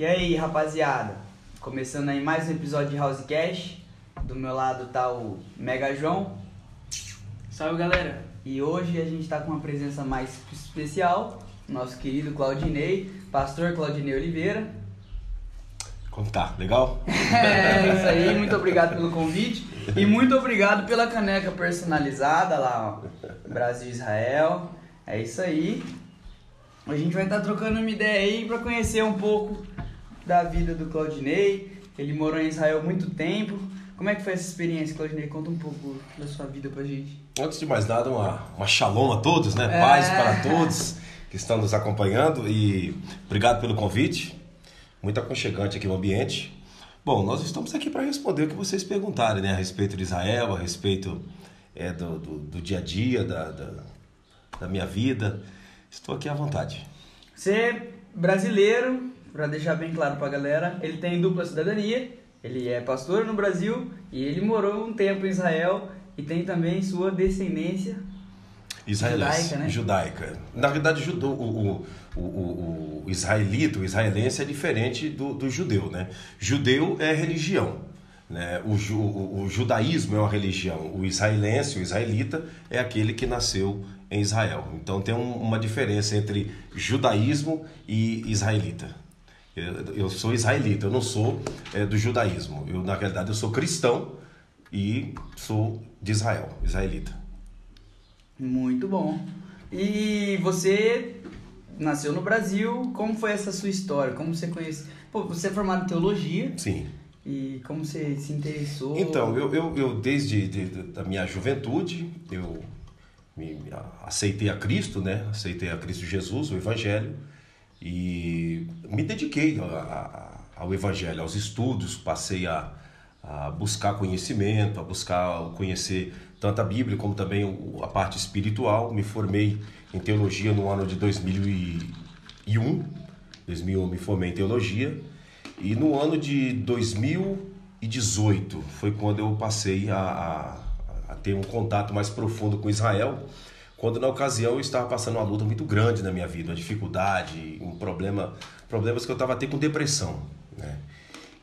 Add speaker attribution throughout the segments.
Speaker 1: E aí, rapaziada? Começando aí mais um episódio de House Cash. Do meu lado tá o Mega João.
Speaker 2: Salve galera!
Speaker 1: E hoje a gente tá com uma presença mais especial, nosso querido Claudinei, pastor Claudinei Oliveira.
Speaker 3: Como tá? Legal?
Speaker 1: É isso aí, muito obrigado pelo convite. E muito obrigado pela caneca personalizada lá, ó. Brasil Israel. É isso aí. A gente vai estar trocando uma ideia aí para conhecer um pouco da vida do Claudinei. Ele morou em Israel há muito tempo. Como é que foi essa experiência, Claudinei? Conta um pouco da sua vida pra gente.
Speaker 3: Antes de mais nada, uma, uma shalom a todos, né?
Speaker 1: É.
Speaker 3: Paz para todos que estão nos acompanhando e obrigado pelo convite. Muito aconchegante aqui o ambiente. Bom, nós estamos aqui para responder o que vocês perguntarem, né? A respeito de Israel, a respeito é, do, do, do dia a dia, da, da, da minha vida. Estou aqui à vontade.
Speaker 1: Você é brasileiro, para deixar bem claro pra galera, ele tem dupla cidadania, ele é pastor no Brasil e ele morou um tempo em Israel e tem também sua descendência
Speaker 3: Israelense,
Speaker 1: Judaica, né?
Speaker 3: judaica. Na verdade, o, o, o, o israelita, o israelense é diferente do, do judeu, né? Judeu é religião, né? O, ju, o, o judaísmo é uma religião. O israelense, o israelita, é aquele que nasceu em Israel. Então tem um- uma diferença entre judaísmo e israelita. Eu, sou israelita, eu não sou é, do judaísmo. Eu, na realidade, eu sou cristão e sou de Israel, israelita.
Speaker 1: Muito bom. E você nasceu no Brasil, como foi essa sua história? Como você conhece? Pô, você é formado em teologia
Speaker 3: Sim.
Speaker 1: e como você se interessou?
Speaker 3: Então, eu, eu, eu desde de, de- da minha juventude, eu me, me a- aceitei a Cristo, né? Aceitei a Cristo Jesus, o Evangelho, e me dediquei a- a- ao Evangelho, aos estudos, passei a, a buscar conhecimento, a buscar conhecer tanto a Bíblia como também a parte espiritual. Me formei em teologia no ano de 2001, 2001 me formei em teologia, e no ano de 2018 foi quando eu passei a, a- a ter um contato mais profundo com Israel, quando na ocasião eu estava passando uma luta muito grande na minha vida, uma dificuldade, um problema, problemas que eu estava até com depressão, né?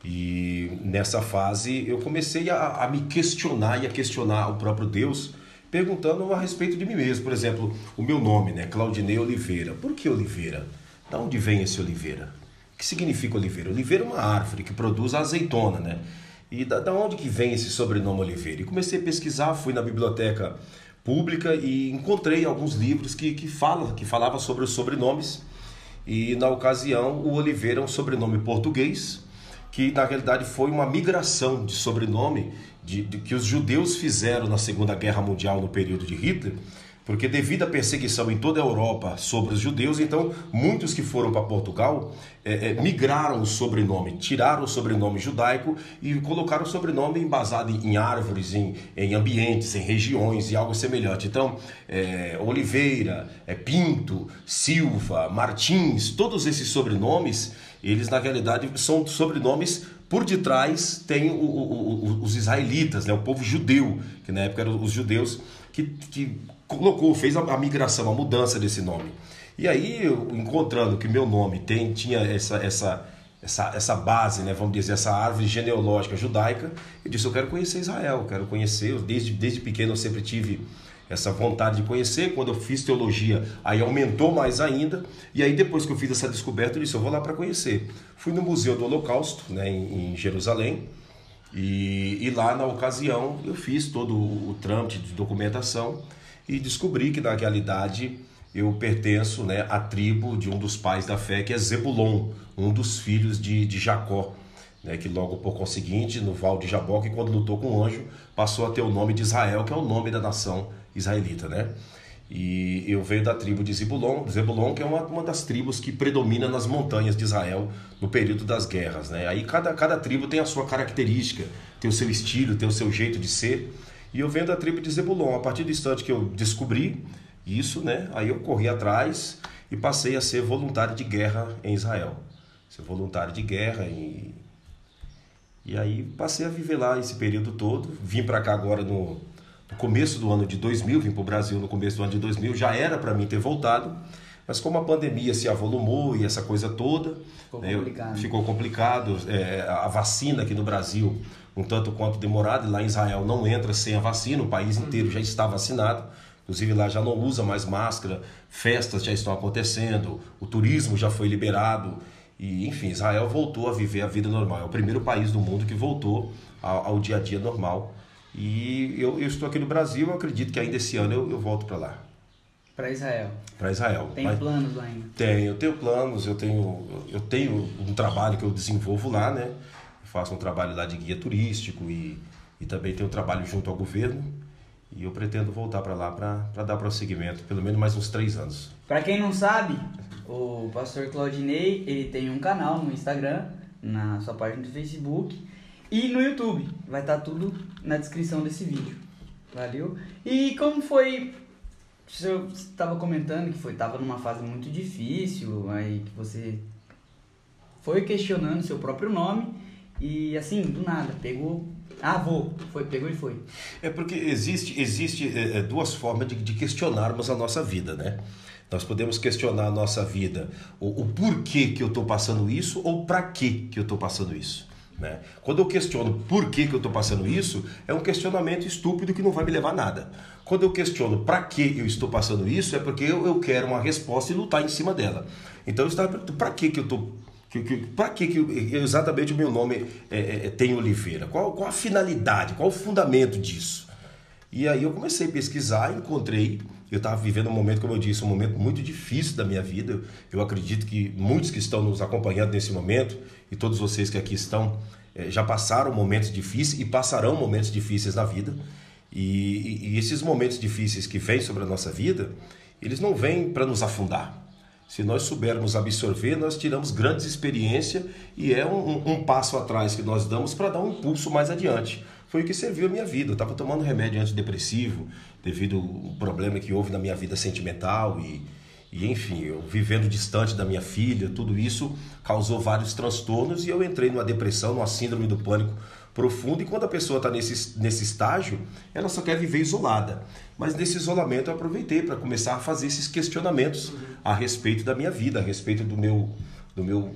Speaker 3: E nessa fase eu comecei a, a me questionar e a questionar o próprio Deus, perguntando a respeito de mim mesmo. Por exemplo, o meu nome, né? Claudinei Oliveira. Por que Oliveira? Da onde vem esse Oliveira? O que significa Oliveira? Oliveira é uma árvore que produz azeitona, né? E da, da onde que vem esse sobrenome Oliveira? E comecei a pesquisar, fui na biblioteca pública e encontrei alguns livros que, que, falam, que falavam sobre os sobrenomes. E na ocasião, o Oliveira é um sobrenome português, que na realidade foi uma migração de sobrenome de, de- que os judeus fizeram na Segunda Guerra Mundial no período de Hitler, porque devido à perseguição em toda a Europa sobre os judeus, então muitos que foram para Portugal eh, eh, migraram o sobrenome, tiraram o sobrenome judaico e colocaram o sobrenome embasado em, árvores, em, em ambientes, em regiões e algo semelhante. Então, eh, Oliveira, eh, Pinto, Silva, Martins, todos esses sobrenomes, eles na realidade são sobrenomes por detrás tem o- o- o- os israelitas, né, o povo judeu, que na época eram os judeus que, que colocou, fez a, a migração, a mudança desse nome. E aí, encontrando que meu nome tem, tinha essa, essa, essa, essa base, né, vamos dizer, essa árvore genealógica judaica, eu disse, eu quero conhecer Israel, quero conhecer, desde, desde pequeno eu sempre tive essa vontade de conhecer. Quando eu fiz teologia, aí aumentou mais ainda. E aí, depois que eu fiz essa descoberta, eu disse: eu vou lá para conhecer. Fui no Museu do Holocausto, né, em, em Jerusalém. E, e lá, na ocasião, eu fiz todo o trâmite de documentação e descobri que, na realidade, eu pertenço né, à tribo de um dos pais da fé, que é Zebulon, um dos filhos de, de Jacó né, que logo por conseguinte, no Val de Jaboque, quando lutou com o anjo, passou a ter o nome de Israel, que é o nome da nação israelita, né? E eu venho da tribo de Zebulon, Zebulon que é uma, uma das tribos que predomina nas montanhas de Israel no período das guerras, né? Aí cada, cada tribo tem a sua característica, tem o seu estilo, tem o seu jeito de ser. E eu venho da tribo de Zebulon. A partir do instante que eu descobri isso, né? Aí eu corri atrás e passei a ser voluntário de guerra em Israel. Ser voluntário de guerra e e aí passei a viver lá esse período todo. Vim para cá agora no, no começo do ano de 2000, vim para o Brasil no começo do ano de 2000. Já era para mim ter voltado, Mas como a pandemia se avolumou e essa coisa toda,
Speaker 1: Ficou
Speaker 3: né,
Speaker 1: complicado.
Speaker 3: ficou complicado. É, a vacina aqui no Brasil, um tanto quanto demorada, e lá em Israel não entra sem a vacina, o país inteiro já está vacinado. Inclusive lá já não usa mais máscara, festas já estão acontecendo, o turismo já foi liberado. E, enfim, Israel voltou a viver a vida normal. É o primeiro país do mundo que voltou ao, ao dia a dia normal. E eu, eu estou aqui no Brasil, eu acredito que ainda esse ano eu, eu volto para lá,
Speaker 1: Pra Israel.
Speaker 3: para Israel.
Speaker 1: Tem
Speaker 3: Mas-
Speaker 1: planos lá ainda.
Speaker 3: tenho, eu tenho planos, eu tenho, eu tenho um trabalho que eu desenvolvo lá, né? Faço um trabalho lá de guia turístico e, e também tenho um trabalho junto ao governo. E eu pretendo voltar para lá para dar prosseguimento, pelo menos mais uns três anos.
Speaker 1: Pra quem não sabe, o pastor Claudinei, ele tem um canal no Instagram, na sua página do Facebook e no YouTube. Vai estar tudo na descrição desse vídeo. Valeu? E como foi senhor estava comentando que foi tava numa fase muito difícil, aí que você foi questionando seu próprio nome e assim, do nada, pegou, ah, vou, foi, pegou e foi.
Speaker 3: É porque existe, existe é, é, duas formas de, de questionarmos a nossa vida, né? Nós podemos questionar a nossa vida, o, o porquê que eu estou passando isso ou para que que eu estou passando isso. Né? Quando eu questiono por que, que eu estou passando isso, é um questionamento estúpido que não vai me levar a nada. Quando eu questiono para que eu estou passando isso, é porque eu, eu quero uma resposta e lutar em cima dela. Então eu estava perguntando, para que, que eu estou que, que, para que, que eu- exatamente o meu nome é, é, é, tem Oliveira? Qual, qual a finalidade, qual o fundamento disso? E aí eu comecei a pesquisar, encontrei. Eu estava vivendo um momento, como eu disse, um momento muito difícil da minha vida. Eu acredito que muitos que estão nos acompanhando nesse momento, e todos vocês que aqui estão, eh, já passaram momentos difíceis e passarão momentos difíceis na vida. E, e- e esses momentos difíceis que vêm sobre a nossa vida, eles não vêm para nos afundar. Se nós soubermos absorver, nós tiramos grandes experiências e é um, um- um passo atrás que nós damos para dar um impulso mais adiante. Foi o que serviu a minha vida. Eu estava tomando remédio antidepressivo devido ao problema que houve na minha vida sentimental e, e enfim, eu vivendo distante da minha filha, tudo isso causou vários transtornos e eu entrei numa depressão, numa síndrome do pânico profundo. E quando a pessoa está nesse, nesse estágio, ela só quer viver isolada. Mas nesse isolamento eu aproveitei para começar a fazer esses questionamentos a respeito da minha vida, a respeito do meu, do meu,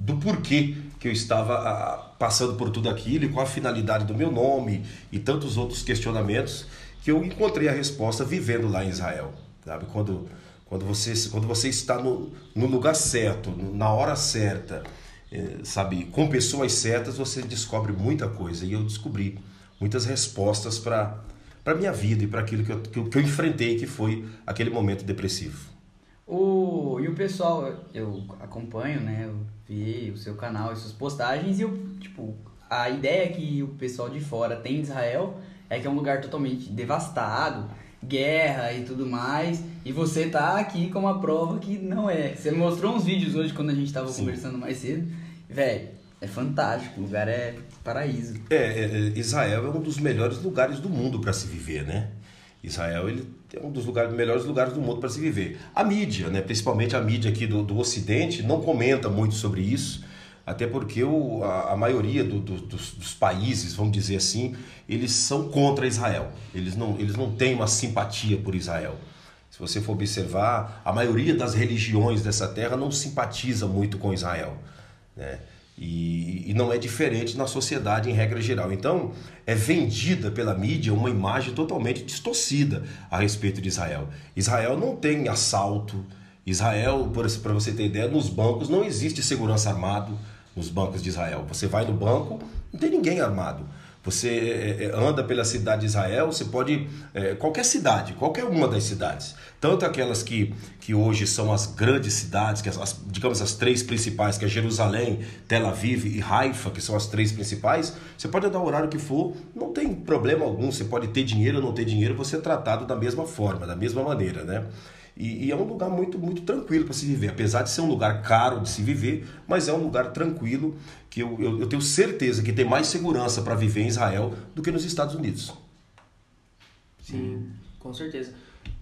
Speaker 3: do porquê que eu estava ah, passando por tudo aquilo e qual a finalidade do meu nome e tantos outros questionamentos que eu encontrei a resposta vivendo lá em Israel, sabe? Quando quando você quando você está no, no lugar certo, na hora certa, eh, sabe, com pessoas certas, você descobre muita coisa e eu descobri muitas respostas para para minha vida e para aquilo que eu, que, eu, que eu enfrentei, que foi aquele momento depressivo.
Speaker 1: O, e o pessoal, eu acompanho, né? Eu vi o seu canal e suas postagens e eu, tipo, a ideia que o pessoal de fora tem de Israel é que é um lugar totalmente devastado, guerra e tudo mais. E você tá aqui como a prova que não é. Você mostrou uns vídeos hoje quando a gente tava
Speaker 3: Sim.
Speaker 1: conversando mais cedo. Velho, é fantástico, o lugar é paraíso.
Speaker 3: É, é, é, Israel é um dos melhores lugares do mundo para se viver, né? Israel ele é um dos lugares, melhores lugares do mundo para se viver. A mídia, né, principalmente a mídia aqui do, do Ocidente, não comenta muito sobre isso, até porque o, a, a maioria do- do- dos, dos países, vamos dizer assim, eles são contra Israel. Eles não, eles não têm uma simpatia por Israel. Se você for observar, a maioria das religiões dessa terra não simpatiza muito com Israel. Né? E, e não é diferente na sociedade em regra geral. Então, é vendida pela mídia uma imagem totalmente distorcida a respeito de Israel. Israel não tem assalto. Israel, para você ter ideia, nos bancos não existe segurança armado nos bancos de Israel. Você vai no banco, não tem ninguém armado. Você é, é, anda pela cidade de Israel, você pode. é, qualquer cidade, qualquer uma das cidades. Tanto aquelas que, que hoje são as grandes cidades, que as, digamos as três principais, que é Jerusalém, Tel Aviv e Haifa, que são as três principais, você pode andar o horário que for, não tem problema algum. Você pode ter dinheiro ou não ter dinheiro, você é tratado da mesma forma, da mesma maneira, né? E, e é um lugar muito, muito tranquilo para se viver, apesar de ser um lugar caro de se viver, mas é um lugar tranquilo que eu, eu, eu tenho certeza que tem mais segurança para viver em Israel do que nos Estados Unidos.
Speaker 2: Sim, com certeza.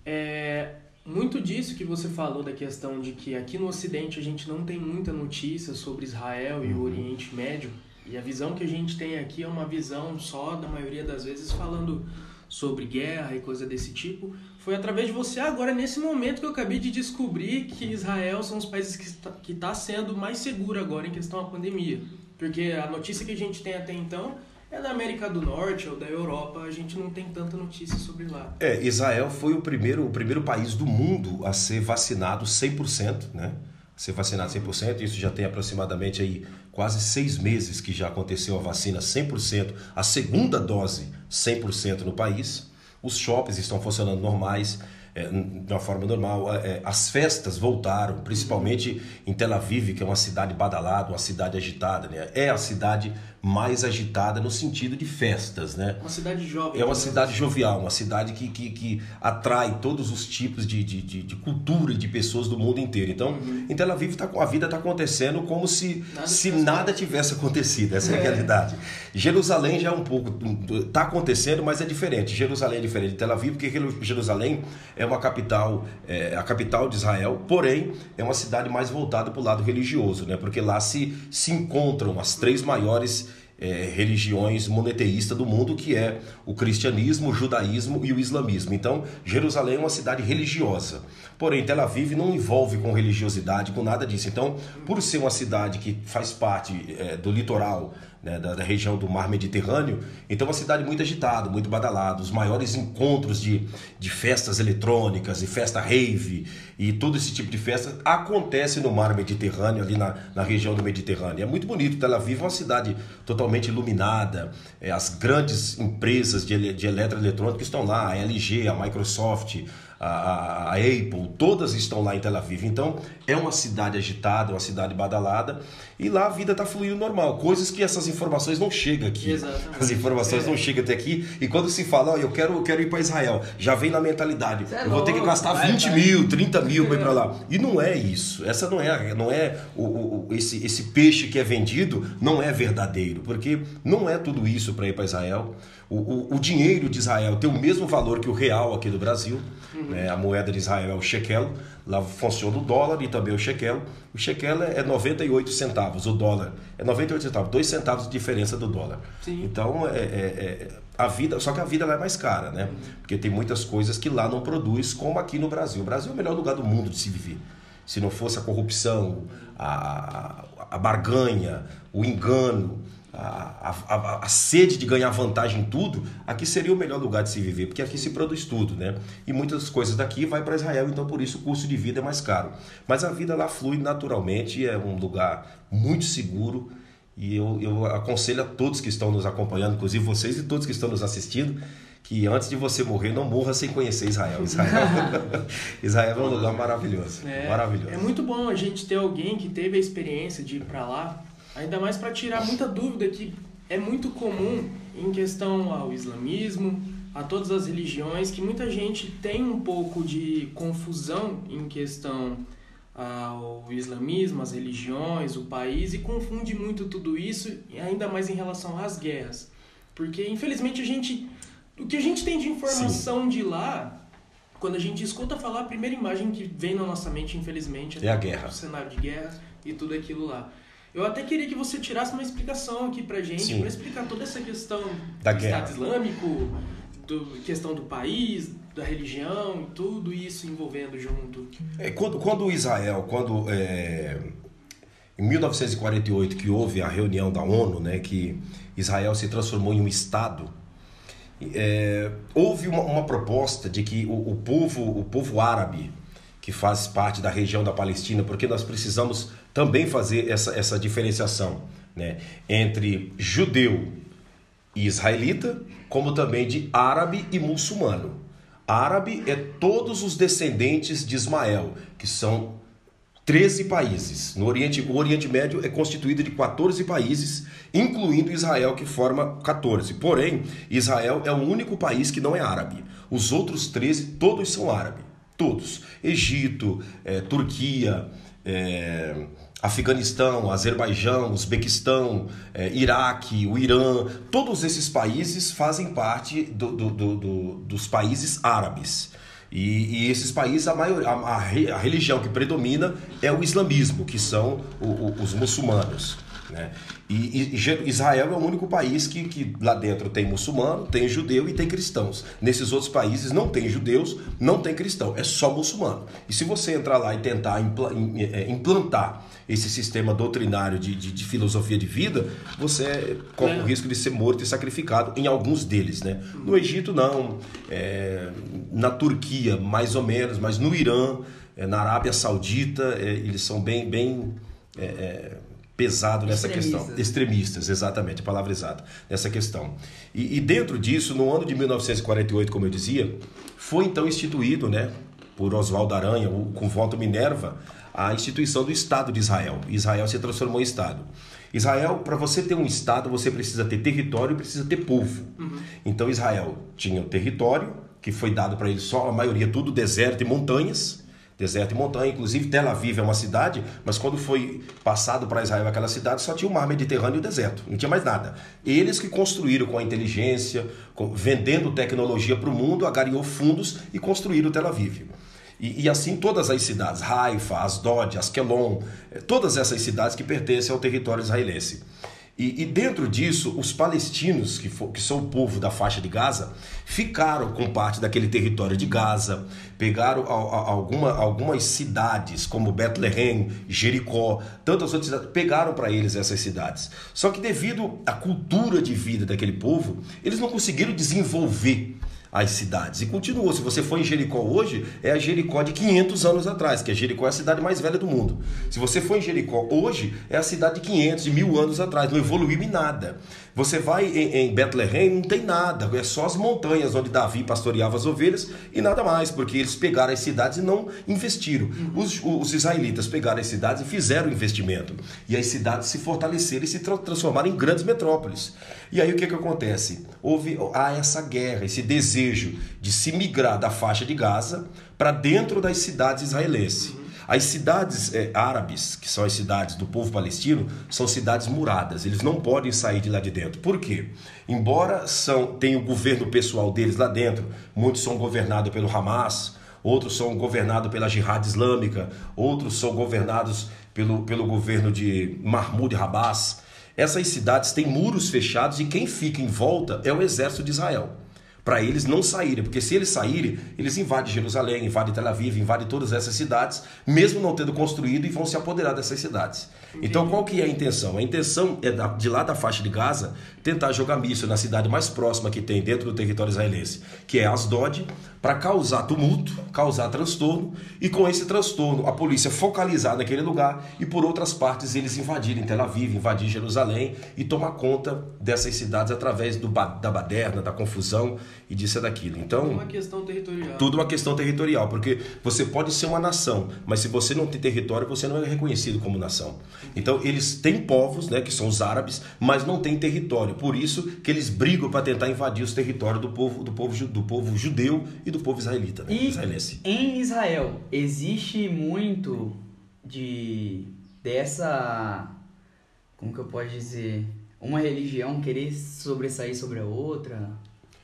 Speaker 2: É, muito disso que você falou da questão de que aqui no Ocidente a gente não tem muita notícia sobre Israel e o Oriente Médio, e a visão que a gente tem aqui é uma visão só, da maioria das vezes, falando sobre guerra e coisa desse tipo. Foi através de você agora, nesse momento, que eu acabei de descobrir que Israel são os países que está, que está sendo mais seguro agora em questão à pandemia. Porque a notícia que a gente tem até então é da América do Norte ou da Europa, a gente não tem tanta notícia sobre lá.
Speaker 3: É, Israel foi o primeiro, o primeiro país do mundo a ser vacinado 100%, né? A ser vacinado 100%, isso já tem aproximadamente aí quase seis meses que já aconteceu a vacina 100%, a segunda dose 100% no país. Os shoppings estão funcionando normais, é, de uma forma normal. É, as festas voltaram, principalmente em Tel Aviv, que é uma cidade badalada, uma cidade agitada. Né? É a cidade mais agitada no sentido de festas, né?
Speaker 2: Uma cidade jovem.
Speaker 3: É uma cidade jovial, uma cidade que, que, que atrai todos os tipos de, de, de, de cultura e de pessoas do mundo inteiro. Então, uhum. em Tel Aviv tá, a vida está acontecendo como se nada, se nada tivesse acontecido. Essa é, é a realidade. Jerusalém já é um pouco... Está acontecendo, mas é diferente. Jerusalém é diferente de Tel Aviv, porque Jerusalém é uma capital, é a capital de Israel, porém é uma cidade mais voltada para o lado religioso, né? Porque lá se, se encontram as três maiores é, religiões monoteístas do mundo, que é o cristianismo, o judaísmo e o islamismo. Então, Jerusalém é uma cidade religiosa. Porém, Tel Aviv não envolve com religiosidade, com nada disso. Então, por ser uma cidade que faz parte é, do litoral né, da, da, região do mar Mediterrâneo. Então, uma cidade muito agitada, muito badalada. Os maiores encontros de, de festas eletrônicas e festa rave e todo esse tipo de festa acontece no mar Mediterrâneo, ali na, na região do Mediterrâneo. É muito bonito. Tel Aviv é uma cidade totalmente iluminada. É, as grandes empresas de, de eletroeletrônica estão lá, a LG, a Microsoft a, a, Apple, todas estão lá em Tel Aviv. Então é uma cidade agitada, uma cidade badalada e lá a vida está fluindo normal. Coisas que essas informações não chegam aqui.
Speaker 2: Exatamente.
Speaker 3: As informações é. não chegam até aqui e quando se fala, oh, eu quero, eu quero ir para Israel, já vem na mentalidade, é eu vou ter que gastar vai, 20 vai. mil, 30 mil para ir para lá. E não é isso. Essa não é, não é o, o, esse, esse peixe que é vendido não é verdadeiro, porque não é tudo isso para ir para Israel. O, o, o, dinheiro de Israel tem o mesmo valor que o real aqui do Brasil. Uhum. Né? A moeda de Israel é o shekel. Lá funciona o dólar e também o shekel. O shekel é 98 centavos, o dólar é 98 centavos, 2 centavos de diferença do dólar.
Speaker 2: Sim.
Speaker 3: Então, é, é, é, a vida, só que a vida lá é mais cara, né? Porque tem muitas coisas que lá não produz, como aqui no Brasil. O Brasil é o melhor lugar do mundo de se viver. Se não fosse a corrupção, a, a barganha, o engano, a, a, a, sede de ganhar vantagem em tudo, aqui seria o melhor lugar de se viver, porque aqui se produz tudo, né? E muitas coisas daqui vai para Israel, então por isso o custo de vida é mais caro. Mas a vida lá flui naturalmente, é um lugar muito seguro e eu, eu aconselho a todos que estão nos acompanhando, inclusive vocês e todos que estão nos assistindo, que antes de você morrer não morra sem conhecer Israel. Israel, Israel é um lugar maravilhoso,
Speaker 2: é,
Speaker 3: maravilhoso.
Speaker 2: É muito bom a gente ter alguém que teve a experiência de ir para lá Ainda mais para tirar muita dúvida que é muito comum em questão ao islamismo, a todas as religiões, que muita gente tem um pouco de confusão em questão ao islamismo, as religiões, o país e confunde muito tudo isso, ainda mais em relação às guerras. Porque infelizmente a gente o que a gente tem de informação Sim. de lá, quando a gente escuta falar, a primeira imagem que vem na nossa mente, infelizmente,
Speaker 3: é, é a guerra.
Speaker 2: O cenário de guerra e tudo aquilo lá. Eu até queria que você tirasse uma explicação aqui pra gente, para explicar toda essa questão
Speaker 3: da
Speaker 2: do
Speaker 3: guerra.
Speaker 2: Estado Islâmico, do, questão do país, da religião tudo isso envolvendo junto.
Speaker 3: É, quando, quando Israel, quando é, em 1948 que houve a reunião da ONU, né, que Israel se transformou em um estado, é, houve uma, uma, proposta de que o, o povo, o povo árabe que faz parte da região da Palestina, porque nós precisamos também fazer essa, essa diferenciação né, entre judeu e israelita, como também de árabe e muçulmano. Árabe é todos os descendentes de Ismael, que são 13 países. No Oriente, o Oriente Médio é constituído de 14 países, incluindo Israel, que forma 14. Porém, Israel é o único país que não é árabe. Os outros 13, todos são árabes todos. Egito, é, Turquia, é, Afeganistão, Azerbaijão, Uzbequistão, é, Iraque, o Irã, todos esses países fazem parte do, do, do, dos países árabes. E, e, esses países, a, maior, a, a, a, religião que predomina é o islamismo, que são o, o, os muçulmanos. Né? E, e, Israel é o único país que, que lá dentro tem muçulmano, tem judeu e tem cristãos. Nesses outros países não tem judeus, não tem cristão, é só muçulmano. E se você entrar lá e tentar é, implantar esse sistema doutrinário de, de, de filosofia de vida, você corre é. o risco de ser morto e sacrificado em alguns deles. Né? No Egito, não. É, na Turquia, mais ou menos, mas no Irã, é, na Arábia Saudita, é, eles são bem, bem é, pesado nessa questão. Extremistas, exatamente, a palavra exata, nessa questão. E, e, dentro disso, no ano de 1948, como eu dizia, foi então instituído, né, por Oswaldo Aranha, o, com voto Minerva, a instituição do Estado de Israel. Israel se transformou em Estado. Israel, para você ter um Estado, você precisa ter território e precisa ter povo. Uhum. Então Israel tinha o território, que foi dado para ele só, a maioria tudo deserto e montanhas, deserto e montanha. Inclusive, Tel Aviv é uma cidade, mas quando foi passado para Israel aquela cidade, só tinha o mar Mediterrâneo e o deserto, não tinha mais nada. Eles que construíram com a inteligência, vendendo tecnologia para o mundo, agariou fundos e construíram Tel Aviv. E, e, assim todas as cidades, Haifa, Asdod, Askelon, eh, todas essas cidades que pertencem ao território israelense. E, e, dentro disso, os palestinos, que, for, que são o povo da faixa de Gaza, ficaram com parte daquele território de Gaza, pegaram a, a, alguma, algumas cidades, como Bethlehem, Jericó, tantas outras cidades, pegaram para eles essas cidades. Só que devido à cultura de vida daquele povo, eles não conseguiram desenvolver as cidades. E continuou. Se você for em Jericó hoje, é a Jericó de 500 anos atrás, que a Jericó é a cidade mais velha do mundo. Se você for em Jericó hoje, é a cidade de 500, de mil anos atrás. Não evoluiu em nada. Você vai em, em Bethlehem, não tem nada. É só as montanhas onde Davi pastoreava as ovelhas e nada mais, porque eles pegaram as cidades e não investiram. Os, os israelitas pegaram as cidades e fizeram investimento. E as cidades se fortaleceram e se transformaram em grandes metrópoles. E aí o que, que acontece? Houve há essa guerra, esse desejo de se migrar da faixa de Gaza para dentro das cidades israelenses. As cidades é, árabes, que são as cidades do povo palestino, são cidades muradas. Eles não podem sair de lá de dentro. Por quê? Embora são, tenham o governo pessoal deles lá dentro, muitos são governados pelo Hamas, outros são governados pela Jihad Islâmica, outros são governados pelo, pelo governo de Mahmoud Abbas. Essas cidades têm muros fechados e quem fica em volta é o exército de Israel para eles não saírem, porque se eles saírem, eles invadem Jerusalém, invadem Tel Aviv, invadem todas essas cidades, mesmo não tendo construído e vão se apoderar dessas cidades. Então qual que é a intenção? A intenção é de lá da faixa de Gaza tentar jogar míssil na cidade mais próxima que tem dentro do território israelense, que é Asdod, para causar tumulto, causar transtorno e com esse transtorno a polícia focalizar naquele lugar e por outras partes eles invadirem Tel Aviv, invadir Jerusalém e tomar conta dessas cidades através do, da baderna, da confusão e disso e daquilo. Então,
Speaker 2: tudo uma questão territorial.
Speaker 3: Tudo uma questão territorial, porque você pode ser uma nação, mas se você não tem território, você não é reconhecido como nação. Então, eles têm povos, né, que são os árabes, mas não têm território. Por isso que eles brigam para tentar invadir os territórios do povo do povo do povo judeu e do povo israelita, né?
Speaker 1: E israelense. Em Israel existe muito de dessa como que eu posso dizer, uma religião querer sobressair sobre a outra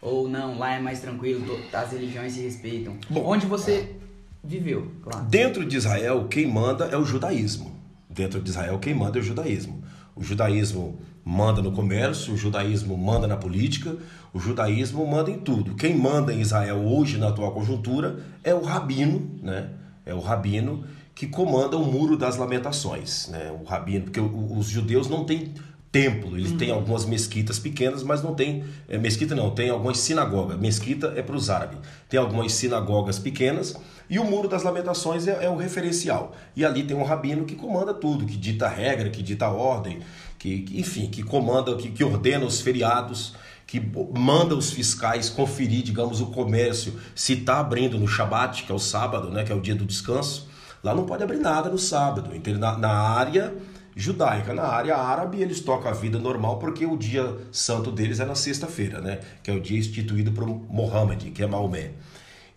Speaker 1: ou não, lá é mais tranquilo, as religiões se respeitam. Bom, Onde você viveu, claro.
Speaker 3: Dentro de Israel, quem manda é o judaísmo. Dentro de Israel, quem manda é o judaísmo. O judaísmo manda no comércio, o judaísmo manda na política, o judaísmo manda em tudo. Quem manda em Israel hoje, na atual conjuntura, é o rabino, né? É o rabino que comanda o muro das lamentações, né? O rabino, porque os judeus não têm templo, eles uhum. têm algumas mesquitas pequenas, mas não tem é, mesquita não, tem algumas sinagogas. Mesquita é para os árabes. Tem algumas sinagogas pequenas e o muro das lamentações é, é, o referencial. E ali tem um rabino que comanda tudo, que dita regra, que dita a ordem, que, que enfim, que comanda, que, que ordena os feriados, que manda os fiscais conferir, digamos, o comércio, se está abrindo no Shabat, que é o sábado, né, que é o dia do descanso. Lá não pode abrir nada no sábado. Então, na, na área judaica. Na área árabe, eles tocam a vida normal porque o dia santo deles é na sexta-feira, né? Que é o dia instituído por Mohammed, que é Maomé.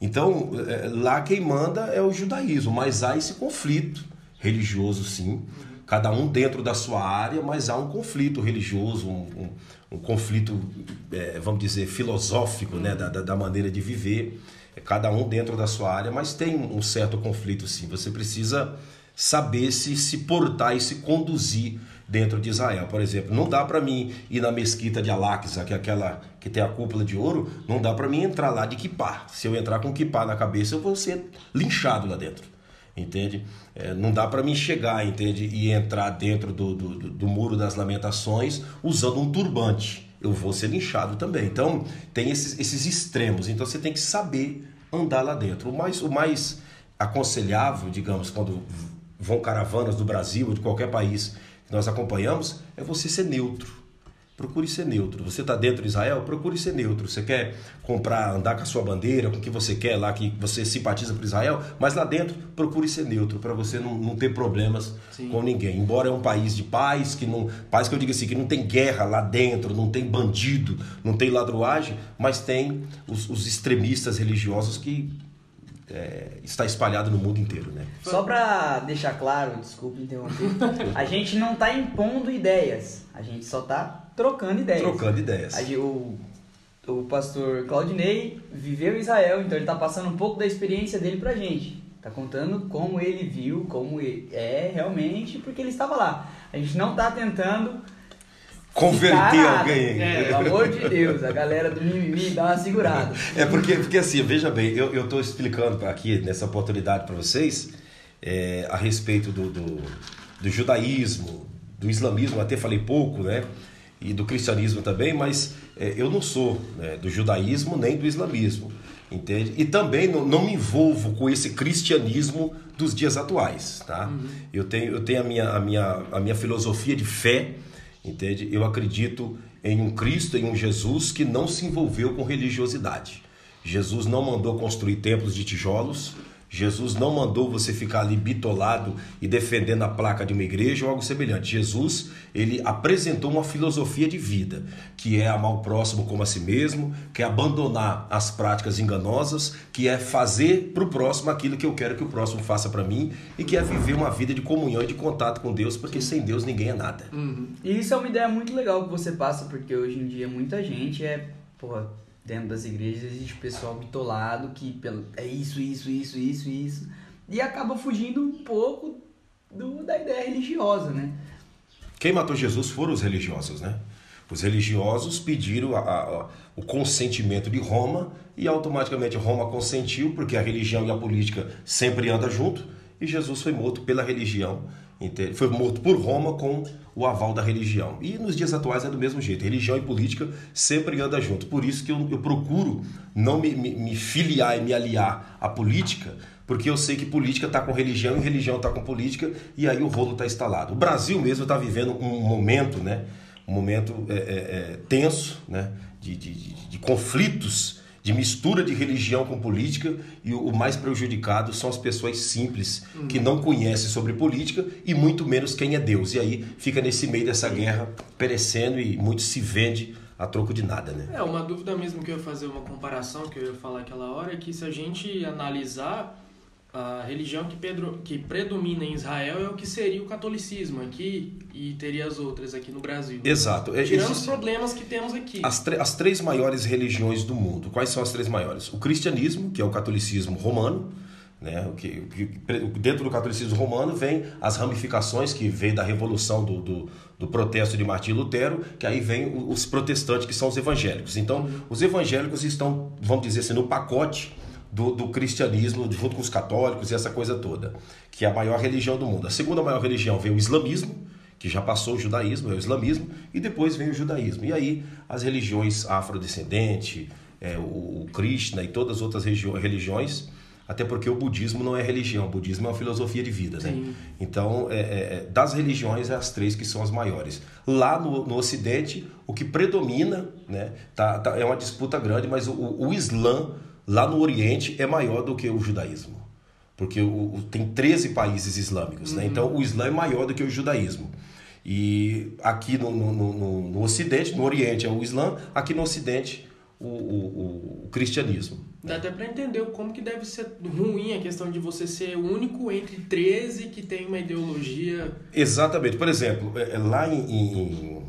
Speaker 3: Então, é, lá quem manda é o judaísmo, mas há esse conflito religioso, sim. Cada um dentro da sua área, mas há um conflito religioso, um, um, um conflito, é, vamos dizer, filosófico, né? Da, da, maneira de viver. Cada um dentro da sua área, mas tem um certo conflito, sim. Você precisa saber se se portar e se conduzir dentro de Israel. Por exemplo, não dá para mim ir na mesquita de Al-Aqsa, que é aquela que tem a cúpula de ouro, não dá para mim entrar lá de kippah. Se eu entrar com kippah na cabeça, eu vou ser linchado lá dentro. Entende? É, não dá para mim chegar, entende? E entrar dentro do, do, do muro das lamentações usando um turbante. Eu vou ser linchado também. Então, tem esses, esses extremos. Então, você tem que saber andar lá dentro. O mais, o mais aconselhável, digamos, quando vão caravanas do Brasil ou de qualquer país que nós acompanhamos, é você ser neutro. Procure ser neutro. Você está dentro de Israel? Procure ser neutro. Você quer comprar, andar com a sua bandeira, com o que você quer lá, que você simpatiza por Israel, mas lá dentro, procure ser neutro, para você não, não ter problemas Sim. com ninguém. Embora é um país de paz, que não. Paz que eu digo assim, que não tem guerra lá dentro, não tem bandido, não tem ladruagem, mas tem os, os extremistas religiosos que é, está espalhado no mundo inteiro, né?
Speaker 1: Só para deixar claro, desculpe interromper, a gente não está impondo ideias, a gente só está trocando ideias.
Speaker 3: Trocando ideias.
Speaker 1: A, o, o pastor Claudinei viveu em Israel, então ele está passando um pouco da experiência dele para a gente. Está contando como ele viu, como ele é realmente, porque ele estava lá. A gente não está tentando
Speaker 3: converter alguém.
Speaker 1: É, pelo amor de Deus, a galera do mimimi dá uma segurada.
Speaker 3: É porque, porque assim, veja bem, eu estou explicando aqui nessa oportunidade para vocês é, a respeito do, do, do, judaísmo, do islamismo, até falei pouco, né? E do cristianismo também, mas é, eu não sou né, do judaísmo nem do islamismo, entende? E também não, não me envolvo com esse cristianismo dos dias atuais, tá? Uhum. Eu tenho, eu tenho a, minha, a, minha, a minha filosofia de fé, Entende? Eu acredito em um Cristo, em um Jesus que não se envolveu com religiosidade. Jesus não mandou construir templos de tijolos, Jesus não mandou você ficar ali bitolado e defendendo a placa de uma igreja ou algo semelhante. Jesus, ele apresentou uma filosofia de vida, que é amar o próximo como a si mesmo, que é abandonar as práticas enganosas, que é fazer para o próximo aquilo que eu quero que o próximo faça para mim e que é viver uma vida de comunhão e de contato com Deus, porque sem Deus ninguém é nada.
Speaker 1: Uhum. E isso é uma ideia muito legal que você passa, porque hoje em dia muita gente é, porra, dentro das igrejas existe pessoal bitolado que é isso, isso, isso, isso, isso. E acaba fugindo um pouco do, da ideia religiosa, né?
Speaker 3: Quem matou Jesus foram os religiosos, né? Os religiosos pediram a, a, o consentimento de Roma e automaticamente Roma consentiu, porque a religião e a política sempre andam junto, e Jesus foi morto pela religião foi morto por Roma com o aval da religião. E nos dias atuais é do mesmo jeito. Religião e política sempre andam junto. Por isso que eu, eu procuro não me, me, me, filiar e me aliar à política, porque eu sei que política está com religião e religião está com política, e aí o rolo está instalado. O Brasil mesmo está vivendo um momento, né? Um momento é, é, é, tenso, né? de, de, de, de conflitos de mistura de religião com política e o mais prejudicado são as pessoas simples que não conhecem sobre política e muito menos quem é Deus. E aí fica nesse meio dessa guerra perecendo e muito se vende a troco de nada, né?
Speaker 2: É, uma dúvida mesmo que eu ia fazer uma comparação que eu ia falar aquela hora é que se a gente analisar a religião que, Pedro, que predomina em Israel é o que seria o catolicismo aqui e teria as outras aqui no Brasil.
Speaker 3: Exato.
Speaker 2: É, Tirando os problemas que temos aqui.
Speaker 3: As, as três maiores religiões do mundo. Quais são as três maiores? O cristianismo, que é o catolicismo romano. Né? O que, dentro do catolicismo romano vem as ramificações que vem da revolução do, do, do protesto de Martim Lutero, que aí vem os protestantes, que são os evangélicos. Então, os evangélicos estão, vamos dizer assim, no pacote do, do, cristianismo junto com os católicos e essa coisa toda, que é a maior religião do mundo. A segunda maior religião vem o islamismo, que já passou o judaísmo, é o islamismo, e depois vem o judaísmo. E aí as religiões afrodescendentes, é, o, o Krishna e todas as outras religiões, até porque o budismo não é religião, o budismo é uma filosofia de vida. Né? Então, é, é, das religiões, é as três que são as maiores. Lá no, no Ocidente, o que predomina, né, tá, tá, é uma disputa grande, mas o, o Islã lá no Oriente é maior do que o judaísmo. Porque o, o tem 13 países islâmicos, né? uhum. né? então o Islã é maior do que o judaísmo. E aqui no, no, no, no Ocidente, no Oriente é o Islã, aqui no Ocidente o, o, o cristianismo.
Speaker 2: Dá até para entender como que deve ser ruim a questão de você ser o único entre 13 que tem uma ideologia.
Speaker 3: Exatamente. Por exemplo, é, é, lá em, em,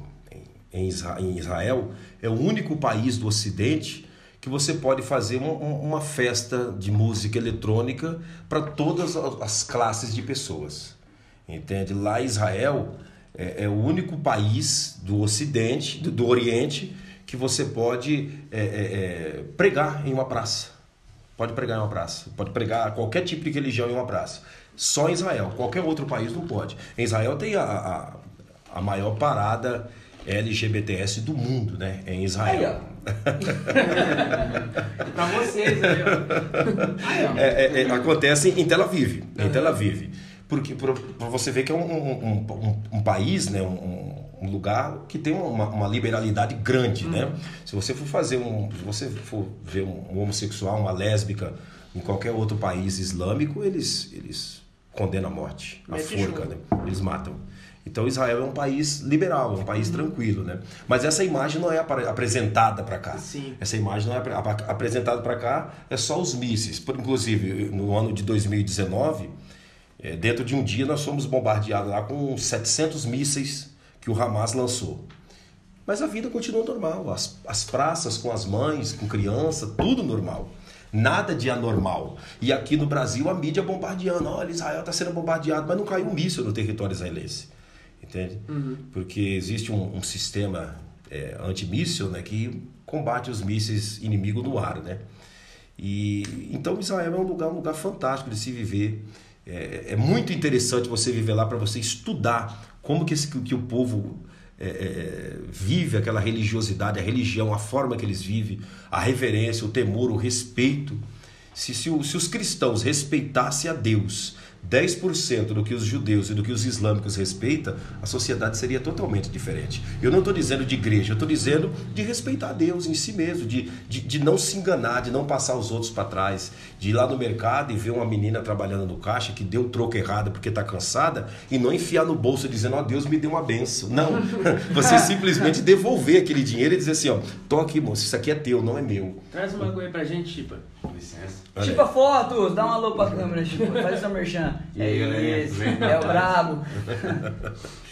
Speaker 3: em Israel, é o único país do Ocidente que você pode fazer uma, festa de música eletrônica para todas as classes de pessoas. Entende? Lá Israel, é, é o único país do Ocidente, do, do Oriente, que você pode é, é, é, pregar em uma praça. Pode pregar em uma praça. Pode pregar qualquer tipo de religião em uma praça. Só em Israel. Qualquer outro país não pode. Em Israel tem a, a, a maior parada LGBTS do mundo, né? É em Israel.
Speaker 2: pra vocês aí,
Speaker 3: ó. É, é, é, acontece em Tel Aviv. Em Tel Aviv. Porque para você ver que é um, um, um, um país, né? Um, lugar que tem uma, uma liberalidade grande, né? uhum. né? Se você for fazer um, se você for ver um, homossexual, uma lésbica em qualquer outro país islâmico, eles eles condenam a morte, a forca, né? Eles matam. Então Israel é um país liberal, é um país tranquilo, né? Mas essa imagem não é apresentada para cá.
Speaker 2: Sim.
Speaker 3: Essa imagem não é apresentada para cá, é só os mísseis. Inclusive, no ano de 2019, é, dentro de um dia nós fomos bombardeados lá com 700 mísseis que o Hamas lançou. Mas a vida continua normal, as, as praças com as mães, com criança, tudo normal. Nada de anormal. E aqui no Brasil a mídia bombardeando. Olha, Israel está sendo bombardeado, mas não caiu um míssil no território israelense. Entende?
Speaker 2: Uhum.
Speaker 3: Porque existe um, um sistema é, antimíssil né, que combate os mísseis inimigos no ar. Né? E, então Israel é um lugar, um lugar fantástico de se viver. É, é muito interessante você viver lá para você estudar como que, esse, que o povo é, é, vive aquela religiosidade, a religião, a forma que eles vivem, a reverência, o temor, o respeito. Se, se, se os cristãos respeitassem a Deus 10% do que os judeus e do que os islâmicos respeitam, a sociedade seria totalmente diferente. Eu não estou dizendo de igreja, eu estou dizendo de respeitar Deus em si mesmo, de, de, de não se enganar, de não passar os outros para trás, de ir lá no mercado e ver uma menina trabalhando no caixa que deu o troco errado porque está cansada e não enfiar no bolso dizendo, ó oh, Deus me deu uma benção. Não, você simplesmente devolver aquele dinheiro e dizer assim, ó, tô aqui moço, isso aqui é teu, não é meu.
Speaker 2: Traz uma coisa pra gente, Chipa. Com licença.
Speaker 1: Chipa Fotos, dá um alô pra câmera, Chipa, faz essa merchan. E aí, é isso, é o brabo.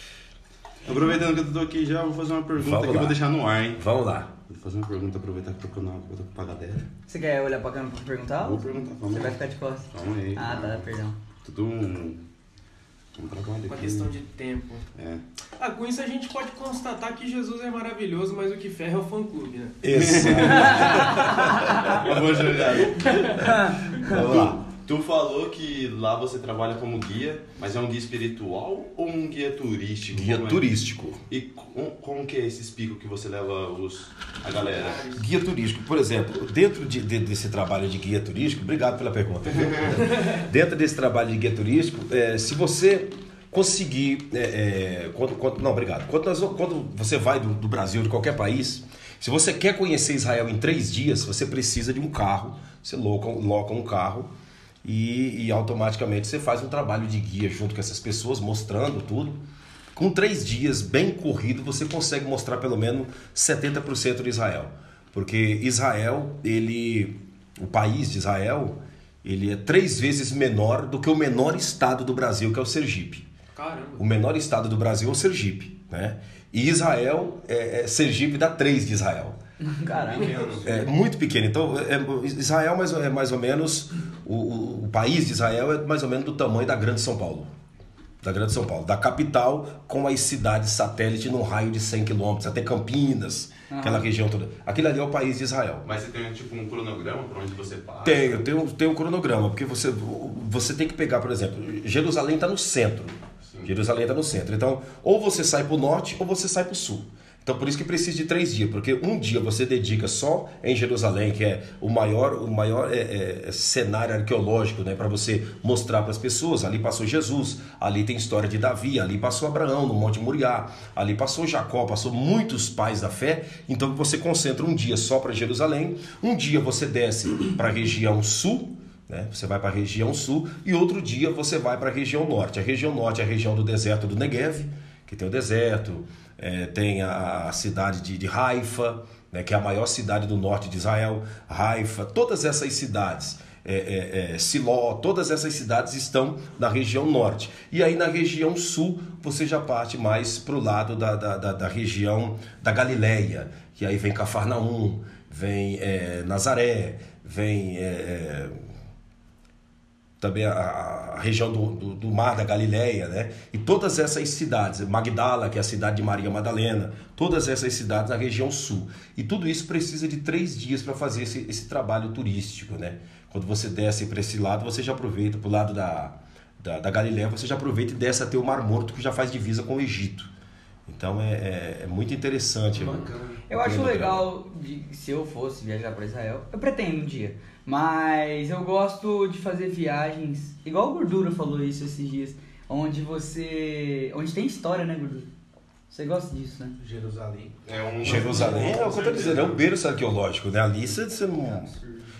Speaker 4: Aproveitando que eu tô aqui já, vou fazer uma pergunta Vamos que lá. eu vou deixar no ar, hein?
Speaker 3: Vou lá.
Speaker 4: Vou fazer uma pergunta, aproveitar que eu tô, eu tô com a galera.
Speaker 1: Você quer olhar pra câmera pra perguntar?
Speaker 4: Vou perguntar, vamos
Speaker 1: Você vai ficar de costas?
Speaker 4: Calma aí.
Speaker 1: Ah, tá, perdão.
Speaker 4: Tudo um, trabalho
Speaker 2: Uma questão de tempo.
Speaker 4: É.
Speaker 2: Ah, com isso a gente pode constatar que Jesus é maravilhoso, mas o que ferra é o fã-clube, né?
Speaker 3: Isso.
Speaker 4: Boa jogada. Vamos lá. Tu falou que lá você trabalha como guia, mas é um guia espiritual ou um guia turístico?
Speaker 3: Guia
Speaker 4: como
Speaker 3: é? turístico.
Speaker 4: E como, como que é esses picos que você leva os, a galera?
Speaker 3: Guia turístico, por exemplo, dentro de, de, desse trabalho de guia turístico, obrigado pela pergunta. dentro desse trabalho de guia turístico, é, se você conseguir, é, é, quando, quando, não, obrigado. Quando, nós, quando você vai do, do Brasil, de qualquer país, se você quer conhecer Israel em três dias, você precisa de um carro. Você loca, loca um carro e, e, automaticamente você faz um trabalho de guia junto com essas pessoas, mostrando tudo. Com três dias bem corrido, você consegue mostrar pelo menos 70% de Israel. Porque Israel, ele, o país de Israel, ele é três vezes menor do que o menor estado do Brasil, que é o Sergipe.
Speaker 2: Caramba.
Speaker 3: O menor estado do Brasil é o Sergipe. Né? E Israel, é, é, Sergipe dá três de Israel.
Speaker 1: Caramba.
Speaker 3: É muito pequeno. Então, é, Israel mais, é mais ou menos, o, o, país de Israel é mais ou menos do tamanho da Grande São Paulo. Da Grande São Paulo. Da capital com as cidades satélite num raio de 100 quilômetros, até Campinas, uhum. aquela região toda. Aquilo ali é o país de Israel.
Speaker 4: Mas você tem tipo um cronograma para onde você passa?
Speaker 3: Tenho, tenho, tenho um cronograma, porque você, você tem que pegar, por exemplo, Jerusalém está no centro. Sim. Jerusalém está no centro. Então, ou você sai para o norte ou você sai para o sul. Então por isso que precisa de três dias, porque um dia você dedica só em Jerusalém, que é o maior, o maior é, é, cenário arqueológico, né, para você mostrar para as pessoas. Ali passou Jesus, ali tem história de Davi, ali passou Abraão no Monte Moriá, ali passou Jacó, passou muitos pais da fé. Então você concentra um dia só para Jerusalém, um dia você desce para a região sul, né? Você vai para a região sul e outro dia você vai para a região norte. A região norte é a região do deserto do Negev, que tem o deserto, é, tem a, a cidade de, de Haifa, né, que é a maior cidade do norte de Israel, Haifa, todas essas cidades, é, é, é, Siló, todas essas cidades estão na região norte. E aí na região sul você já parte mais para o lado da, da, da, da, região da Galileia, que aí vem Cafarnaum, vem é, Nazaré, vem é, também a, a região do, do, do, Mar da Galileia, né? E todas essas cidades, Magdala, que é a cidade de Maria Madalena, todas essas cidades na região sul. E tudo isso precisa de três dias para fazer esse, esse trabalho turístico, né? Quando você desce para esse lado, você já aproveita para o lado da, da, da, Galileia, você já aproveita e desce até o Mar Morto, que já faz divisa com o Egito. Então é, é, é muito interessante.
Speaker 1: Eu acho legal, de, se eu fosse viajar para Israel, eu pretendo um dia, mas eu gosto de fazer viagens, igual o Gordura falou isso esses dias, onde você. onde tem história, né, Gordura? Você gosta disso, né?
Speaker 5: Jerusalém.
Speaker 3: É um Jerusalém é o que eu tô dizendo, é um berço arqueológico, né? Ali você, você não.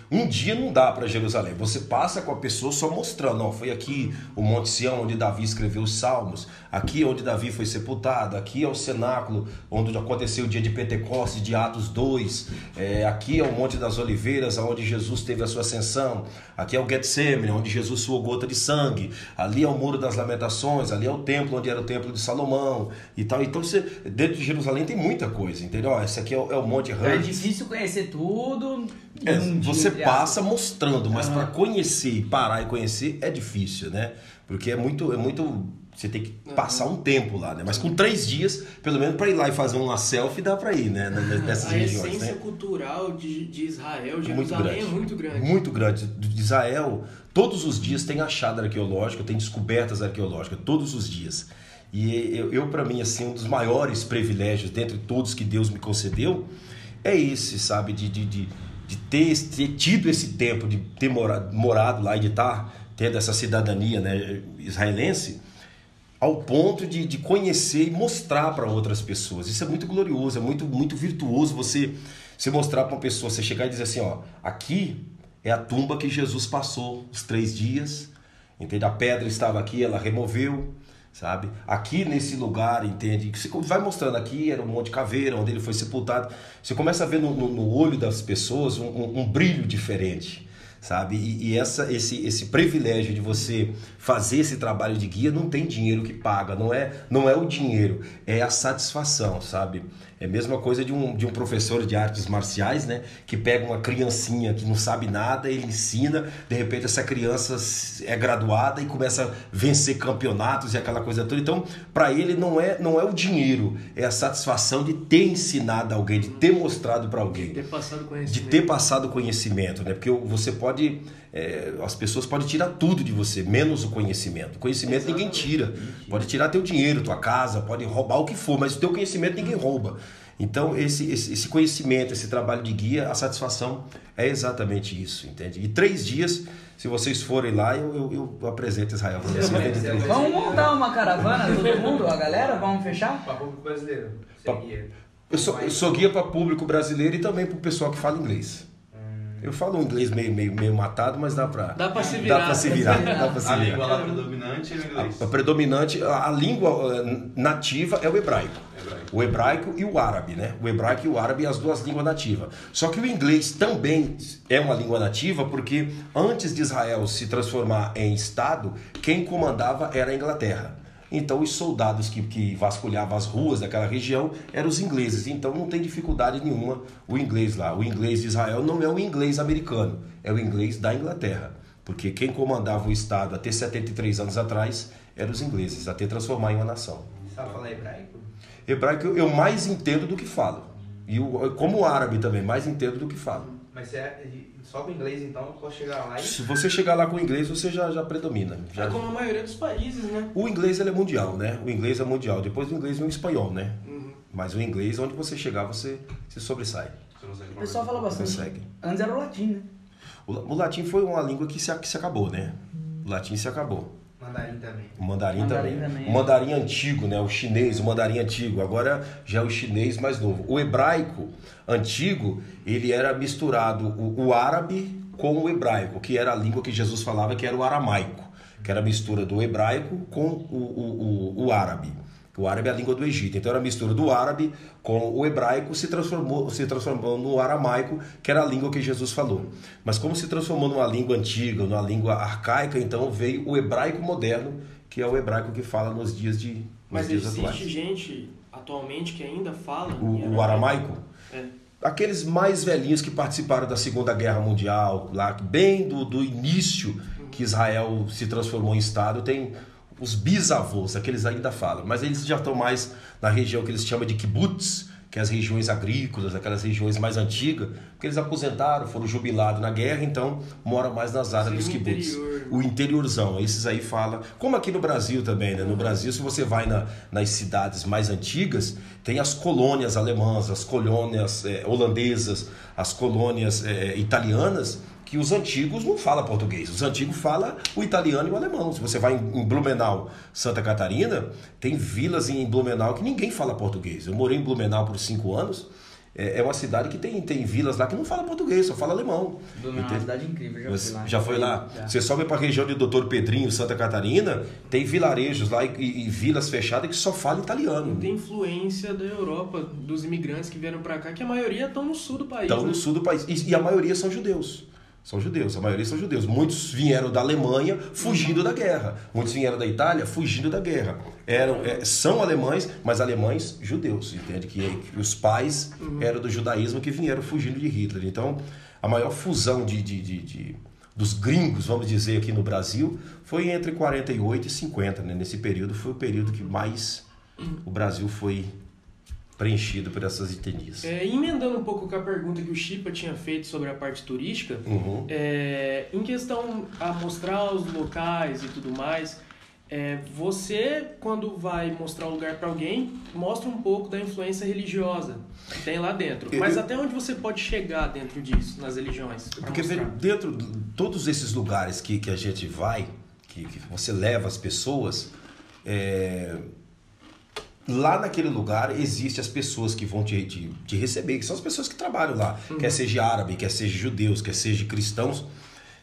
Speaker 3: Um dia não dá para Jerusalém. Você passa com a pessoa só mostrando, ó, foi aqui o Monte Sião onde Davi escreveu os Salmos, aqui onde Davi foi sepultado, aqui é o cenáculo onde aconteceu o dia de Pentecostes, de Atos 2, é, aqui é o Monte das Oliveiras, onde Jesus teve a sua ascensão, aqui é o Getsemane, onde Jesus suou gota de sangue, ali é o Muro das Lamentações, ali é o templo onde era o templo de Salomão e tal. Então você, dentro de Jerusalém tem muita coisa, entendeu? Esse aqui é o, é o Monte
Speaker 1: Hunt. É difícil conhecer tudo.
Speaker 3: É, você passa mostrando, mas uhum. para conhecer e parar e conhecer é difícil, né? Porque é muito, é muito você tem que passar um tempo lá, né? Mas com três dias, pelo menos para ir lá e fazer uma selfie, dá para ir, né?
Speaker 2: Nessas a regiões, A essência né? cultural de, de Israel, de muito Jerusalém grande. é muito grande.
Speaker 3: Muito grande. De Israel, todos os dias tem achada arqueológica, tem descobertas arqueológicas, todos os dias. E eu, eu para mim, assim, um dos maiores privilégios, dentre todos que Deus me concedeu, é esse, sabe? De, de, de de ter, ter tido esse tempo, de ter morado, morado lá e de estar tendo essa cidadania né, israelense, ao ponto de, de conhecer e mostrar para outras pessoas. Isso é muito glorioso, é muito, muito virtuoso você, você mostrar para uma pessoa, você chegar e dizer assim, ó, aqui é a tumba que Jesus passou os três dias, entende? A pedra estava aqui, ela removeu, sabe? Aqui nesse lugar, entende? Você vai mostrando aqui, era um monte de caveira, onde ele foi sepultado. Você começa a ver no, no, no olho das pessoas um, um, um brilho diferente, sabe? E, e, essa, esse, esse privilégio de você fazer esse trabalho de guia não tem dinheiro que paga, não é, não é o dinheiro, é a satisfação, sabe? É a mesma coisa de um, de um professor de artes marciais, né? Que pega uma criancinha que não sabe nada, ele ensina, de repente essa criança é graduada e começa a vencer campeonatos e aquela coisa toda. Então, para ele não é, não é o dinheiro, é a satisfação de ter ensinado alguém, de ter mostrado para alguém.
Speaker 2: De ter passado conhecimento.
Speaker 3: De ter passado conhecimento, né? Porque você pode. É, as pessoas podem tirar tudo de você, menos o conhecimento. O conhecimento Exatamente. ninguém tira. Pode tirar teu dinheiro, tua casa, pode roubar o que for, mas o teu conhecimento ninguém rouba. Então, esse, esse, esse, conhecimento, esse trabalho de guia, a satisfação é exatamente isso, entende? E três dias, se vocês forem lá, eu, eu, eu apresento Israel para vocês.
Speaker 1: Vamos montar uma caravana, todo mundo, a galera? Vamos fechar?
Speaker 5: Para público brasileiro.
Speaker 3: Eu sou, eu sou guia para público brasileiro e também para o pessoal que fala inglês. Eu falo um inglês meio, meio, meio matado, mas dá pra,
Speaker 2: dá pra se virar.
Speaker 3: Dá pra se virar. Dá pra se
Speaker 4: a
Speaker 3: virar.
Speaker 4: língua lá predominante é o inglês.
Speaker 3: A, a predominante, a, a, língua eh, nativa é o hebraico. hebraico. O hebraico e o árabe, né? O hebraico e o árabe as duas línguas nativas. Só que o inglês também é uma língua nativa porque antes de Israel se transformar em Estado, quem comandava era a Inglaterra. Então, os soldados que, que vasculhavam as ruas daquela região eram os ingleses. Então, não tem dificuldade nenhuma o inglês lá. O inglês de Israel não é o inglês americano, é o inglês da Inglaterra. Porque quem comandava o Estado até 73 anos atrás eram os ingleses, até transformar em uma nação.
Speaker 5: Sabe falar hebraico?
Speaker 3: Hebraico eu mais entendo do que falo. E como o árabe também, mais entendo do que falo.
Speaker 5: Mas é, só com inglês, então, eu posso chegar lá e...
Speaker 3: Se você chegar lá com inglês, você já, já predomina. Já...
Speaker 2: É como a maioria dos países, né?
Speaker 3: O inglês ele é mundial, né? O inglês é mundial. Depois do inglês vem o espanhol, né? Uhum. Mas o inglês, onde você chegar, você se sobressai.
Speaker 1: O pessoal fala bastante. Consegue. Antes era o latim, né?
Speaker 3: O, o latim foi uma língua que se, que se acabou, né? O latim se acabou.
Speaker 5: Mandarim também.
Speaker 3: O mandarim, mandarim também. também. O mandarim antigo, né? O chinês, o mandarim antigo. Agora já é o chinês mais novo. O hebraico antigo, ele era misturado o, o árabe com o hebraico, que era a língua que Jesus falava, que era o aramaico, que era a mistura do hebraico com o, o, o, o árabe. O árabe é a língua do Egito. Então era a mistura do árabe com o hebraico, se transformou, se transformou no aramaico, que era a língua que Jesus falou. Mas como se transformou numa língua antiga, numa língua arcaica, então veio o hebraico moderno, que é o hebraico que fala nos dias de nos
Speaker 2: Mas
Speaker 3: dias
Speaker 2: existe
Speaker 3: atuais.
Speaker 2: gente atualmente que ainda fala
Speaker 3: o, o aramaico?
Speaker 2: É.
Speaker 3: Aqueles mais velhinhos que participaram da Segunda Guerra Mundial, lá bem do, do início que Israel se transformou em Estado, tem os bisavôs, aqueles ainda falam, mas eles já estão mais na região que eles chamam de kibbutz, que é as regiões agrícolas, aquelas regiões mais antigas, porque eles aposentaram, foram jubilados na guerra, então moram mais nas áreas dos
Speaker 2: Sim, o
Speaker 3: kibbutz.
Speaker 2: interior.
Speaker 3: O interiorzão, esses aí fala, como aqui no Brasil também, né? No Brasil, se você vai na- nas cidades mais antigas, tem as colônias alemãs, as colônias eh, holandesas, as colônias eh, italianas, que os antigos não falam português. Os antigos falam o italiano e o alemão. Se você vai em Blumenau, Santa Catarina, tem vilas em Blumenau que ninguém fala português. Eu morei em Blumenau por cinco anos. É é uma cidade que tem, tem vilas lá que não fala português, só fala alemão.
Speaker 1: Do uma
Speaker 3: Entende?
Speaker 1: cidade incrível, já fui lá.
Speaker 3: já foi lá?
Speaker 1: Já.
Speaker 3: Você sobe para a região de Doutor Pedrinho, Santa Catarina, tem vilarejos lá e, e- e vilas fechadas que só falam italiano.
Speaker 2: Tem influência da Europa, dos imigrantes que vieram pra cá, que a maioria estão no sul do país.
Speaker 3: Estão
Speaker 2: né?
Speaker 3: no sul do país. E, e a maioria são judeus. São judeus, a maioria são judeus. Muitos vieram da Alemanha fugindo da guerra. Muitos vieram da Itália fugindo da guerra. Eram, é, são alemães, mas alemães judeus. Entende? Que, que os pais eram do judaísmo que vieram fugindo de Hitler. Então, a maior fusão de, de- de- de- dos gringos, vamos dizer, aqui no Brasil, foi entre 48 e 50. Né? Nesse período foi o período que mais o Brasil foi preenchido por essas etnias.
Speaker 2: É, emendando um pouco com a pergunta que o Chipa tinha feito sobre a parte turística,
Speaker 3: Uhum.
Speaker 2: é, em questão a mostrar os locais e tudo mais, é, você, quando vai mostrar o lugar para alguém, mostra um pouco da influência religiosa que tem lá dentro.
Speaker 3: Eu-
Speaker 2: Mas
Speaker 3: eu-
Speaker 2: até onde você pode chegar dentro disso, nas religiões?
Speaker 3: Porque
Speaker 2: mostrar?
Speaker 3: dentro de todos esses lugares que, que a gente vai, que, que você leva as pessoas, é, lá naquele lugar existe as pessoas que vão te, te, te receber, que são as pessoas que trabalham lá, quer seja árabe, quer seja judeus, quer seja cristãos.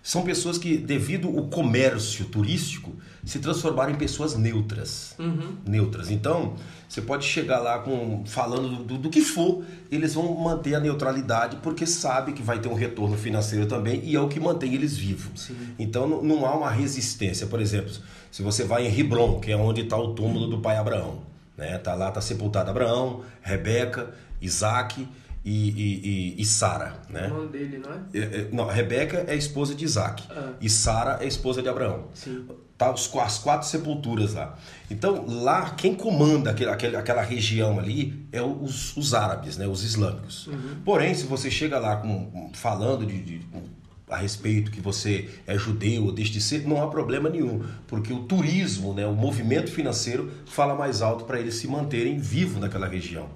Speaker 3: São pessoas que, devido ao comércio turístico, se transformaram em pessoas neutras.
Speaker 2: Uhum.
Speaker 3: Neutras. Então, você pode chegar lá com falando do, do que for, eles vão manter a neutralidade porque sabe que vai ter um retorno financeiro também e é o que mantém eles vivos. Então, não, não há uma resistência. Por exemplo, se você vai em Hebron, que é onde está o túmulo do pai Abraão, né? Tá lá, tá sepultado Abraão, Rebeca, Isaac e, e, e, e Sara, né?
Speaker 2: O nome dele, não é?
Speaker 3: É, é, Não, Rebeca é a esposa de Isaac
Speaker 2: Ah.
Speaker 3: e Sara é a esposa de Abraão.
Speaker 2: Sim.
Speaker 3: Tá os, as quatro sepulturas lá. Então, lá, quem comanda aquele, aquele- aquela região ali é os, os árabes, né? os islâmicos. Porém, se você chega lá com, com- falando de, de- a respeito que você é judeu ou deixa de ser, não há problema nenhum, porque o turismo, né? o movimento financeiro fala mais alto para eles se manterem vivos naquela região.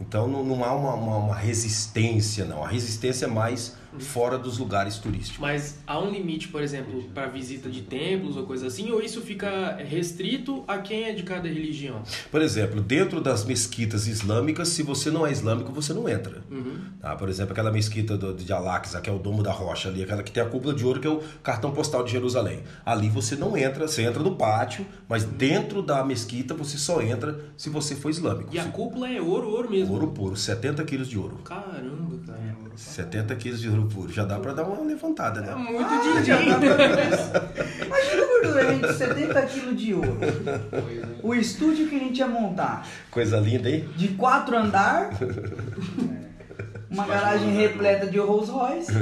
Speaker 3: Então não, não há uma, uma- uma resistência, não. A resistência é mais fora dos lugares turísticos.
Speaker 2: Mas há um limite, por exemplo, para visita de templos ou coisa assim, ou isso fica restrito a quem é de cada religião?
Speaker 3: Por exemplo, dentro das mesquitas islâmicas, se você não é islâmico, você não entra.
Speaker 2: Uhum.
Speaker 3: Tá? Por exemplo, aquela mesquita do, de Al-Aqsa, que é o Domo da Rocha ali, aquela que tem a cúpula de ouro, que é o cartão postal de Jerusalém. Ali você não entra, você entra no pátio, mas dentro da mesquita você só entra se você for islâmico.
Speaker 2: E a cúpula é ouro, ouro mesmo.
Speaker 3: Ouro puro, 70 quilos de ouro.
Speaker 2: Caramba, cara.
Speaker 3: 70 quilos de ouro puro. Já dá pra dar uma levantada,
Speaker 2: É
Speaker 3: né?
Speaker 2: muito
Speaker 1: Ah,
Speaker 2: din
Speaker 1: já dá pra Imagina o gordura de 70 kg de ouro. O estúdio que a gente ia montar,
Speaker 3: Coisa linda, hein?
Speaker 1: de quatro andar, uma garagem repleta de Rolls Royce.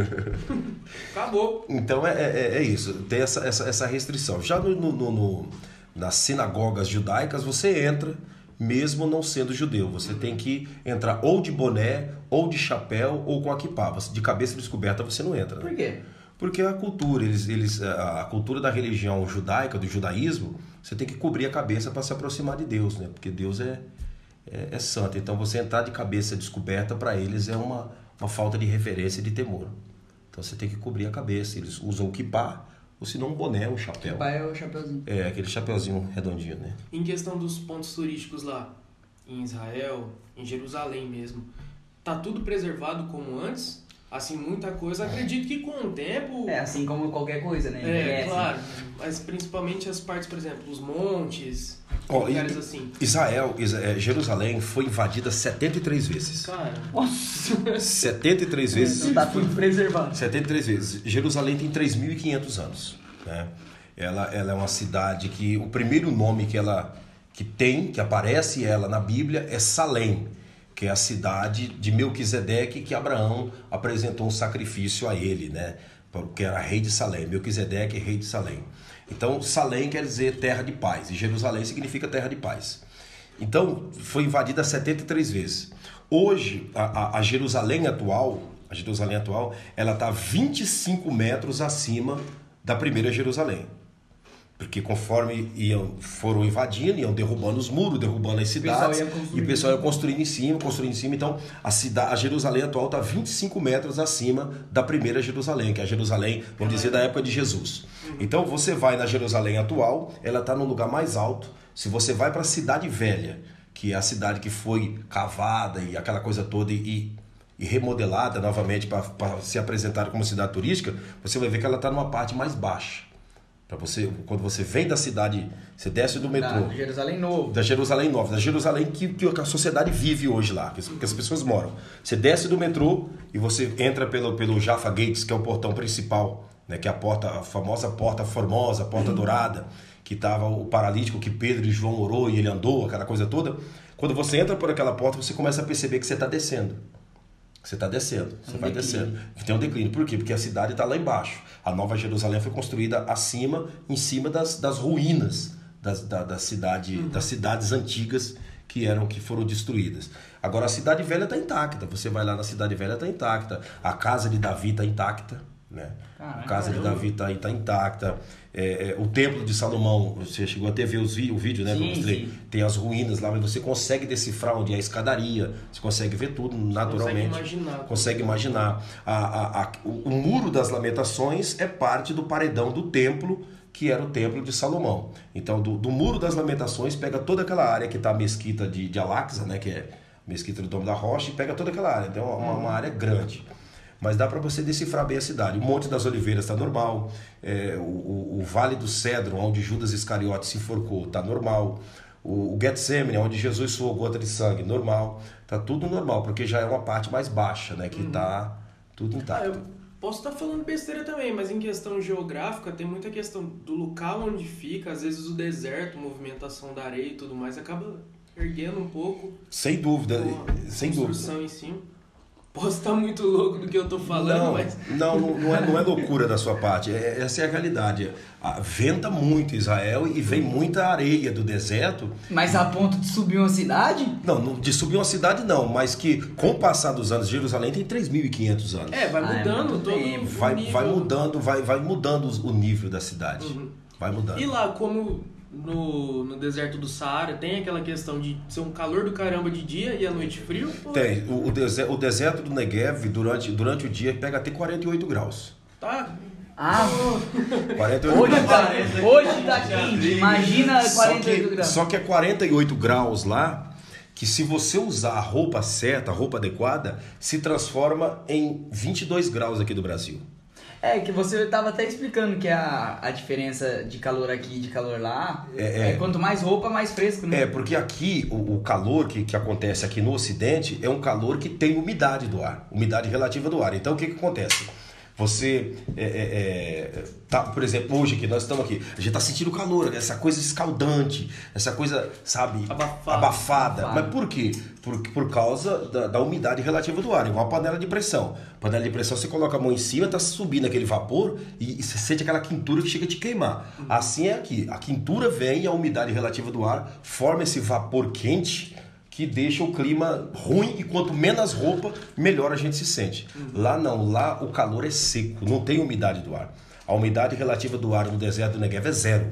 Speaker 2: Acabou.
Speaker 3: Então é, é, é isso, tem essa, essa, essa restrição. Já no, no- no- no- nas sinagogas judaicas, você entra mesmo não sendo judeu. Você tem que entrar ou de boné, ou de chapéu, ou com a. Você- De cabeça descoberta você não entra. né?
Speaker 1: Por quê?
Speaker 3: Porque a cultura, eles, eles, a cultura da religião judaica, do judaísmo, você tem que cobrir a cabeça para se aproximar de Deus, né? Porque Deus é, é, é santo. Então você entrar de cabeça descoberta para eles é uma, uma falta de referência e de temor. Então você tem que cobrir a cabeça. Eles usam o kippah, ou se não um boné, um chapéu.
Speaker 1: Pai é o chapeuzinho.
Speaker 3: É, aquele chapeuzinho redondinho, né?
Speaker 2: Em questão dos pontos turísticos lá, em Israel, em Jerusalém mesmo, tá tudo preservado como antes? Assim, muita coisa. Acredito que com o tempo.
Speaker 1: É, assim como qualquer coisa, né?
Speaker 2: É,
Speaker 1: Envelhece.
Speaker 2: claro. Mas principalmente as partes, por exemplo, os montes,
Speaker 3: Ó, e-
Speaker 2: lugares assim.
Speaker 3: Israel, Isa- é, Jerusalém foi invadida 73 vezes.
Speaker 2: Cara,
Speaker 1: Nossa,
Speaker 3: 73 vezes.
Speaker 1: não tá tudo preservado.
Speaker 3: 73 vezes. Jerusalém tem 3.500 anos. Né? Ela, ela é uma cidade que o primeiro nome que ela que tem, que aparece ela na Bíblia é Salém, que é a cidade de Melquisedeque que Abraão apresentou um sacrifício a ele, né? que era rei de Salém. Melquisedeque é rei de Salém. Então, Salém quer dizer terra de paz, e Jerusalém significa terra de paz. Então, foi invadida 73 vezes. Hoje, a, a, Jerusalém atual, a Jerusalém atual, ela está 25 metros acima da primeira Jerusalém. Porque conforme iam, foram invadindo, iam derrubando os muros, derrubando as cidades, e o pessoal ia construindo em cima, construindo em cima. Então, a, cidade, a Jerusalém atual está 25 metros acima da primeira Jerusalém, que é a Jerusalém, vamos dizer, da época de Jesus. Então, você vai na Jerusalém atual, ela está no lugar mais alto. Se você vai para a Cidade Velha, que é a cidade que foi cavada e aquela coisa toda e, e remodelada novamente para se apresentar como cidade turística, você vai ver que ela está numa parte mais baixa. Para você, quando você vem da cidade, você desce do metrô,
Speaker 1: Da Jerusalém Novo.
Speaker 3: da Jerusalém Nova, da Jerusalém que, que a sociedade vive hoje lá, que as, que as pessoas moram. Você desce do metrô e você entra pelo, pelo Jaffa Gates, que é o portão principal, né, que é a porta, a famosa porta formosa, a porta dourada, que estava o paralítico que Pedro e João orou e ele andou, aquela coisa toda. Quando você entra por aquela porta, você começa a perceber que você está descendo. Você está descendo, você vai descendo. Tem um declínio. Por quê? Porque a cidade está lá embaixo. A Nova Jerusalém foi construída acima, em cima das, das ruínas das, da, da cidade, das cidades antigas que eram que foram destruídas. Agora a cidade velha está intacta. Você vai lá na cidade velha está intacta. A casa de Davi está intacta, né?
Speaker 1: Caraca,
Speaker 3: a casa de Davi está tá intacta. É, é, o templo de Salomão, você chegou a ter ver os o vídeo, né? que eu
Speaker 1: Sim,
Speaker 3: mostrei.
Speaker 1: sim.
Speaker 3: Tem as ruínas lá, mas você consegue decifrar onde é a escadaria. Você consegue ver tudo naturalmente.
Speaker 2: imaginar.
Speaker 3: Consegue imaginar. A, a- a- o, o muro das lamentações é parte do paredão do templo, que era o templo de Salomão. Então, do, do muro das lamentações, pega toda aquela área que está a mesquita de, de Al-Aqsa, né? Que é a mesquita do Dom da Rocha, e pega toda aquela área. Então, é uma, uma área grande. Mas dá para você decifrar bem a cidade. O Monte das Oliveiras está normal. É, o, o- Vale do Cedro, onde Judas Iscariote se enforcou, está normal. O, o Getsemane, onde Jesus suou gota de sangue, normal. Tá tudo normal, porque já é uma parte mais baixa, né? Que tá tudo
Speaker 2: Ah,
Speaker 3: intacto.
Speaker 2: eu posso estar falando besteira também, mas em questão geográfica tem muita questão do local onde fica, às vezes o deserto, movimentação da areia e tudo mais, acaba erguendo um pouco
Speaker 3: Sem dúvida, sem dúvida.
Speaker 2: em cima. Posso estar muito louco do que eu tô falando,
Speaker 3: Não,
Speaker 2: mas
Speaker 3: não, não, não é, não é loucura da sua parte. É- essa é a realidade. Venta muito Israel e vem muita areia do deserto.
Speaker 1: Mas a ponto de subir uma cidade?
Speaker 3: Não, não- de subir uma cidade não, mas que com o passar dos anos, Jerusalém tem 3.500 anos.
Speaker 2: é, vai
Speaker 1: Ah, é
Speaker 2: mudando todo
Speaker 1: tempo.
Speaker 2: o
Speaker 3: vai,
Speaker 2: nível.
Speaker 3: vai mudando, vai, vai mudando o nível da cidade.
Speaker 2: Uhum.
Speaker 3: Vai mudando.
Speaker 2: E lá, como no, no deserto do Saara, tem aquela questão de ser um calor do caramba de dia e a noite frio? Ou
Speaker 3: Tem. O, o, dese- o deserto do Negev, durante, durante o dia, pega até 48 graus.
Speaker 2: Tá.
Speaker 1: Ah,
Speaker 3: 48
Speaker 1: hoje
Speaker 3: graus.
Speaker 1: tá, hoje tá quente. Imagina
Speaker 3: Só
Speaker 1: 48
Speaker 3: que,
Speaker 1: graus.
Speaker 3: só que é 48 graus lá, que se você usar a roupa certa, a roupa adequada, se transforma em 22 graus aqui do Brasil.
Speaker 1: É, que você tava até explicando que a, a diferença de calor aqui e de calor lá
Speaker 3: É,
Speaker 1: é,
Speaker 3: é.
Speaker 1: quanto mais roupa, mais fresco, né?
Speaker 3: É, porque aqui, o, o calor que, que acontece aqui no Ocidente é um calor que tem umidade do ar, umidade relativa do ar. Então, o que, que acontece? Você, é, é, é, tá, por exemplo, hoje que nós estamos aqui, a gente está sentindo calor, essa coisa escaldante, essa coisa, sabe,
Speaker 2: Abafada.
Speaker 3: abafada.
Speaker 1: Abafada.
Speaker 3: Mas por quê? Por, por causa da, da umidade relativa do ar, igual a panela de pressão. Panela de pressão, você coloca a mão em cima, está subindo aquele vapor e, e você sente aquela quintura que chega a te queimar. Assim é aqui. A quintura vem e a umidade relativa do ar forma esse vapor quente que deixa o clima ruim e quanto menos roupa, melhor a gente se sente. Lá não, lá o calor é seco, não tem umidade do ar. A umidade relativa do ar no deserto do Negev é zero.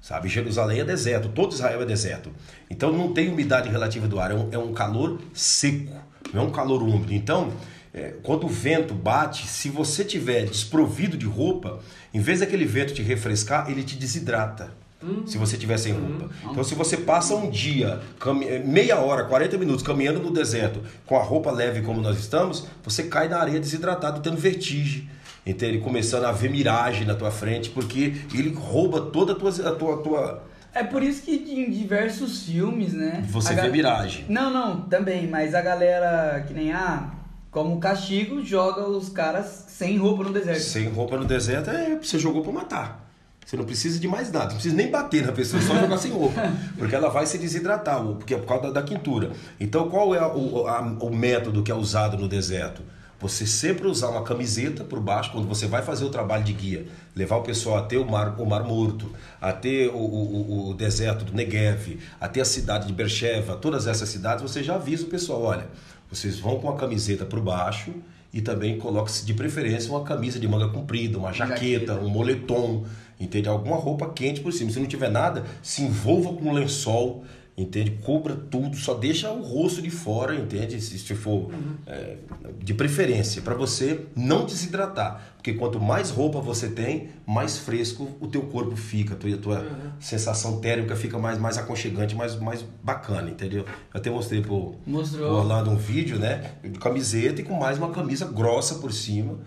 Speaker 3: Sabe, Jerusalém é deserto, todo Israel é deserto. Então não tem umidade relativa do ar, é um, é um calor seco, não é um calor úmido. Então, é, quando o vento bate, se você tiver desprovido de roupa, em vez daquele vento te refrescar, ele te desidrata. Se você tiver sem roupa. Então, se você passa um dia, eh, meia hora, 40 minutos caminhando no deserto com a roupa leve como nós estamos, você cai na areia desidratado, tendo vertigem. Entende? Começando a ver miragem na tua frente, porque ele rouba toda a tua. A tua, a tua...
Speaker 1: É por isso que em diversos filmes, né?
Speaker 3: Você
Speaker 1: a
Speaker 3: vê miragem.
Speaker 1: Não, não, também, mas a galera que nem ah, como castigo, joga os caras sem roupa no deserto.
Speaker 3: Sem roupa no deserto, é, você jogou pra matar. Você não precisa de mais nada, não precisa nem bater na pessoa, só jogar sem roupa. Porque ela vai se desidratar, porque é por causa da, da quintura. Então, qual é o, a- o método que é usado no deserto? você sempre usar uma camiseta por baixo, quando você vai fazer o trabalho de guia, levar o pessoal até o Mar, o mar Morto, até o, o, o deserto do Negev, até a cidade de Beersheba, todas essas cidades, você já avisa o pessoal, olha, vocês vão com a camiseta por baixo e também coloque-se de preferência uma camisa de manga comprida, uma jaqueta,
Speaker 1: Jaqueta.
Speaker 3: um moletom, entende? Alguma roupa quente por cima. Se não tiver nada, se envolva com um lençol, entende? Cubra tudo, só deixa o rosto de fora, entende? Se, se for é, de preferência, para você não desidratar. Porque quanto mais roupa você tem, mais fresco o teu corpo fica, a tua, a tua sensação térmica fica mais, mais aconchegante, mais, mais bacana, entendeu? Eu até mostrei pro,
Speaker 1: Mostrou.
Speaker 3: pro Orlando um vídeo, né? De camiseta e com mais uma camisa grossa por cima,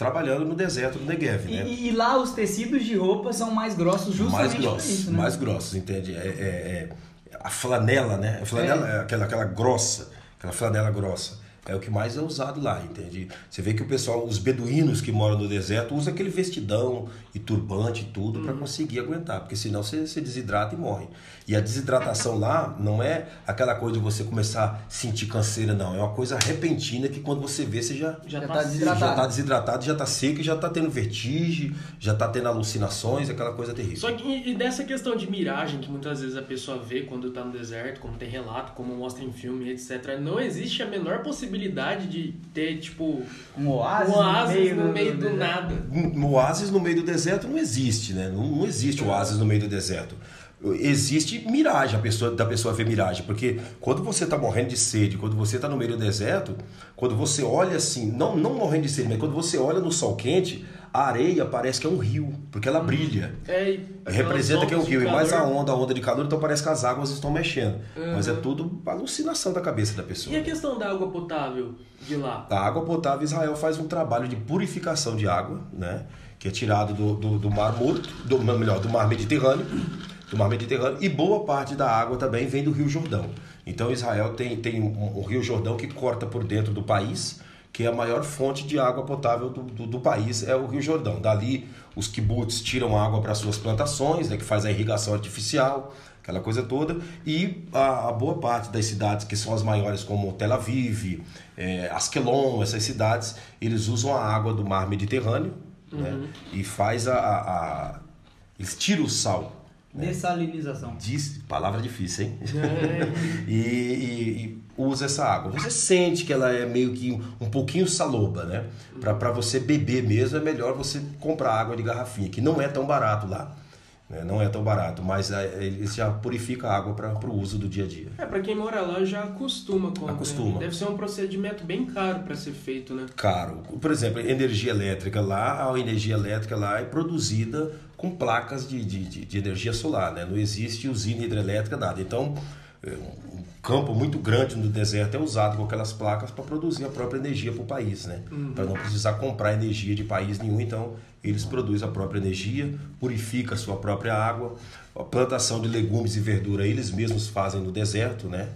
Speaker 3: trabalhando no deserto do Negev,
Speaker 1: E,
Speaker 3: né?
Speaker 1: e- e lá os tecidos de roupa são mais grossos justamente
Speaker 3: mais grossos,
Speaker 1: isso, né?
Speaker 3: mais grossos, entende? É, é- é a flanela, né? A flanela é, aquela, aquela grossa, aquela flanela grossa. É o que mais é usado lá, entende? Você vê que o pessoal, os beduínos que moram no deserto, usam aquele vestidão e turbante e tudo para conseguir aguentar, porque senão você, você desidrata e morre. E a desidratação lá não é aquela coisa de você começar a sentir canseira, não. É uma coisa repentina que quando você vê, você já,
Speaker 2: Já,
Speaker 1: Já
Speaker 2: tá,
Speaker 1: tá
Speaker 2: seco.
Speaker 1: desidratado.
Speaker 3: já tá desidratado, já tá seco, já tá tendo vertigem, já tá tendo alucinações, aquela coisa terrível.
Speaker 2: Só que e dessa questão de miragem que muitas vezes a pessoa vê quando tá no deserto, como tem relato, como mostra em filme, etc. Não existe a menor possibilidade de ter, tipo,
Speaker 1: Um oásis,
Speaker 2: um oásis no
Speaker 1: do-
Speaker 2: meio do
Speaker 1: deserto.
Speaker 2: nada.
Speaker 3: Um oásis no meio do deserto não existe, né? Não, não existe oásis no meio do deserto. Existe miragem, a pessoa, da pessoa ver miragem, porque quando você está morrendo de sede, quando você está no meio do deserto, quando você olha assim, não, não morrendo de sede, mas quando você olha no sol quente, a areia parece que é um rio, porque ela brilha.
Speaker 2: É, e
Speaker 3: Representa que é um rio, e mais a onda, a onda de calor, então parece que as águas estão mexendo. Mas é
Speaker 2: Uhum.
Speaker 3: tudo alucinação da cabeça da pessoa.
Speaker 2: E a questão da água potável de lá?
Speaker 3: A água potável, Israel faz um trabalho de purificação de água, né? Que é tirado do, do, do Mar Morto, do, melhor, do Mar Mediterrâneo, do Mar Mediterrâneo, e boa parte da água também vem do Rio Jordão. Então Israel tem, tem um, um Rio Jordão que corta por dentro do país, que é a maior fonte de água potável do, do, do país, é o Rio Jordão. Dali os kibbutz tiram água para suas plantações, né, que faz a irrigação artificial, aquela coisa toda, e a, a boa parte das cidades que são as maiores, como Tel Aviv, é, Askelon, essas cidades, eles usam a água do mar Mediterrâneo né, e faz a, a- a- Eles tiram o sal.
Speaker 1: Dessalinização.
Speaker 3: Diz, palavra difícil, hein? e, e- e usa essa água. Você sente que ela é meio que um, um pouquinho saloba, né? Pra você beber mesmo, é melhor você comprar água de garrafinha, que não é tão barato lá. né? Não é tão barato, mas é, eles já purificam a água para o uso do dia a dia.
Speaker 2: É, pra quem mora lá já acostuma com
Speaker 3: Acostuma.
Speaker 2: Deve ser um procedimento bem caro pra ser feito, né?
Speaker 3: Caro. Por exemplo, energia elétrica lá, a energia elétrica lá é produzida com placas de, de, de- energia solar, né? Não existe usina hidrelétrica, nada. Então, é, um campo muito grande no deserto é usado com aquelas placas para produzir a própria energia para o país, né? Para não precisar comprar energia de país nenhum, então eles produzem a própria energia, purifica a sua própria água, a plantação de legumes e verdura eles mesmos fazem no deserto, né?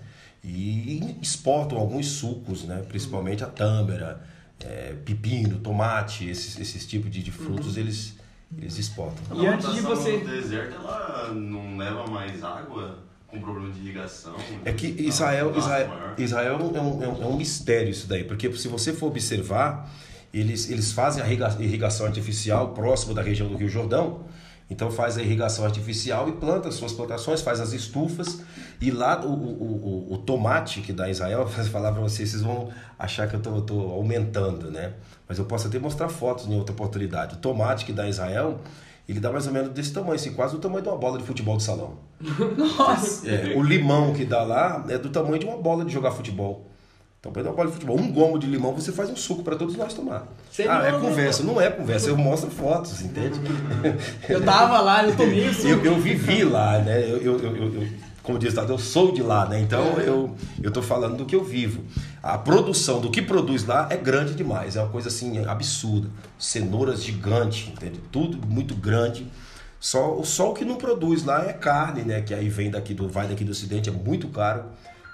Speaker 3: E exportam alguns sucos, né? Principalmente a tâmara, é, pepino, tomate, esses, esses tipos de, de frutos eles, eles exportam.
Speaker 1: E antes de você-
Speaker 4: no deserto, ela não leva mais água com problema de irrigação?
Speaker 3: É que Israel,
Speaker 4: um
Speaker 3: Israel,
Speaker 4: maior.
Speaker 3: Israel é, um, é um- é um mistério isso daí, porque se você for observar, eles, eles fazem a irriga- irrigação artificial próximo da região do Rio Jordão, então faz a irrigação artificial e planta as suas plantações, faz as estufas, e lá o, o, o, o tomate que dá em Israel, vou falar para vocês, vocês vão achar que eu estou aumentando, né? Mas eu posso até mostrar fotos em outra oportunidade. O tomate que dá em Israel, ele dá mais ou menos desse tamanho, assim, quase o tamanho de uma bola de futebol de salão.
Speaker 1: Nossa!
Speaker 3: É, o limão que dá lá é do tamanho de uma bola de jogar futebol. Então, para uma bola de futebol, um gomo de limão você faz um suco para todos nós tomar. Ah, é conversa. Não é conversa, eu mostro fotos, entende?
Speaker 1: Eu tava lá, eu tomei o suco.
Speaker 3: Eu, eu vivi lá, né? Eu, eu, eu, como diz, eu sou de lá, né? Então eu eu tô falando do que eu vivo. A produção do que produz lá é grande demais, é uma coisa assim absurda. Cenouras gigantes, entende? Tudo muito grande. Só, só o que não produz lá é carne, né? Que aí vem daqui do vai daqui do Ocidente, é muito caro.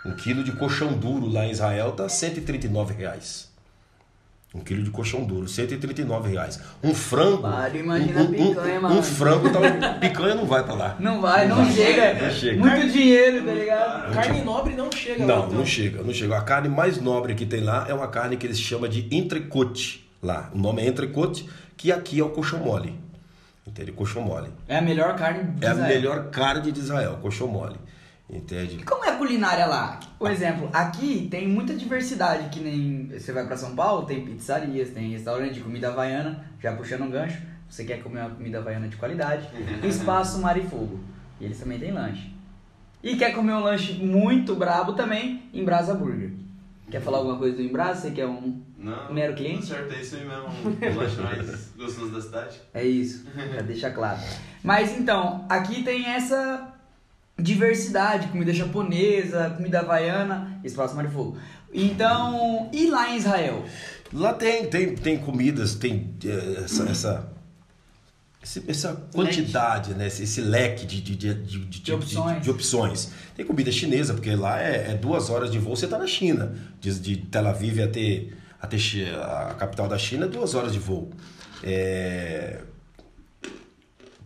Speaker 3: Um quilo de colchão duro lá em Israel tá 139 reais. Um quilo de colchão duro, 139 reais. Um frango.
Speaker 1: Para, imagina
Speaker 3: um,
Speaker 1: a picanha,
Speaker 3: um,
Speaker 1: mano.
Speaker 3: Um frango, tá, picanha não vai pra lá.
Speaker 1: Não vai, não, chega.
Speaker 3: Não chega.
Speaker 1: Muito dinheiro, tá ligado?
Speaker 2: Carne nobre não chega lá.
Speaker 3: Não,
Speaker 2: então.
Speaker 3: não chega, não chega. A carne mais nobre que tem lá é uma carne que eles chamam de entrecote lá. O nome é entrecote, que aqui é o coxão mole. Entende? Coxão mole.
Speaker 1: É a melhor carne de
Speaker 3: É a
Speaker 1: Israel.
Speaker 3: melhor carne de Israel, coxão mole. Entende?
Speaker 1: E como é a culinária lá? Por exemplo, aqui tem muita diversidade, que nem você vai pra São Paulo, tem pizzarias, tem restaurante de comida havaiana, já puxando um gancho, você quer comer uma comida havaiana de qualidade, espaço mar e fogo. E eles também têm lanche. E quer comer um lanche muito brabo também, Embrasa Burger. Quer falar alguma coisa do Embrasa? Você quer um
Speaker 4: Não,
Speaker 1: mero cliente?
Speaker 4: Certo, é isso aí mesmo. O lanche mais gostoso da cidade.
Speaker 1: É isso, pra deixar claro. Mas então, aqui tem essa diversidade, comida japonesa, comida havaiana, espaço mar e fogo. Então, e lá em Israel?
Speaker 3: Lá tem, tem, tem comidas, tem eh, essa, essa, essa quantidade, né? Esse, esse leque de, de, de, de, de,
Speaker 1: opções.
Speaker 3: de opções. Tem comida chinesa, porque lá é, é duas horas de voo, você está na China. De, de Tel Aviv até, até a capital da China duas horas de voo. É,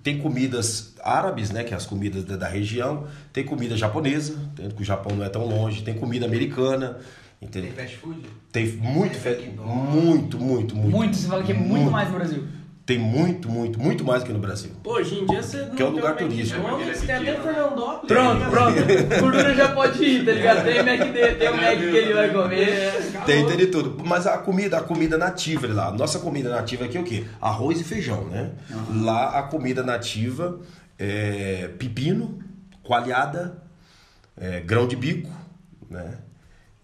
Speaker 3: tem comidas árabes, né, que é as comidas da, da região. Tem comida japonesa, tendo que o Japão não é tão longe. Tem comida americana,
Speaker 5: Tem
Speaker 3: entendeu?
Speaker 5: fast food?
Speaker 3: Tem muito,
Speaker 5: Tem
Speaker 3: fe-
Speaker 5: McDonald's.
Speaker 3: muito, muito, muito.
Speaker 1: Muito, você fala que é muito, mais no Brasil.
Speaker 3: Tem muito, muito, muito mais do que no Brasil.
Speaker 2: Pô, hoje em dia você não
Speaker 3: Que é um lugar turístico.
Speaker 2: McDonald's,
Speaker 4: É,
Speaker 2: tem até
Speaker 4: porque ele é
Speaker 2: Fernandópolis.
Speaker 1: Pronto,
Speaker 2: tá
Speaker 1: pronto. Gordura já pode ir, tá ligado? Tem McD, tem o Mac que ele vai comer.
Speaker 3: Tem, tem de tudo. Mas a comida, a comida nativa lá, nossa comida nativa aqui é o quê? Arroz e feijão, né? Lá a comida nativa é pepino, coalhada, é, grão de bico, né?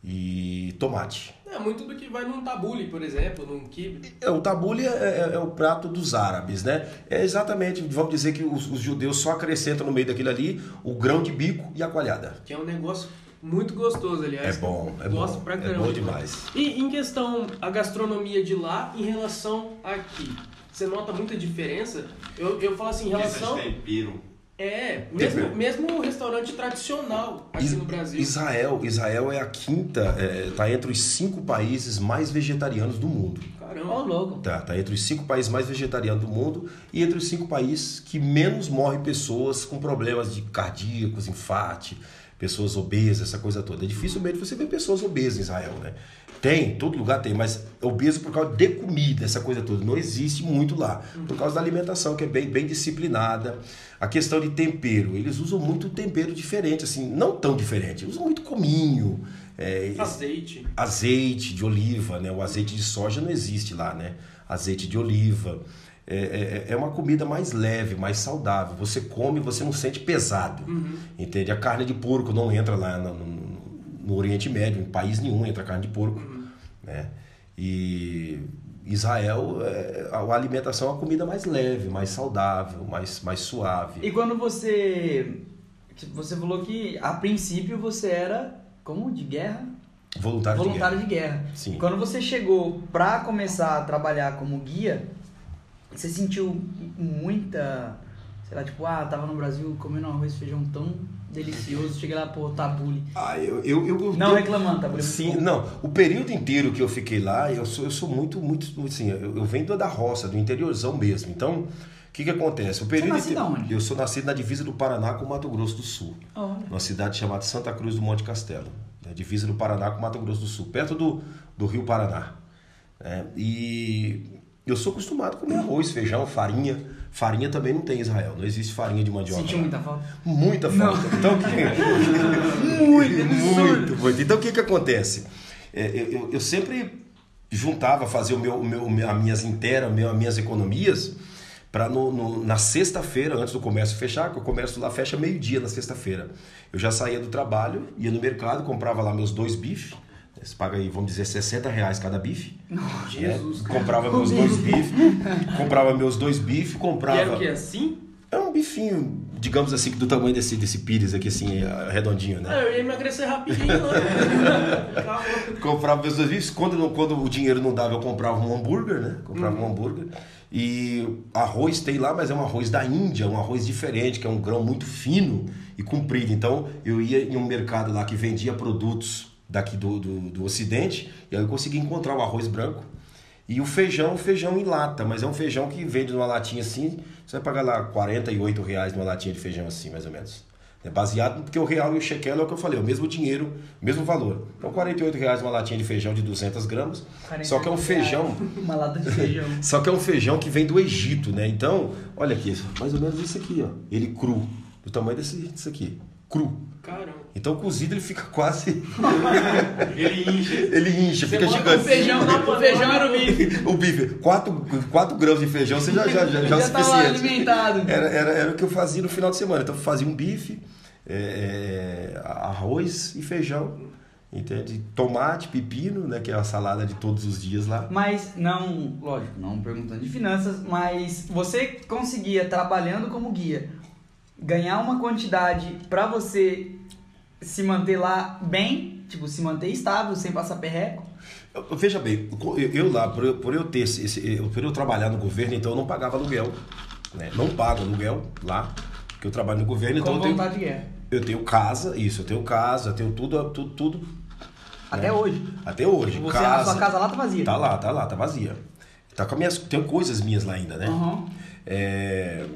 Speaker 3: E tomate.
Speaker 2: É muito do que vai num tabule, por exemplo, num kibe.
Speaker 3: É, O tabule é, é- é o prato dos árabes, né? É exatamente, vamos dizer que os, os judeus só acrescentam no meio daquilo ali o grão de bico e a coalhada.
Speaker 2: Que é um negócio muito gostoso, aliás.
Speaker 3: É bom, é
Speaker 2: Gosto
Speaker 3: bom,
Speaker 2: pra
Speaker 3: é
Speaker 2: caramba.
Speaker 3: bom demais.
Speaker 2: E em questão a gastronomia de lá em relação aqui, você nota muita diferença? Eu, eu falo assim, em relação.
Speaker 4: Tempero.
Speaker 2: É, mesmo, mesmo o restaurante tradicional aqui
Speaker 3: Is-
Speaker 2: no Brasil.
Speaker 3: Israel, Israel é a quinta, é, tá entre os cinco países mais vegetarianos do mundo.
Speaker 2: Caramba.
Speaker 1: louco.
Speaker 3: Tá, tá entre os cinco países mais vegetarianos do mundo e entre os cinco países que menos morrem pessoas com problemas de cardíacos, infarte, pessoas obesas, essa coisa toda. É dificilmente você vê pessoas obesas em Israel, né? Tem, todo lugar tem, mas obeso por causa de comida, essa coisa toda. Não existe muito lá. Por causa da alimentação, que é bem, bem disciplinada. A questão de tempero, eles usam muito tempero diferente, assim, não tão diferente. Usam muito cominho, é,
Speaker 2: Azeite.
Speaker 3: azeite de oliva, né? O azeite de soja não existe lá, né? Azeite de oliva. É, é, é uma comida mais leve, mais saudável. Você come, você não sente pesado. Entende? A carne de porco não entra lá no, no- no Oriente Médio, em país nenhum entra carne de porco. Né? E Israel, é, a alimentação é uma comida mais leve, mais saudável, mais, mais suave.
Speaker 1: E quando você. Você falou que a princípio você era. Como? De guerra?
Speaker 3: Voluntário,
Speaker 1: Voluntário
Speaker 3: de
Speaker 1: de guerra.
Speaker 3: Sim.
Speaker 1: Quando você chegou pra começar a trabalhar como guia, você sentiu muita. Sei lá, tipo, ah, tava no Brasil comendo arroz e feijão tão delicioso, cheguei lá, pô, tabule.
Speaker 3: Ah, eu, eu, eu,
Speaker 1: Não
Speaker 3: eu-
Speaker 1: reclamando, tabule. é muito
Speaker 3: Sim,
Speaker 1: bom.
Speaker 3: não. O período inteiro que eu fiquei lá, eu sou, eu sou muito, muito, muito assim, eu, eu venho da roça, do interiorzão mesmo. Então, o que que acontece? O período
Speaker 1: nascido
Speaker 3: inteiro-
Speaker 1: aonde?
Speaker 3: Eu sou nascido na divisa do Paraná com Mato Grosso do Sul,
Speaker 1: Olha.
Speaker 3: numa cidade chamada Santa Cruz do Monte Castelo, né? divisa do Paraná com Mato Grosso do Sul, perto do, do Rio Paraná. né? E eu sou acostumado a comer arroz, feijão, farinha. Farinha também não tem em Israel, não existe farinha de mandioca.
Speaker 1: Sentiu muita falta?
Speaker 3: Muita
Speaker 1: Não.
Speaker 3: falta. Então, que...
Speaker 1: Muito, absurdo.
Speaker 3: muito, muito. Então, o que que acontece? É, eu, eu- sempre juntava, fazia o meu, o meu, as minhas interas, as minhas economias, para na sexta-feira, antes do comércio fechar, que o comércio lá fecha meio-dia na sexta-feira. Eu já saía do trabalho, ia no mercado, comprava lá meus dois bifes. Você paga aí, vamos dizer, 60 reais cada bife.
Speaker 2: Jesus,
Speaker 3: né? Comprava meus dois bifes, comprava meus dois bifes,
Speaker 2: E
Speaker 3: comprava.
Speaker 2: era o que? Assim?
Speaker 3: É um bifinho, digamos assim, do tamanho desse, desse pires aqui, assim, redondinho, né?
Speaker 2: Ah, eu ia emagrecer rapidinho, né?
Speaker 3: Comprava meus dois bifes. Quando, quando o dinheiro não dava, eu comprava um hambúrguer, né? Comprava um hambúrguer. E arroz tem lá, mas é um arroz da Índia, um arroz diferente, que é um grão muito fino e comprido. Então, eu ia em um mercado lá que vendia produtos daqui do, do, do Ocidente, e aí eu conseguia encontrar o arroz branco. E o feijão, feijão em lata, mas é um feijão que vende numa latinha assim, você vai pagar lá 48 reais numa latinha de feijão assim, mais ou menos. É baseado, porque o real e o shekel é o que eu falei, o mesmo dinheiro, mesmo valor. Então 48 reais uma latinha de feijão de 200 gramas, só que é um
Speaker 1: 48
Speaker 3: feijão...
Speaker 1: Uma lata de feijão.
Speaker 3: Só que é um feijão que vem do Egito, né? Então, olha aqui, mais ou menos isso aqui, ó. Ele cru, do tamanho desse, desse aqui, cru.
Speaker 2: Caramba.
Speaker 3: Então cozido ele fica quase.
Speaker 4: Ele incha.
Speaker 3: ele incha,
Speaker 2: Você
Speaker 3: fica gigante.
Speaker 2: o feijão na
Speaker 1: O feijão era o bife.
Speaker 3: O bife, 4, quatro gramas de feijão, você já, já, já, já, é o suficiente.
Speaker 1: alimentado.
Speaker 3: Era, era, era o que eu fazia no final de semana. Então eu fazia um bife, é, é, arroz e feijão. Entende? Tomate, pepino, né? Que é a salada de todos os dias lá.
Speaker 1: Mas não, lógico, não perguntando de finanças, mas você conseguia trabalhando como guia ganhar uma quantidade pra você se manter lá bem, tipo, se manter estável, sem passar perreco?
Speaker 3: Veja bem, eu, lá, por eu, por eu ter esse, esse- por eu trabalhar no governo, então eu não pagava aluguel. Né? Não pago aluguel lá, porque eu trabalho no governo, então
Speaker 1: com
Speaker 3: eu tenho,
Speaker 1: vontade de guerra.
Speaker 3: eu tenho casa, isso, eu tenho casa, eu tenho tudo, tudo, tudo
Speaker 1: Até
Speaker 3: né?
Speaker 1: hoje.
Speaker 3: Até hoje.
Speaker 1: Você, a sua casa lá tá vazia.
Speaker 3: Tá lá, tá lá, tá vazia. Tá com as minhas, tenho coisas minhas lá ainda, né?
Speaker 1: Uhum.
Speaker 3: É,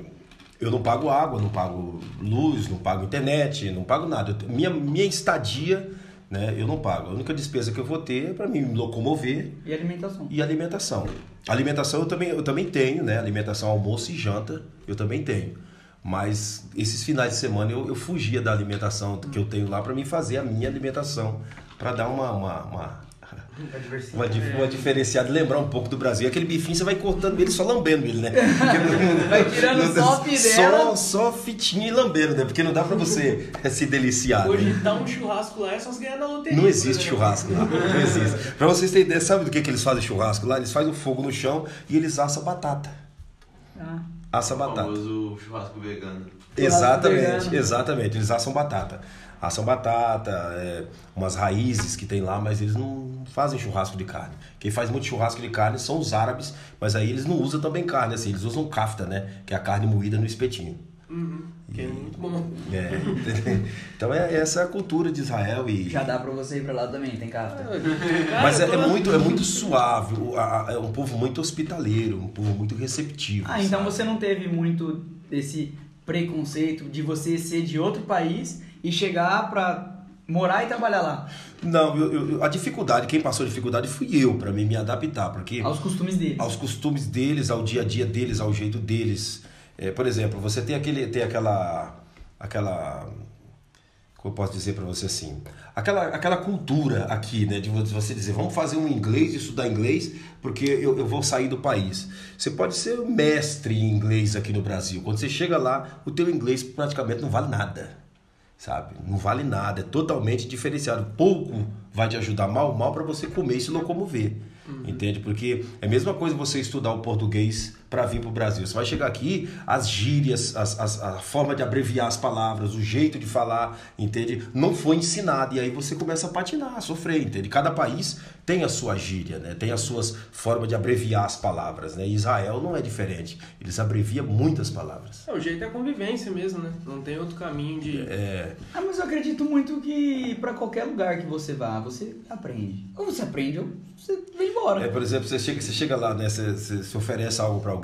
Speaker 3: eu não pago água, não pago luz, não pago internet, não pago nada. Eu minha, minha estadia, né, eu não pago. A única despesa que eu vou ter é para me locomover
Speaker 1: E alimentação.
Speaker 3: e alimentação. Alimentação eu também, eu também tenho, né? Alimentação, almoço e janta, eu também tenho. Mas esses finais de semana eu, eu fugia da alimentação que eu tenho lá para me fazer a minha alimentação, para dar uma, uma, uma. Uma, uma diferenciada, lembrar um pouco do Brasil. Aquele bifinho você vai cortando ele, só lambendo ele, né? Não-
Speaker 1: Vai tirando só a.
Speaker 3: Só, só fitinha e lambendo, né? Porque não dá pra você se deliciar.
Speaker 2: Hoje
Speaker 3: né?
Speaker 2: dá um churrasco lá é só se ganhar na loteria.
Speaker 3: Não existe
Speaker 2: exemplo.
Speaker 3: churrasco lá. Não existe. Pra vocês terem ideia, sabe do que, que eles fazem churrasco lá? Eles fazem o fogo no chão e eles assam batata.
Speaker 1: Ah.
Speaker 3: Assa
Speaker 4: O
Speaker 3: batata.
Speaker 4: famoso churrasco vegano.
Speaker 3: Exatamente, exatamente. Eles assam batata. Assam batata, é, umas raízes que tem lá, mas eles não fazem churrasco de carne. Quem faz muito churrasco de carne são os árabes, mas aí eles não usam também carne, assim, eles usam kafta, né? Que é a carne moída no espetinho.
Speaker 2: Uhum, que é muito bom.
Speaker 3: É. então é, essa é a cultura de Israel e.
Speaker 1: Já dá pra você ir pra lá também, tem
Speaker 2: Ah,
Speaker 1: carta.
Speaker 3: Mas é, é muito, é muito suave, é um povo muito hospitaleiro, um povo muito receptivo.
Speaker 1: Ah, então
Speaker 3: sabe?
Speaker 1: você não teve muito desse preconceito de você ser de outro país e chegar pra morar e trabalhar lá,
Speaker 3: Não, eu- eu- a dificuldade, quem passou dificuldade fui eu, pra mim me adaptar, porque
Speaker 1: aos costumes deles.
Speaker 3: aos costumes deles, ao dia a dia deles, ao jeito deles. É, por exemplo, você tem aquele, tem aquela, aquela, como eu posso dizer pra você assim, aquela, aquela cultura aqui, né, de você dizer, vamos fazer um inglês, estudar inglês, porque eu, eu vou sair do país. Você pode ser mestre em inglês aqui no Brasil. Quando você chega lá, o teu inglês praticamente não vale nada sabe? Não vale nada, é totalmente diferenciado. Pouco vai te ajudar mal, mal para você comer e se locomover. Entende? Porque é a mesma coisa você estudar o português para vir para o Brasil. Você vai chegar aqui, as gírias, as, as- a forma de abreviar as palavras, o jeito de falar, entende? Não foi ensinado. E aí você começa a patinar, a sofrer, entende? Cada país tem a sua gíria, né? Tem as suas formas de abreviar as palavras, né? Israel não é diferente. Eles abreviam muitas palavras.
Speaker 2: É, o jeito é a convivência mesmo, né? Não tem outro caminho de.
Speaker 3: É,
Speaker 1: Ah, mas eu acredito muito que pra qualquer lugar que você vá, você aprende. Ou você aprende ou você vem embora.
Speaker 3: É, por exemplo, você chega, você chega lá, né? Você, você, você oferece algo para alguém,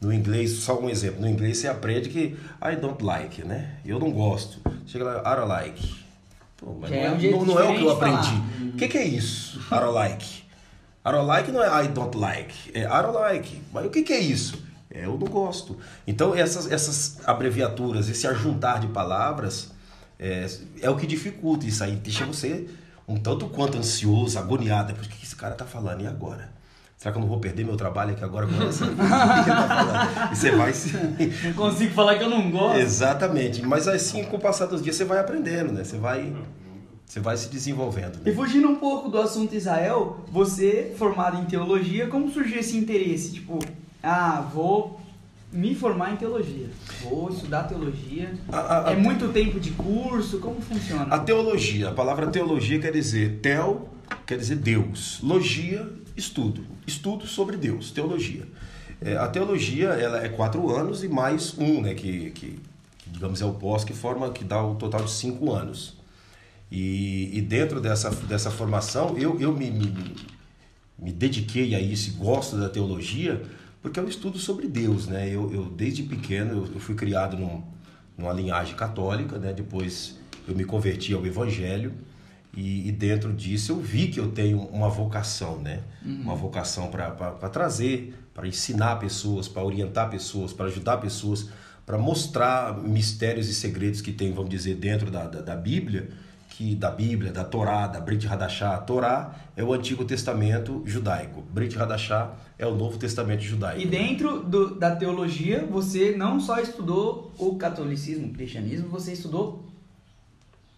Speaker 3: no inglês, só um exemplo, no inglês você aprende que I don't like, né? Eu não gosto. Chega lá, I don't like. Pô, mas não,
Speaker 1: é
Speaker 3: é,
Speaker 1: um
Speaker 3: não, não é o que eu aprendi. O que, que é isso? I don't like. I don't like não é I don't like, é I don't like. Mas o que, que é isso? É eu não gosto. Então, essas, essas abreviaturas, esse ajuntar de palavras é, é o que dificulta isso aí. Deixa você um tanto quanto ansioso, agoniado. Por que que esse cara tá falando? E agora? Será que eu não vou perder meu trabalho aqui agora com essa? Tá? E você vai se.
Speaker 1: Não consigo falar que eu não gosto.
Speaker 3: Exatamente. Mas assim, com o passar dos dias, você vai aprendendo, né? Você vai, você vai se desenvolvendo.
Speaker 1: E
Speaker 3: Né?
Speaker 1: fugindo um pouco do assunto Israel, você, formado em teologia, como surgiu esse interesse? Tipo, ah, vou me formar em teologia. Vou estudar teologia.
Speaker 3: A, a- a-
Speaker 1: É muito tempo de curso? Como funciona?
Speaker 3: a teologia, a palavra teologia quer dizer tel, quer dizer Deus. Logia, estudo. Estudo sobre Deus, teologia. É, a teologia, ela é quatro anos e mais um, né? Que, que, que, digamos, é o pós que forma, que dá o total de cinco anos. E, e dentro dessa, dessa formação, eu, eu me, me, me dediquei a isso gosto da teologia, porque é um estudo sobre Deus, né? Eu, eu desde pequeno eu fui criado num, numa linhagem católica, né? Depois eu me converti ao Evangelho e, e dentro disso eu vi que eu tenho uma vocação, né? Uma vocação para trazer, para ensinar pessoas, para orientar pessoas, para ajudar pessoas, para mostrar mistérios e segredos que tem, vamos dizer, dentro da, da, da Bíblia que da Bíblia, da Torá, da Brit Hadashah. A Torá é o Antigo Testamento judaico. Brit Hadashah é o Novo Testamento judaico.
Speaker 1: E dentro do- da teologia, você não só estudou o catolicismo, o cristianismo, você estudou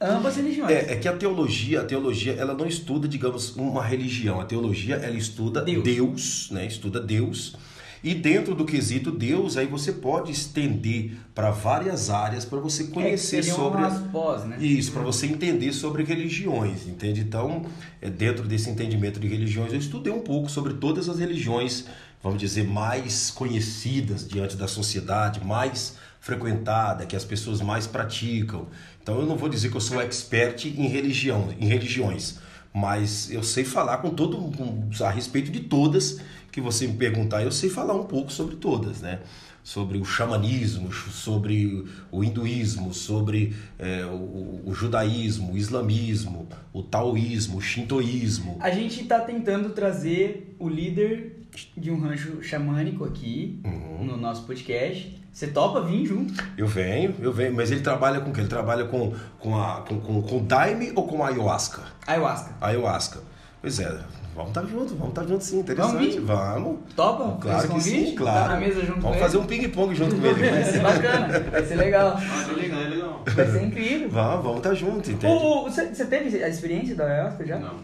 Speaker 1: ambas religiões.
Speaker 3: É, é que a teologia, a teologia, ela não estuda, digamos, uma religião. A teologia, ela estuda
Speaker 1: Deus.
Speaker 3: Deus, né? Estuda Deus. E dentro do quesito Deus, aí você pode estender para várias áreas para você
Speaker 1: É,
Speaker 3: conhecer
Speaker 1: seriam
Speaker 3: sobre
Speaker 1: as pós, né?
Speaker 3: Isso, para você entender sobre religiões, entende? Então, é, dentro desse entendimento de religiões, eu estudei um pouco sobre todas as religiões, vamos dizer, mais conhecidas diante da sociedade, mais frequentada, que as pessoas mais praticam. Então, eu não vou dizer que eu sou expert em religião, em religiões, mas eu sei falar com todo com, a respeito de todas que você me perguntar, eu sei falar um pouco sobre todas, né? Sobre o xamanismo, sobre o hinduísmo, sobre é, o, o judaísmo, o islamismo, o taoísmo, o shintoísmo.
Speaker 1: A gente tá tentando trazer o líder de um rancho xamânico aqui
Speaker 3: Uhum.
Speaker 1: no nosso podcast. Você topa vir junto?
Speaker 3: Eu venho, eu venho, mas ele trabalha com o quê? Ele trabalha com, com, a, com, com, com daime ou com ayahuasca?
Speaker 1: Ayahuasca.
Speaker 3: Ayahuasca. Pois é, vamos estar juntos, vamos estar juntos sim, interessante.
Speaker 1: Vamos vir?
Speaker 3: Vamos.
Speaker 1: Topa?
Speaker 3: Claro que sim, claro.
Speaker 1: Tá na mesa junto
Speaker 3: Vamos
Speaker 1: com
Speaker 3: fazer
Speaker 1: ele?
Speaker 3: um ping-pong junto com ele.
Speaker 1: Vai ser bacana, vai ser legal.
Speaker 4: Ah, é legal, é legal.
Speaker 1: Vai ser incrível.
Speaker 3: Vamos, vamos estar juntos, entende?
Speaker 1: O- o- Você você teve a experiência da ayahuasca já?
Speaker 4: Não.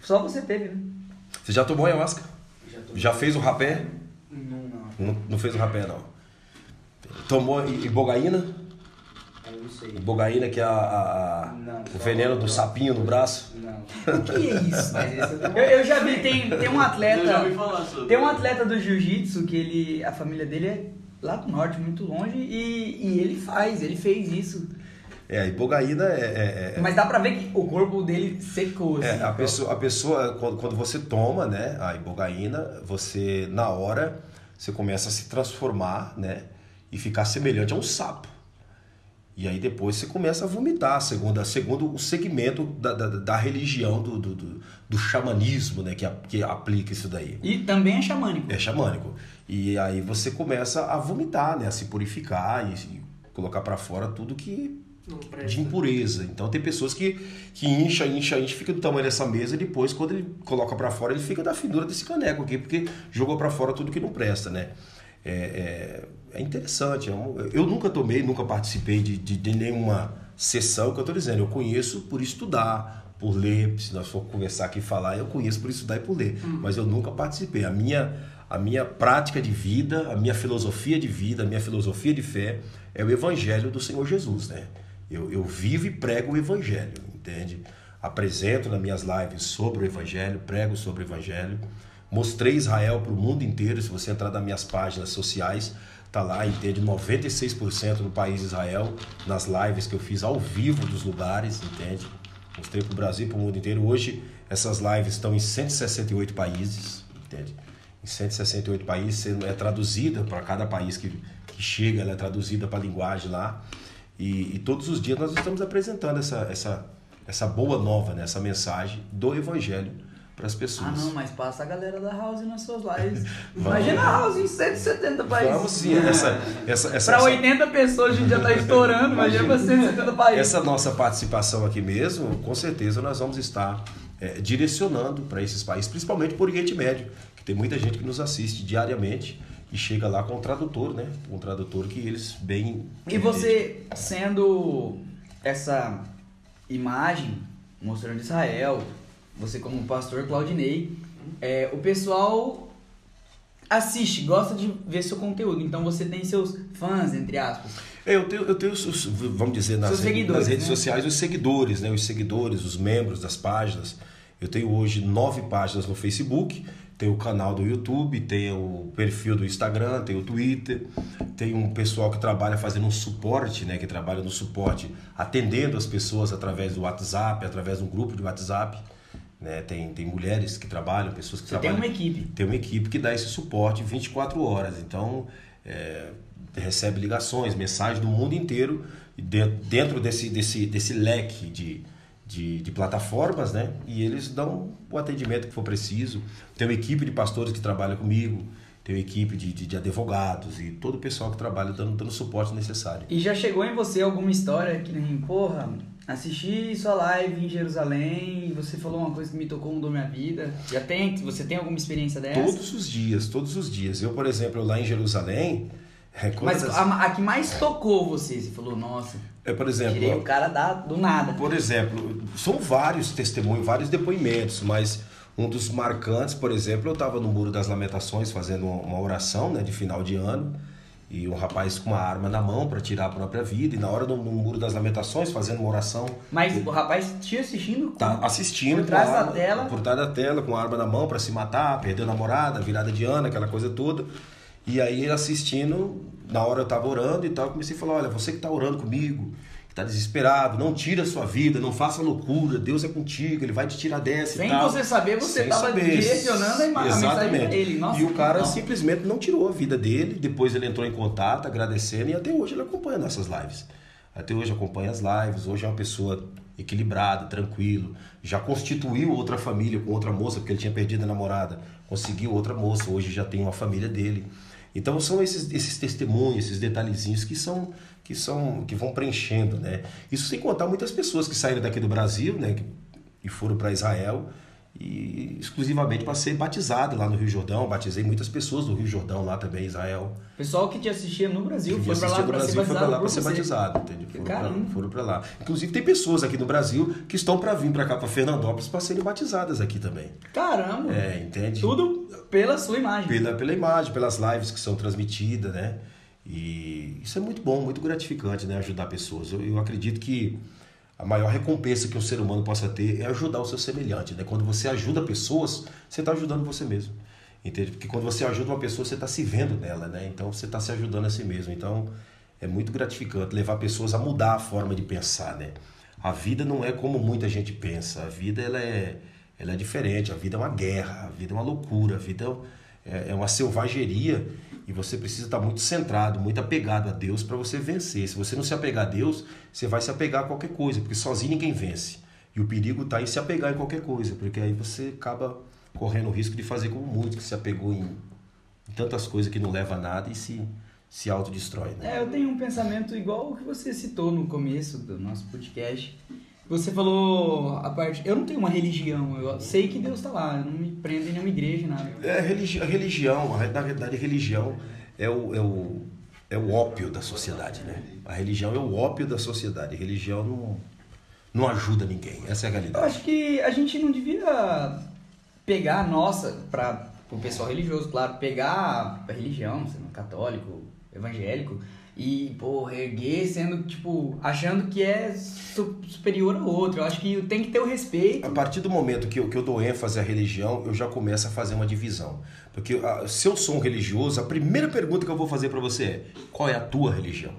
Speaker 1: Só você teve, né?
Speaker 3: Você já tomou ayahuasca?
Speaker 5: Já.
Speaker 3: Já fez o rapé?
Speaker 5: Não, não.
Speaker 3: Não, não fez o rapé, não. Tomou ibogaína?
Speaker 5: Eu não sei.
Speaker 3: Ibogaína, que é a, a-
Speaker 5: Não,
Speaker 3: o
Speaker 5: só-
Speaker 3: veneno do sapinho no braço?
Speaker 5: Não.
Speaker 1: O que é isso?
Speaker 5: Mas esse eu
Speaker 1: Eu, eu já vi, tem, tem um
Speaker 4: Eu já
Speaker 1: atleta.
Speaker 4: ouvi falar sobre.
Speaker 1: Tem um atleta do jiu-jitsu que ele. A família dele é lá do norte, muito longe, e, e ele faz, ele fez isso.
Speaker 3: É, a ibogaína é- é- é,
Speaker 1: Mas dá pra ver que o corpo dele secou, assim.
Speaker 3: É, a pessoa, a pessoa quando, quando você toma, né, a ibogaína, você na hora você começa a se transformar, né, e ficar semelhante a um sapo. E aí depois você começa a vomitar, segundo, segundo o segmento da, da, da religião do, do, do, do xamanismo, né, que, a- que aplica isso daí.
Speaker 1: E também é xamânico.
Speaker 3: É xamânico. E aí você começa a vomitar, né, a se purificar e, e colocar para fora tudo que
Speaker 2: Não presta.
Speaker 3: de impureza. Então tem pessoas que, que incha, incha, incha, fica do tamanho dessa mesa e depois quando ele coloca pra fora ele fica da finura desse caneco aqui, porque jogou pra fora tudo que não presta, né? É, é, é interessante. é eu nunca tomei, nunca participei de, de, de nenhuma sessão que eu tô dizendo. Eu conheço por estudar, por ler. Se nós for conversar aqui e falar, eu conheço por estudar e por ler. Mas eu nunca participei. A minha, a minha prática de vida, a minha filosofia de vida, a minha filosofia de fé é o evangelho do Senhor Jesus, né? Eu, eu vivo e prego o evangelho, entende? Apresento nas minhas lives sobre o evangelho, prego sobre o evangelho. Mostrei Israel para o mundo inteiro. Se você entrar nas minhas páginas sociais, tá lá, entende? 96% do país Israel nas lives que eu fiz ao vivo dos lugares, entende? Mostrei para o Brasil, para o mundo inteiro. Hoje essas lives estão em 168 países, entende? Em 168 países, é traduzida para cada país que, que chega, ela é traduzida para a linguagem lá. E, e todos os dias nós estamos apresentando essa, essa, essa boa nova, né? essa mensagem do Evangelho para as pessoas.
Speaker 1: Ah, não, mas passa a galera da House nas suas lives. Imagina a House em 170 países.
Speaker 3: Vamos sim, essa, essa, essa, essa-
Speaker 1: 80 pessoas a gente já tá estourando, imagina pra 170 países.
Speaker 3: Essa nossa participação aqui mesmo, com certeza nós vamos estar é, direcionando para esses países, principalmente por Oriente Médio, que tem muita gente que nos assiste diariamente e chega lá com um tradutor, né? Um tradutor que eles bem.
Speaker 1: E você sendo essa imagem mostrando Israel, você como pastor Claudinei, é, o pessoal assiste, gosta de ver seu conteúdo. Então você tem seus fãs, entre aspas.
Speaker 3: É, eu tenho, eu tenho os- os- vamos dizer, nas, redes- nas redes
Speaker 1: né?
Speaker 3: sociais, os seguidores, né? Os seguidores, os membros das páginas. Eu tenho hoje nove páginas no Facebook, tenho o canal do YouTube, tenho o perfil do Instagram, tenho o Twitter, tem um pessoal que trabalha fazendo um suporte, né? Que trabalha no suporte, atendendo as pessoas através do WhatsApp, através de um grupo de WhatsApp. Né? Tem, tem mulheres que trabalham, pessoas que
Speaker 1: Você tem
Speaker 3: trabalham.
Speaker 1: uma equipe.
Speaker 3: Tem uma equipe que dá esse suporte 24 horas. Então, é, recebe ligações, mensagens do mundo inteiro de- dentro desse, desse, desse leque de, de, de plataformas, né? E eles dão o atendimento que for preciso. Tem uma equipe de pastores que trabalha comigo, tem uma equipe de, de, de advogados e todo o pessoal que trabalha dando, dando o suporte necessário.
Speaker 1: E já chegou em você alguma história que nem, porra, assisti sua live em Jerusalém e você falou uma coisa que me tocou, mudou minha vida. Já tem? Você tem alguma experiência dessa?
Speaker 3: Todos os dias, todos os dias. Eu, por exemplo, lá em Jerusalém, é,
Speaker 1: Mas
Speaker 3: as-
Speaker 1: a, a que mais tocou você, você falou, nossa,
Speaker 3: é, por exemplo,
Speaker 1: tirei o cara da, do nada.
Speaker 3: Por exemplo, são vários testemunhos, vários depoimentos, mas um dos marcantes, por exemplo, eu estava no Muro das Lamentações fazendo uma uma oração né, de final de ano e um rapaz com uma arma na mão para tirar a própria vida e na hora do no Muro das Lamentações fazendo uma oração
Speaker 1: Mas o rapaz te assistindo
Speaker 3: tá assistindo
Speaker 1: por trás
Speaker 3: com a
Speaker 1: da
Speaker 3: arma-
Speaker 1: tela.
Speaker 3: por trás da tela com a arma na mão para se matar, perdeu a namorada, virada de ano, aquela coisa toda. E aí ele assistindo, na hora eu tava orando e tal, eu comecei a falar, olha, você que tá orando comigo, que tá desesperado, não tira a sua vida, não faça loucura, Deus é contigo, ele vai te tirar dessa
Speaker 1: Sem você saber, você
Speaker 3: Sem
Speaker 1: tava
Speaker 3: saber.
Speaker 1: direcionando a ima- a mensagem
Speaker 3: Exatamente.
Speaker 1: pra ele. Nossa,
Speaker 3: e o cara
Speaker 1: não.
Speaker 3: simplesmente não tirou a vida dele, depois ele entrou em contato, agradecendo, e até hoje ele acompanha nossas lives. Até hoje acompanha as lives, hoje é uma pessoa equilibrada, tranquilo, já constituiu outra família com outra moça, porque ele tinha perdido a namorada, conseguiu outra moça, hoje já tem uma família dele. Então são esses, esses testemunhos, esses detalhezinhos que são que são que vão preenchendo, né? Isso sem contar muitas pessoas que saíram daqui do Brasil, né, que- e foram para Israel e exclusivamente para ser batizado lá no Rio Jordão. Batizei muitas pessoas do Rio Jordão lá também, Israel.
Speaker 1: Pessoal que te assistia no Brasil
Speaker 3: Que
Speaker 1: foi pra lá pra ser
Speaker 3: Brasil foi para
Speaker 1: batizado
Speaker 3: lá para ser batizado, entendeu? Foram pra lá. Inclusive tem pessoas aqui no Brasil que estão para vir para cá para Fernandópolis para serem batizadas aqui também.
Speaker 1: Caramba!
Speaker 3: É, entende?
Speaker 1: Tudo pela sua imagem.
Speaker 3: pela, pela imagem, pelas lives que são transmitidas, né? E isso é muito bom, muito gratificante, né? Ajudar pessoas. Eu, eu acredito que a maior recompensa que um ser humano possa ter é ajudar o seu semelhante, né? Quando você ajuda pessoas, você está ajudando você mesmo. Entende? Porque quando você ajuda uma pessoa, você está se vendo nela, né? Então você está se ajudando a si mesmo. Então é muito gratificante levar pessoas a mudar a forma de pensar, né? A vida não é como muita gente pensa. A vida ela é, ela é diferente. A vida é uma guerra, a vida é uma loucura, a vida é, é uma selvageria e você precisa estar muito centrado, muito apegado a Deus para você vencer. Se você não se apegar a Deus, você vai se apegar a qualquer coisa, porque sozinho ninguém vence. E o perigo está em se apegar em qualquer coisa, porque aí você acaba correndo o risco de fazer como muito, que se apegou em tantas coisas que não leva a nada e se, se autodestrói. Né?
Speaker 1: É, eu tenho um pensamento igual o que você citou no começo do nosso podcast. Você falou a parte. Eu não tenho uma religião, eu sei que Deus está lá, eu não me prendo em nenhuma igreja, nada.
Speaker 3: É, a religi- a religião, a- na verdade, a religião é o, é, o, é o ópio da sociedade, né? A religião é o ópio da sociedade. A religião não, não ajuda ninguém. Essa é a
Speaker 1: Eu
Speaker 3: realidade.
Speaker 1: acho que a gente não devia pegar a nossa, para o pessoal religioso, claro, pegar a religião, sendo católico, evangélico, e, pô, erguer sendo, tipo, achando que é su- superior ao outro. Eu acho que tem que ter o respeito.
Speaker 3: A partir do momento que eu, que eu dou ênfase à religião, eu já começo a fazer uma divisão. Porque ah, se eu sou um religioso, a primeira pergunta que eu vou fazer para você é: qual é a tua religião?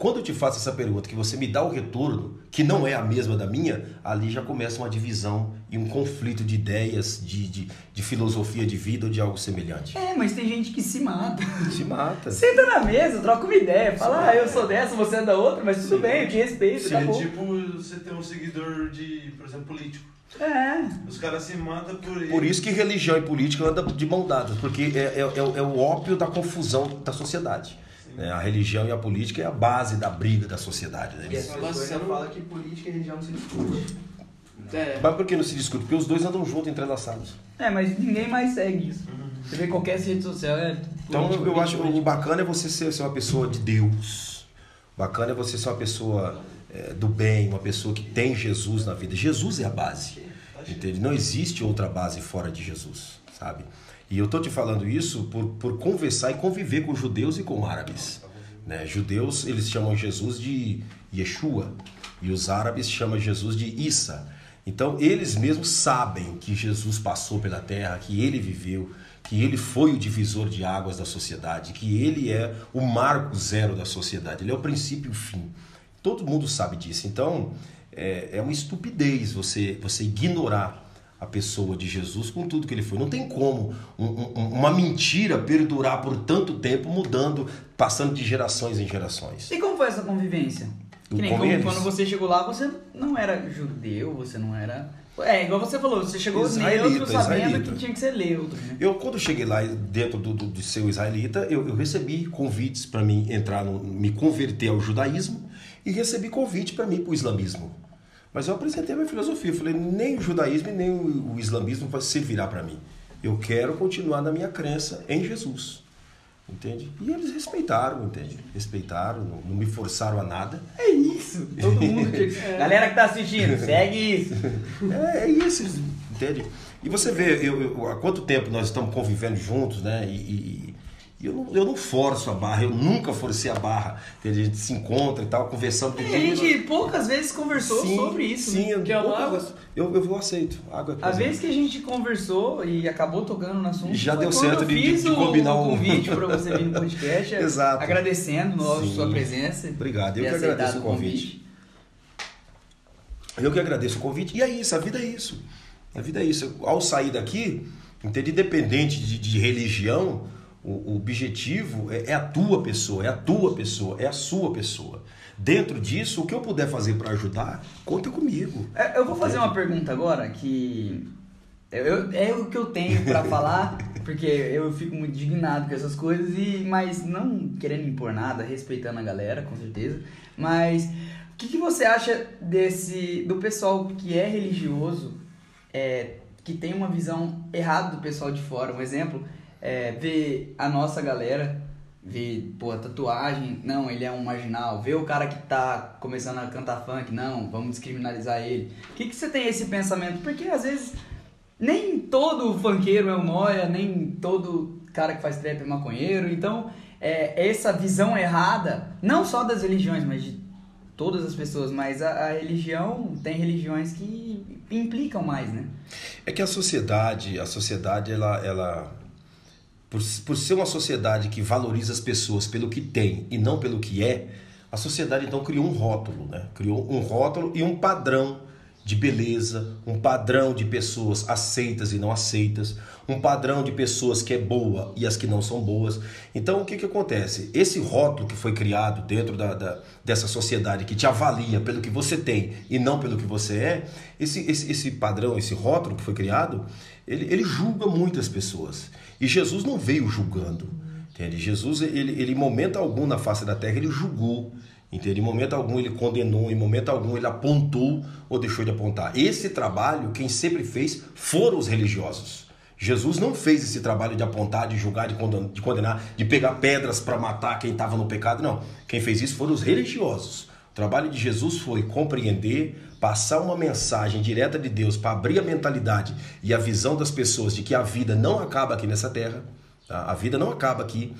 Speaker 3: Quando eu te faço essa pergunta, que você me dá o retorno, que não é a mesma da minha, ali já começa uma divisão e um conflito de ideias, de, de, de filosofia de vida ou de algo semelhante.
Speaker 1: É, mas tem gente que se mata.
Speaker 3: Se mata.
Speaker 1: Senta na mesa, troca uma ideia, fala, ah, eu sou dessa, você é da outra, mas tudo bem, eu te respeito,
Speaker 4: Sim,
Speaker 1: tá
Speaker 4: é
Speaker 1: bom.
Speaker 4: tipo você ter um seguidor de, por exemplo, político.
Speaker 1: É.
Speaker 4: Os caras se matam por ele.
Speaker 3: Por isso que religião e política andam de mão dadas, porque é, é, é o- é o ópio da confusão da sociedade. Né? A religião e a política é a base da briga da sociedade. né?
Speaker 5: E
Speaker 2: sendo-
Speaker 5: falam que política e religião não se discute.
Speaker 2: É,
Speaker 3: Mas por que não se discute? Porque os dois andam juntos, entrelaçados.
Speaker 1: É, mas ninguém mais segue isso. Você vê qualquer rede social, é.
Speaker 3: Então
Speaker 1: político,
Speaker 3: eu acho que
Speaker 1: político,
Speaker 3: o bacana é você ser, ser uma pessoa de Deus. Bacana é você ser uma pessoa é, do bem, uma pessoa que tem Jesus na vida. Jesus é a base. Entende? Não existe outra base fora de Jesus, sabe? E eu estou te falando isso por, por conversar e conviver com judeus e com árabes. Né? Judeus, eles chamam Jesus de Yeshua e os árabes chamam Jesus de Issa. Então, eles mesmos sabem que Jesus passou pela terra, que ele viveu, que ele foi o divisor de águas da sociedade, que ele é o marco zero da sociedade, ele é o princípio e o fim. Todo mundo sabe disso. Então, é, é uma estupidez você, você ignorar a pessoa de Jesus com tudo que ele foi. Não tem como um, um, uma mentira perdurar por tanto tempo, mudando, passando de gerações em gerações.
Speaker 1: E como foi essa convivência? Que nem
Speaker 3: Com
Speaker 1: como quando você chegou lá, você não era judeu, você não era. É, igual você falou, você chegou
Speaker 3: Israelita,
Speaker 1: neutro sabendo
Speaker 3: israelita.
Speaker 1: que tinha que ser neutro. Né?
Speaker 3: Eu, quando cheguei lá dentro do, do, de ser israelita, eu, eu recebi convites para mim entrar, no, me converter ao judaísmo e recebi convite para mim para o islamismo. Mas eu apresentei a minha filosofia. Eu falei, nem o judaísmo e nem o, islamismo vai servirá para mim. Eu quero continuar na minha crença em Jesus. Entende? E eles respeitaram, entende? Respeitaram, não, não me forçaram a nada.
Speaker 1: É isso, todo mundo que... Galera que tá assistindo, segue isso.
Speaker 3: É, é isso, entende? E você vê, eu, eu- há quanto tempo nós estamos convivendo juntos, né? E, e- e eu, não, eu não forço a barra, eu nunca forcei a barra. A gente se encontra e tal, conversando.
Speaker 1: E a gente poucas vezes conversou
Speaker 3: Sim,
Speaker 1: sobre isso.
Speaker 3: Sim,
Speaker 1: né?
Speaker 3: eu,
Speaker 2: Quer uma
Speaker 3: poucas
Speaker 2: água?
Speaker 3: eu, eu vou aceito. Água é
Speaker 1: A vez que a gente conversou e acabou tocando no assunto,
Speaker 3: Já deu certo
Speaker 1: eu
Speaker 3: de- de-
Speaker 1: fiz
Speaker 3: de
Speaker 1: o,
Speaker 3: combinar
Speaker 1: o
Speaker 3: o-
Speaker 1: convite para você vir no podcast.
Speaker 3: Exato.
Speaker 1: Agradecendo a
Speaker 3: Sim.
Speaker 1: sua presença.
Speaker 3: Obrigado, eu que agradeço o convite. Eu que agradeço o convite. E é isso, a vida é isso. A vida é isso. Ao sair daqui, entende? independente de, de religião, o, objetivo é, é a tua pessoa, é a tua pessoa, é a sua pessoa. Dentro disso, o que eu puder fazer para ajudar, conta comigo.
Speaker 1: É, Eu vou fazer uma pergunta agora que eu- é o que eu tenho pra falar, porque eu fico muito indignado com essas coisas e mas não querendo impor nada, respeitando a galera, com certeza. Mas o que, que você acha desse do pessoal que é religioso, é, que tem uma visão errada do pessoal de fora? Um exemplo, é, ver a nossa galera ver, pô, tatuagem, não, ele é um marginal. Ver o cara que tá começando a cantar funk, não, vamos descriminalizar ele. O que, que você tem esse pensamento? Porque às vezes nem todo funkeiro é um noia, nem todo cara que faz trap é maconheiro. Então, é, essa visão errada, não só das religiões, mas de todas as pessoas, mas a, a religião, tem religiões que implicam mais, né?
Speaker 3: É que a sociedade, a sociedade, ela, ela por, por ser uma sociedade que valoriza as pessoas pelo que tem e não pelo que é, a sociedade então criou um rótulo, né? Criou um rótulo e um padrão de beleza, um padrão de pessoas aceitas e não aceitas, um padrão de pessoas que é boa e as que não são boas. Então o que, que acontece? Esse rótulo que foi criado dentro da, da- dessa sociedade que te avalia pelo que você tem e não pelo que você é, esse, esse, esse padrão, esse rótulo que foi criado, ele, ele julga muitas pessoas. E Jesus não veio julgando. Entende? Jesus, ele, ele, em momento algum na face da terra, ele julgou. Entende? Em momento algum ele condenou, em momento algum ele apontou ou deixou de apontar. Esse trabalho, quem sempre fez foram os religiosos. Jesus não fez esse trabalho de apontar, de julgar, de condenar, de, pegar pedras para matar quem estava no pecado, não. Quem fez isso foram os religiosos. O trabalho de Jesus foi compreender, passar uma mensagem direta de Deus para abrir a mentalidade e a visão das pessoas de que a vida não acaba aqui nessa terra. tá? A vida não acaba aqui.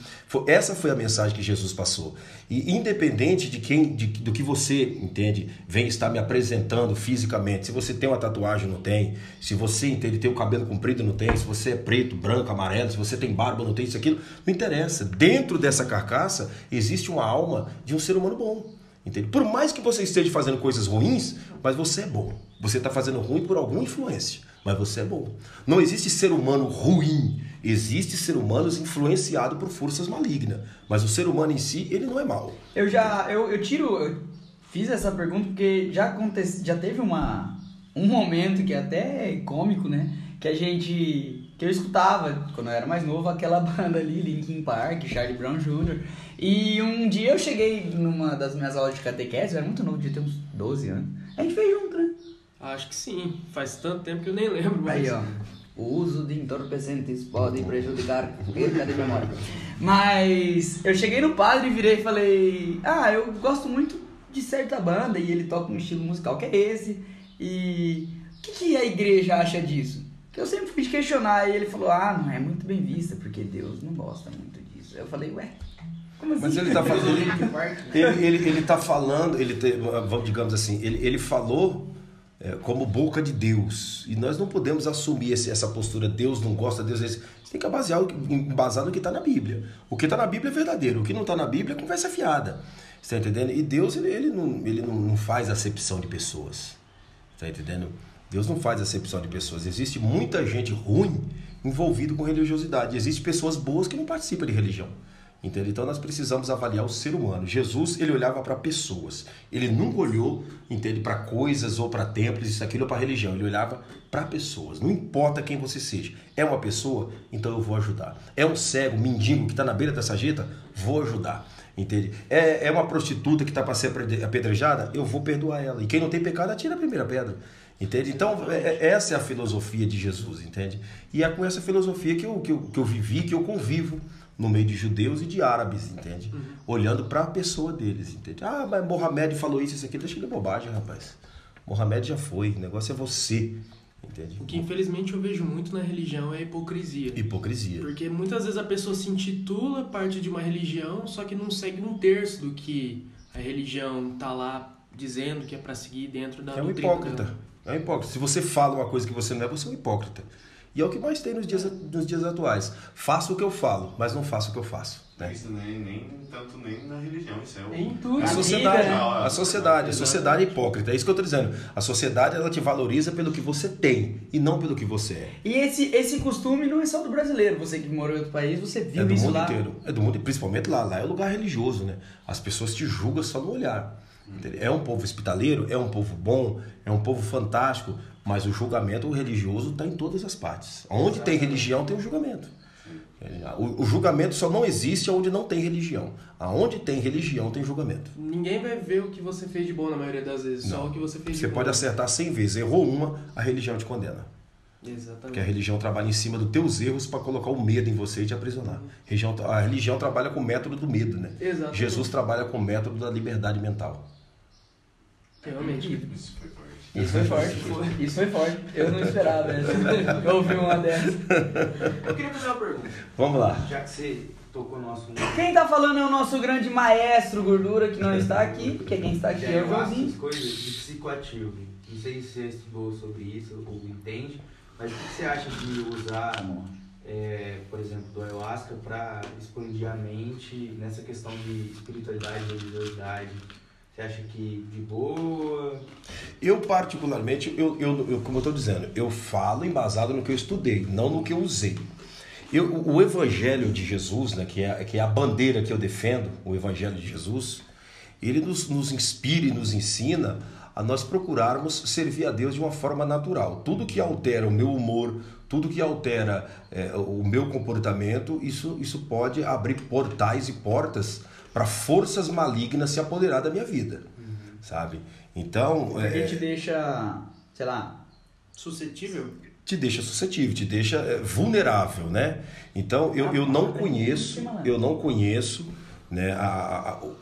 Speaker 3: Essa foi a mensagem que Jesus passou. E independente de quem, de- do que você entende, vem estar me apresentando fisicamente, se você tem uma tatuagem não tem, se você entende tem o cabelo comprido não tem, se você é preto, branco, amarelo, se você tem barba não tem isso aquilo, não interessa. Dentro dessa carcaça existe uma alma de um ser humano bom. Entende? Por mais que você esteja fazendo coisas ruins, mas você é bom. Você está fazendo ruim por alguma influência, mas você é bom. Não existe ser humano ruim. Existe ser humanos influenciado por forças malignas. Mas o ser humano em si, ele não é mau.
Speaker 1: Eu já, eu, eu tiro, eu fiz essa pergunta porque já acontece, já teve uma, um momento que é até cômico, né? Que a gente, que eu escutava quando eu era mais novo, aquela banda ali, Linkin Park, Charlie Brown Jr. E um dia eu cheguei numa das minhas aulas de catequese, eu era muito novo, devia ter uns 12 anos. A gente fez junto, né?
Speaker 2: Acho que sim. Faz tanto tempo que eu nem lembro mais.
Speaker 1: Aí, ó. O uso de entorpecentes pode prejudicar perca de memória. Mas eu cheguei no padre e virei e falei: Ah, eu gosto muito de certa banda e ele toca um estilo musical que é esse. E o que, que a igreja acha disso? Que eu sempre fui questionar e ele falou: Ah, não é muito bem vista, porque Deus não gosta muito disso. Eu falei: Ué, como assim?
Speaker 3: Mas ele está fazendo. Ele, ele, ele tá falando, ele tem, digamos assim, ele, ele falou é, como boca de Deus. E nós não podemos assumir esse- essa postura, Deus não gosta, Deus é. Você tem que basear, o- embasar no que está na Bíblia. O que está na Bíblia é verdadeiro, o que não está na Bíblia é conversa fiada. Você está entendendo? E Deus, ele, ele, não, ele não faz acepção de pessoas. Está entendendo? Deus não faz acepção de pessoas. Existe muita gente ruim envolvido com religiosidade. Existem pessoas boas que não participam de religião. Então nós precisamos avaliar o ser humano. Jesus, ele olhava para pessoas. Ele nunca olhou, entende, para coisas ou para templos, isso aquilo ou para religião. Ele olhava para pessoas. Não importa quem você seja. É uma pessoa, então eu vou ajudar. É um cego, mendigo que está na beira da sarjeta, vou ajudar. Entende? É, é uma prostituta que está para ser apedrejada, eu vou perdoar ela. E quem não tem pecado, atira a primeira pedra. Entende? Então, é, é, essa é a filosofia de Jesus, entende? E é com essa filosofia que eu, que eu, que eu vivi, que eu convivo no meio de judeus e de árabes, entende? Uhum. Olhando para a pessoa deles, entende? Ah, mas Mohamed falou isso, isso aqui, deixa ele bobagem, rapaz. Mohamed já foi, o negócio é você, entende?
Speaker 2: O que infelizmente eu vejo muito na religião é a hipocrisia.
Speaker 3: Hipocrisia.
Speaker 2: Porque muitas vezes a pessoa se intitula parte de uma religião, só que não segue um terço do que a religião tá lá dizendo que é para seguir dentro da
Speaker 3: É um hipócrita. Dela. É um hipócrita. Se você fala uma coisa que você não é, você é um hipócrita. E é o que mais tem nos dias, nos dias atuais. Faço o que eu falo, mas não faço o que eu faço. Né?
Speaker 4: Isso nem, nem tanto nem na religião, isso é o...
Speaker 2: Em tudo.
Speaker 3: A sociedade, a sociedade, a sociedade é hipócrita. É isso que eu estou dizendo. A sociedade ela te valoriza pelo que você tem e não pelo que você é.
Speaker 1: E esse, esse costume não é só do brasileiro. Você que morou em outro país, você viu
Speaker 3: é do
Speaker 1: isso
Speaker 3: mundo
Speaker 1: lá.
Speaker 3: inteiro. É do mundo, principalmente lá. Lá é lugar religioso, né? As pessoas te julgam só no olhar. É um povo hospitaleiro, é um povo bom, é um povo fantástico, mas o julgamento religioso está em todas as partes. Onde tem religião, tem o julgamento. O, o, julgamento só não existe onde não tem religião. Aonde tem religião, tem julgamento.
Speaker 2: Ninguém vai ver o que você fez de bom na maioria das vezes, não. só o que você fez
Speaker 3: você
Speaker 2: de
Speaker 3: bom. Você pode acertar 100 vezes. Errou uma, a religião te condena.
Speaker 2: Exatamente.
Speaker 3: Porque a religião trabalha em cima dos teus erros para colocar o medo em você e te aprisionar. A religião trabalha com o método do medo, né?
Speaker 2: Exatamente.
Speaker 3: Jesus trabalha com o método da liberdade mental.
Speaker 2: Realmente.
Speaker 4: Isso foi forte.
Speaker 1: Isso foi forte. Isso foi forte. Eu não esperava essa. Eu ouvi uma dessas.
Speaker 5: Eu queria fazer uma pergunta.
Speaker 3: Vamos lá.
Speaker 5: Já que você tocou no assunto.
Speaker 1: Quem tá falando é o nosso grande maestro gordura que não está aqui, porque quem está aqui é o Joãozinho.
Speaker 5: coisas de psicoativo. Não sei se você estudou sobre isso ou entende, mas o que você acha de usar, é, por exemplo, do ayahuasca para expandir a mente nessa questão de espiritualidade, religiosidade? Você acha que de boa?
Speaker 3: Eu, particularmente, eu, eu, eu como eu estou dizendo, eu falo embasado no que eu estudei, não no que eu usei. Eu, o Evangelho de Jesus, né, que, é, que é a bandeira que eu defendo, o Evangelho de Jesus, ele nos, nos inspira e nos ensina a nós procurarmos servir a Deus de uma forma natural. Tudo que altera o meu humor, tudo que altera é, o meu comportamento, isso, isso pode abrir portais e portas para forças malignas se apoderar da minha vida, uhum. sabe? Então,
Speaker 1: porque é, te deixa, sei lá,
Speaker 2: suscetível.
Speaker 3: Te deixa suscetível, te deixa é, vulnerável, né? Então eu, eu não conheço, eu não conheço, né? A, a, o,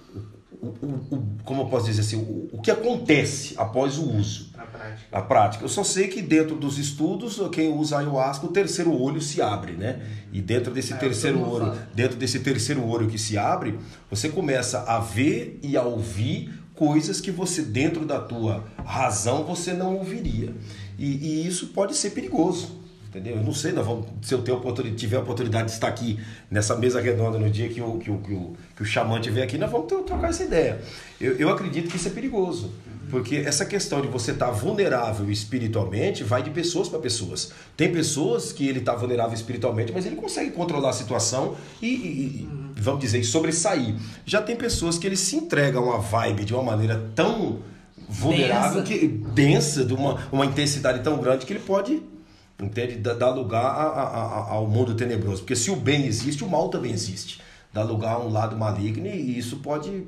Speaker 3: o, o, como eu posso dizer assim, o, o que acontece após o uso.
Speaker 5: Na prática.
Speaker 3: A prática. Eu só sei que dentro dos estudos, quem usa ayahuasca, o terceiro olho se abre, né? E dentro desse é, terceiro olho, dentro desse terceiro olho que se abre, você começa a ver e a ouvir coisas que você dentro da tua razão você não ouviria. E, e isso pode ser perigoso. Entendeu? Eu não sei, nós vamos, se eu oportunidade, tiver a oportunidade de estar aqui nessa mesa redonda no dia que o, que o, que o, que o xamã estiver aqui, nós vamos trocar essa ideia. Eu, eu acredito que isso é perigoso. Porque essa questão de você estar vulnerável espiritualmente vai de pessoas para pessoas. Tem pessoas que ele está vulnerável espiritualmente, mas ele consegue controlar a situação e, e, vamos dizer, sobressair. Já tem pessoas que ele se entregam a uma vibe de uma maneira tão vulnerável, densa. que densa, de uma, uma intensidade tão grande que ele pode entende? Dá lugar a, a, a, ao mundo tenebroso. Porque se o bem existe, o mal também existe. Dá lugar a um lado maligno e isso pode.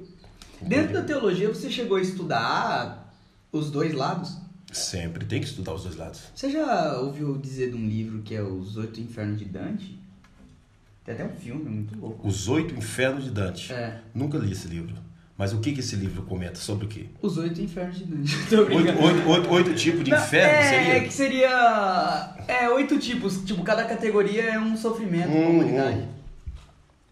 Speaker 1: Dentro da teologia, você chegou a estudar os dois lados?
Speaker 3: Sempre, tem que estudar os dois lados.
Speaker 1: Você já ouviu dizer de um livro que é Os Oito Infernos de Dante? Tem até um filme muito louco.
Speaker 3: Os Oito Infernos de Dante?
Speaker 1: É.
Speaker 3: Nunca li esse livro. Mas o que, que esse livro comenta? Sobre o quê?
Speaker 1: Os oito infernos de Dante.
Speaker 3: Oito, oito, oito, oito tipos de inferno?
Speaker 1: É,
Speaker 3: seria?
Speaker 1: é que seria. É, oito tipos. Tipo, cada categoria é um sofrimento hum, da humanidade. Hum.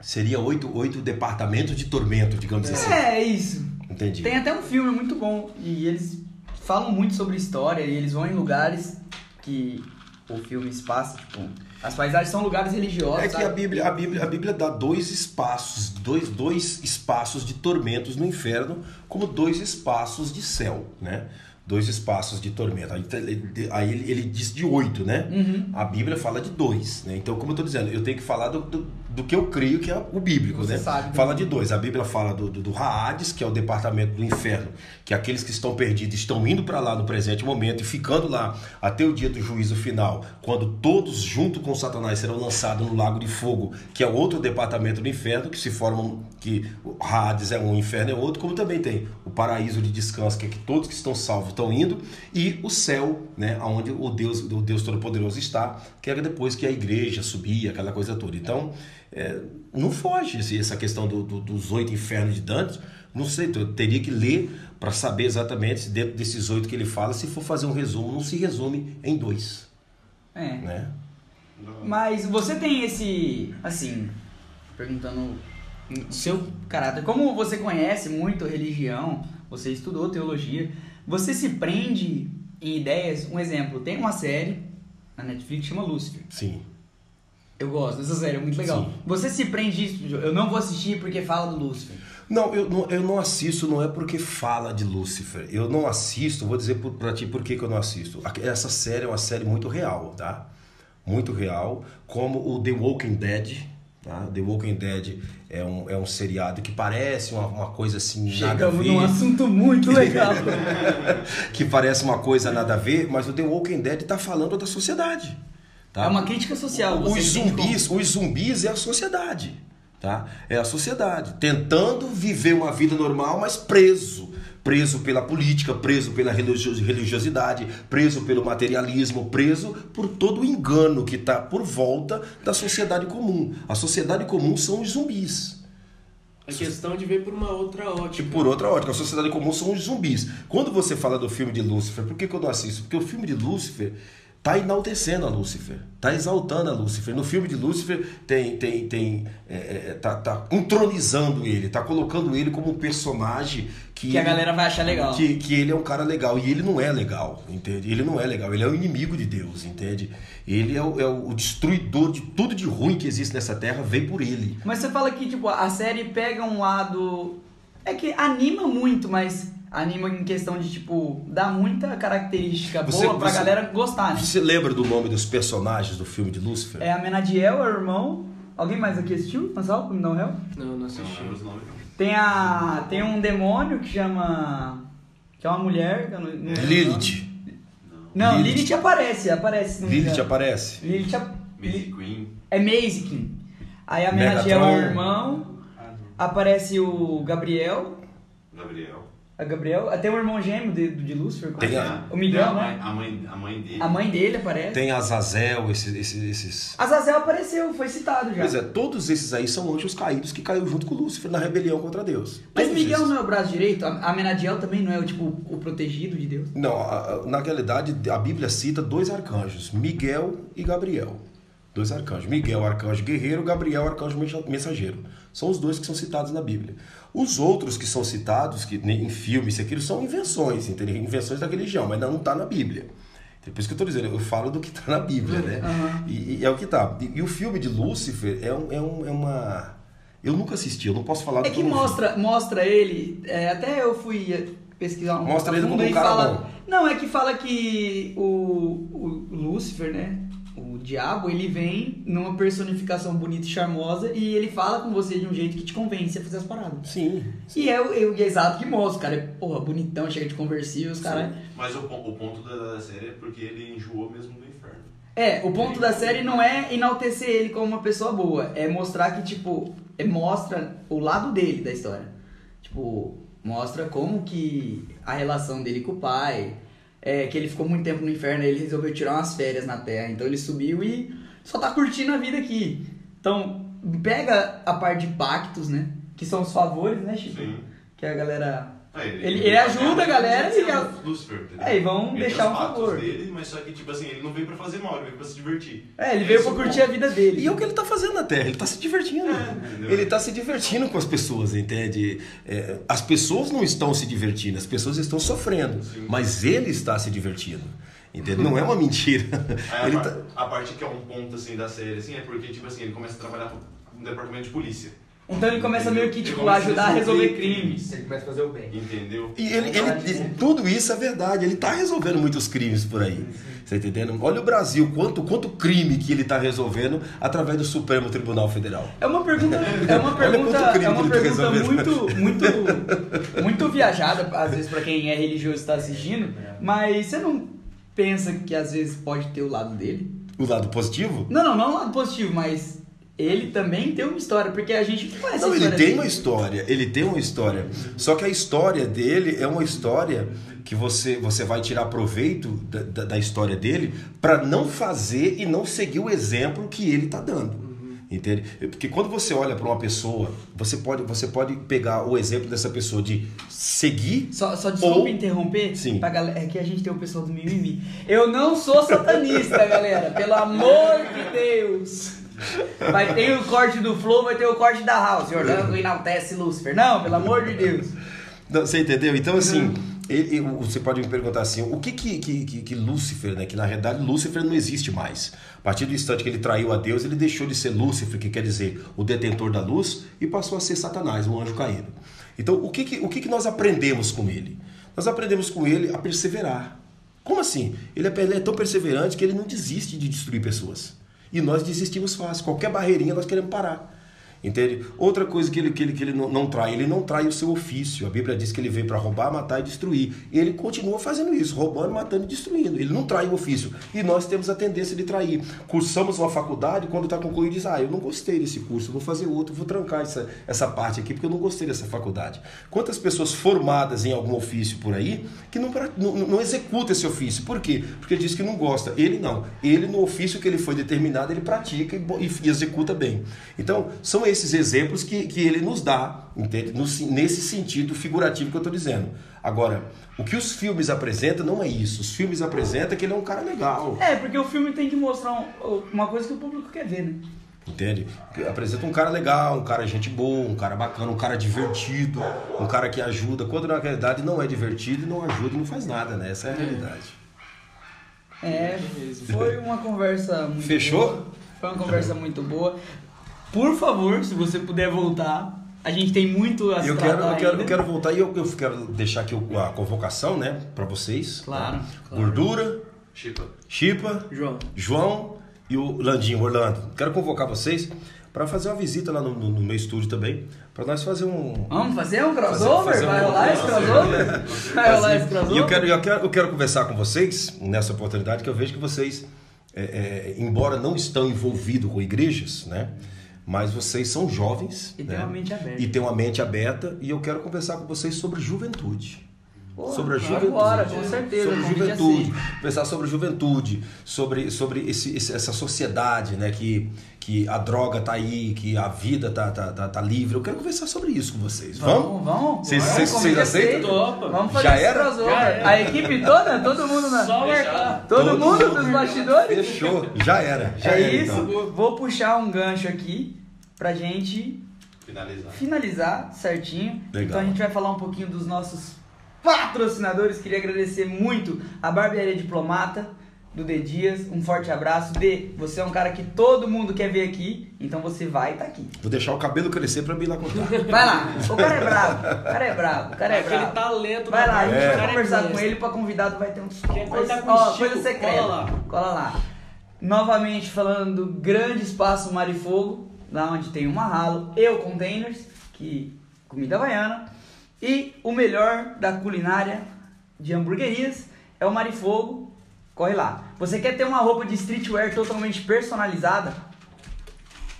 Speaker 3: Seria oito, oito departamentos de tormento, digamos
Speaker 1: é,
Speaker 3: assim.
Speaker 1: É, isso.
Speaker 3: Entendi.
Speaker 1: Tem até um filme muito bom. E eles falam muito sobre história e eles vão em lugares que o filme se passa, tipo as paisagens são lugares religiosos.
Speaker 3: É que a Bíblia, a, Bíblia, a Bíblia dá dois espaços, dois, dois espaços de tormentos no inferno, como dois espaços de céu, né? dois espaços de tormenta. Aí, ele- aí ele, ele diz de oito, né? A Bíblia fala de dois, né? Então, como eu estou dizendo, eu tenho que falar do, do, do que eu creio que é o bíblico,
Speaker 1: Você
Speaker 3: né?
Speaker 1: sabe?
Speaker 3: Fala de dois. A Bíblia fala do, do, do Hades, que é o departamento do inferno, que aqueles que estão perdidos estão indo para lá no presente momento e ficando lá até o dia do juízo final, quando todos junto com Satanás serão lançados no lago de fogo, que é outro departamento do inferno, que se formam que Hades é um, o inferno é outro, como também tem o paraíso de descanso, que é que todos que estão salvos estão indo, e o céu, né, onde o Deus, o Deus Todo-Poderoso está, que é depois que a igreja subia, aquela coisa toda. Então, é, não foge esse- essa questão do- do- dos oito infernos de Dante. Não sei, eu teria que ler para saber exatamente se dentro desses oito que ele fala, se for fazer um resumo, não se resume em dois,
Speaker 1: É.
Speaker 3: né?
Speaker 1: Mas você tem esse, assim, perguntando do seu caráter, como você conhece muito religião, você estudou teologia, você se prende em ideias, um exemplo, tem uma série na Netflix chama Lucifer.
Speaker 3: Sim.
Speaker 1: Eu gosto dessa série, é muito legal.
Speaker 3: Sim.
Speaker 1: Você se prende isso, eu não vou assistir porque fala do Lucifer.
Speaker 3: Não eu, não, eu não assisto, não é porque fala de Lúcifer. Eu não assisto, vou dizer pra ti por que, que eu não assisto. Essa série é uma série muito real, tá? Muito real. Como o The Walking Dead. Tá? The Walking Dead é um, é um seriado que parece uma, uma coisa assim. nada a
Speaker 1: Chegamos
Speaker 3: ver.
Speaker 1: num assunto muito legal.
Speaker 3: que parece uma coisa nada a ver, mas o The Walking Dead está falando da sociedade. Tá?
Speaker 1: É uma crítica social.
Speaker 3: Os
Speaker 1: entende como-
Speaker 3: zumbis, os zumbis é a sociedade, tá? É a sociedade tentando viver uma vida normal, mas preso, preso pela política, preso pela religio- religiosidade, preso pelo materialismo, preso por todo o engano que está por volta da sociedade comum. A sociedade comum são os zumbis.
Speaker 2: A questão de ver por uma outra
Speaker 3: E
Speaker 2: ótica.
Speaker 3: por outra ótica, a sociedade comum são os zumbis. Quando você fala do filme de Lúcifer, por que, que eu não assisto? Porque o filme de Lúcifer tá enaltecendo a Lúcifer, tá exaltando a Lúcifer. No filme de Lúcifer tem, tem, tem, é, é, tá, tá entronizando ele, tá colocando ele como um personagem que,
Speaker 1: Que a galera vai achar legal.
Speaker 3: Que, que ele é um cara legal e ele não é legal, entende? Ele não é legal, ele é o inimigo de Deus, entende? Ele é o, é o destruidor de tudo de ruim que existe nessa terra, vem por ele.
Speaker 1: Mas você fala que, tipo, a série pega um lado. É que anima muito, mas anima em questão de, tipo, dá muita característica
Speaker 3: Você-
Speaker 1: boa pra
Speaker 3: você-
Speaker 1: galera gostar, né?
Speaker 3: Você lembra do nome dos personagens do filme de Lúcifer?
Speaker 1: É a Menadiel, é o irmão. Alguém mais aqui assistiu? Me dá um réu?
Speaker 2: Não, não
Speaker 4: Não,
Speaker 2: assisti.
Speaker 4: lembro os nomes.
Speaker 1: Tem a. Tem um demônio que chama. Que é uma mulher. não- não.
Speaker 3: Lilith.
Speaker 1: Não,
Speaker 3: Lilith.
Speaker 1: Lilith aparece, aparece. não
Speaker 3: Lilith
Speaker 1: engano.
Speaker 3: aparece.
Speaker 1: Lilith ap-
Speaker 4: Maisie Queen.
Speaker 1: é Mazikin. Aí a Menadiel é o irmão.
Speaker 5: Ah, não.
Speaker 1: Aparece o Gabriel.
Speaker 4: Gabriel.
Speaker 1: A Gabriel. Tem um irmão gêmeo de, de Lúcifer.
Speaker 3: Tem a-
Speaker 1: O Miguel,
Speaker 4: a
Speaker 1: né?
Speaker 4: mãe, a mãe, a mãe dele.
Speaker 1: A mãe dele aparece.
Speaker 3: Tem Azazel, esses, esses, esses.
Speaker 1: Azazel apareceu, foi citado já.
Speaker 3: Pois é, todos esses aí são anjos caídos que caiu junto com Lúcifer na rebelião contra Deus.
Speaker 1: Mas
Speaker 3: Todos
Speaker 1: Miguel
Speaker 3: esses.
Speaker 1: não é o braço direito? A a Menadiel também não é o tipo o protegido de Deus?
Speaker 3: Não, a- a- na realidade a Bíblia cita dois arcanjos, Miguel e Gabriel. Dois arcanjos. Miguel, arcanjo guerreiro, Gabriel, arcanjo mensa- mensageiro. São os dois que são citados na Bíblia. Os outros que são citados, que em filmes, isso aquilo, são invenções, entendeu? Invenções da religião, mas não está na Bíblia. Então, Por isso que eu estou dizendo, eu falo do que está na Bíblia, né?
Speaker 1: Aham.
Speaker 3: E, e é o que está. E, e o filme de Lúcifer é, um, é, um- é uma. Eu nunca assisti, eu não posso falar do
Speaker 1: É que
Speaker 3: vi.
Speaker 1: mostra, mostra ele, é, até eu fui eh, pesquisar um
Speaker 3: Mostra ele como um
Speaker 1: e
Speaker 3: cara
Speaker 1: fala,
Speaker 3: bom.
Speaker 1: Não, é que fala que o, o Lúcifer, né? O diabo, ele vem numa personificação bonita e charmosa e ele fala com você de um jeito que te convence a fazer as paradas.
Speaker 3: Sim.
Speaker 1: E é o, é o exato que mostra, o cara é, porra, bonitão, chega de conversível, os caras...
Speaker 4: Mas o, o ponto da, da série é porque ele enjoou mesmo do inferno.
Speaker 1: É, o ponto da série não é enaltecer ele como uma pessoa boa, é mostrar que, tipo, é, mostra o lado dele da história. Tipo, mostra como que a relação dele com o pai, é, que ele ficou muito tempo no inferno, aí ele resolveu tirar umas férias na Terra, então ele subiu e só tá curtindo a vida aqui. Então, pega a parte de pactos, né, que são os favores, né, Chico?
Speaker 4: Sim.
Speaker 1: Que a galera...
Speaker 4: É,
Speaker 1: Ele- ele ajuda a galera e a-
Speaker 4: Lúcifer, entendeu?
Speaker 1: É, e vão
Speaker 4: Ele
Speaker 1: deixar
Speaker 4: tem
Speaker 1: um favor.
Speaker 4: dele, mas só que, tipo assim, ele não veio pra fazer mal, ele veio pra se divertir.
Speaker 1: É, ele veio
Speaker 4: Esse
Speaker 1: pra
Speaker 4: é
Speaker 1: curtir a
Speaker 4: ponto.
Speaker 1: vida dele.
Speaker 3: E é o que ele está fazendo na Terra, ele está se divertindo.
Speaker 4: entendeu?
Speaker 3: ele está se divertindo com as pessoas, entende? É, as pessoas não estão se divertindo, as pessoas estão sofrendo,
Speaker 4: Sim.
Speaker 3: mas ele está se divertindo. Entende? Não é uma mentira. Ele
Speaker 4: a,
Speaker 3: tá-
Speaker 4: a parte que é um ponto assim da série assim é porque tipo assim, ele começa a trabalhar no departamento de polícia.
Speaker 1: Então ele começa meio que, tipo,
Speaker 4: a
Speaker 1: ajudar a resolver crimes.
Speaker 5: Ele começa a fazer o bem.
Speaker 4: Entendeu?
Speaker 3: E ele, ele- tudo isso é verdade, ele tá resolvendo muitos crimes por aí. Você tá entendendo? Olha o Brasil, quanto, quanto crime que ele tá resolvendo através do Supremo Tribunal Federal.
Speaker 1: É uma pergunta, é uma pergunta, é uma
Speaker 3: tá
Speaker 1: pergunta muito, muito, muito viajada, às vezes pra quem é religioso e está assistindo, mas você não pensa que às vezes pode ter o lado dele?
Speaker 3: O lado positivo?
Speaker 1: Não, não, não o lado positivo, mas ele também tem uma história, porque a gente conhece
Speaker 3: Não,
Speaker 1: a
Speaker 3: ele tem
Speaker 1: dele.
Speaker 3: uma história, ele tem uma história. Só que a história dele é uma história que você, você vai tirar proveito da, da, da história dele para não fazer e não seguir o exemplo que ele tá dando. Entende? Porque quando você olha para uma pessoa, você pode, você pode pegar o exemplo dessa pessoa de seguir
Speaker 1: Só, só desculpa
Speaker 3: Ou-
Speaker 1: interromper,
Speaker 3: Sim.
Speaker 1: pra galera, é que a gente tem o pessoal do mimimi. Eu não sou satanista, galera, pelo amor de Deus. Vai ter o corte do Flow, vai ter o corte da House. Orlando enaltece Lúcifer. Não, pelo amor de Deus.
Speaker 3: Não, Você entendeu? Então, assim, ele- ele- você pode me perguntar assim, o que que, que, que, que Lúcifer, né? Que na realidade Lúcifer não existe mais. A partir do instante que ele traiu a Deus, ele deixou de ser Lúcifer, que quer dizer o detentor da luz, e passou a ser Satanás, um anjo caído. Então, o que que, o que, que nós aprendemos com ele? Nós aprendemos com ele a perseverar. Como assim? Ele é, ele é tão perseverante que ele não desiste de destruir pessoas. E nós desistimos fácil. Qualquer barreirinha nós queremos parar. Entende? Outra coisa que ele, que ele, que ele não, não trai, ele não trai o seu ofício. A Bíblia diz que ele veio para roubar, matar e destruir. Ele continua fazendo isso, roubando, matando e destruindo. Ele não trai o ofício. E nós temos a tendência de trair. Cursamos uma faculdade, quando está concluído, diz: Ah, eu não gostei desse curso, vou fazer outro, vou trancar essa, essa parte aqui, porque eu não gostei dessa faculdade. Quantas pessoas formadas em algum ofício por aí que não, não, não executa esse ofício? Por quê? Porque diz que não gosta. Ele não. Ele, no ofício que ele foi determinado, ele pratica e, bo- e executa bem. Então, são esses exemplos que, que ele nos dá, entende? No se- nesse sentido figurativo que eu estou dizendo. Agora, o que os filmes apresentam não é isso. Os filmes apresentam que ele é um cara legal.
Speaker 1: É, porque o filme tem que mostrar um- uma coisa que o público quer ver, né?
Speaker 3: Entende? Apresenta um cara legal, um cara gente boa, um cara bacana, um cara divertido, um cara que ajuda, quando na realidade não é divertido, não ajuda e não faz nada, né? Essa é a realidade.
Speaker 1: É, foi uma conversa muito
Speaker 3: Fechou?
Speaker 1: boa. Foi uma conversa muito boa. Por favor, se você puder voltar, a gente tem muito a se
Speaker 3: Eu quero, eu quero, eu quero voltar e eu, eu quero deixar aqui a convocação, né, para vocês.
Speaker 1: Claro,
Speaker 3: tá?
Speaker 1: claro.
Speaker 3: Gordura,
Speaker 4: Chipa.
Speaker 3: Chipa,
Speaker 2: João.
Speaker 3: João e o Landinho, Orlando. Quero convocar vocês para fazer uma visita lá no, no- no meu estúdio também, para nós fazer um,
Speaker 1: Vamos fazer um crossover?
Speaker 3: fazer
Speaker 1: Vai
Speaker 3: um-
Speaker 1: rolar esse crossover? Vai rolar esse crossover?
Speaker 3: E eu quero, eu, quero, eu quero conversar com vocês nessa oportunidade que eu vejo que vocês, é, é, embora não estão envolvidos com igrejas, né? Mas vocês são jovens.
Speaker 1: E
Speaker 3: né?
Speaker 1: tem uma mente aberta.
Speaker 3: E tem uma mente aberta. E eu quero conversar com vocês sobre juventude.
Speaker 1: Pô,
Speaker 3: sobre a juventude.
Speaker 1: embora, com certeza,
Speaker 3: Sobre
Speaker 1: convite
Speaker 3: juventude.
Speaker 1: aceito.
Speaker 3: Pensar sobre juventude, sobre, sobre esse- essa sociedade, né? Que, que a droga tá aí, que a vida tá, tá, tá, tá livre. Eu quero conversar sobre isso com vocês. Vamos?
Speaker 1: Vamos, vamos.
Speaker 3: Vocês- aceitam?
Speaker 2: Topa.
Speaker 1: Vamos fazer
Speaker 3: Já era?
Speaker 2: Já era.
Speaker 1: A equipe toda? Todo mundo na...
Speaker 2: Só.
Speaker 1: Todo
Speaker 3: Todo
Speaker 1: mundo
Speaker 3: mundo.
Speaker 1: dos bastidores?
Speaker 3: Fechou. Já era. Já
Speaker 1: É
Speaker 3: era,
Speaker 1: isso.
Speaker 3: então.
Speaker 1: Vou puxar um gancho aqui pra gente
Speaker 4: Finalizar.
Speaker 1: finalizar certinho.
Speaker 3: Legal.
Speaker 1: Então a gente vai falar um pouquinho dos nossos patrocinadores. Queria agradecer muito a Barbearia Diplomata do D Dias. Um forte abraço. D, você é um cara que todo mundo quer ver aqui, então você vai estar aqui.
Speaker 3: Vou deixar o cabelo crescer pra mim ir lá contar.
Speaker 1: Vai lá. O cara é bravo. O cara é bravo. O cara é
Speaker 2: Aquele
Speaker 1: bravo.
Speaker 2: talento
Speaker 1: Vai lá, a gente
Speaker 2: o
Speaker 1: vai
Speaker 2: cara é
Speaker 1: conversar com ele, pra convidado vai ter uns
Speaker 2: Quer cortar com
Speaker 1: Ó, coisa secreta.
Speaker 2: cola lá.
Speaker 1: Cola lá. Novamente falando do grande espaço Mar e Fogo, lá onde tem uma ralo e o Containers, que comida havaiana. E o melhor da culinária de hamburguerias é o Mar e Fogo. Corre lá. Você quer ter uma roupa de streetwear totalmente personalizada?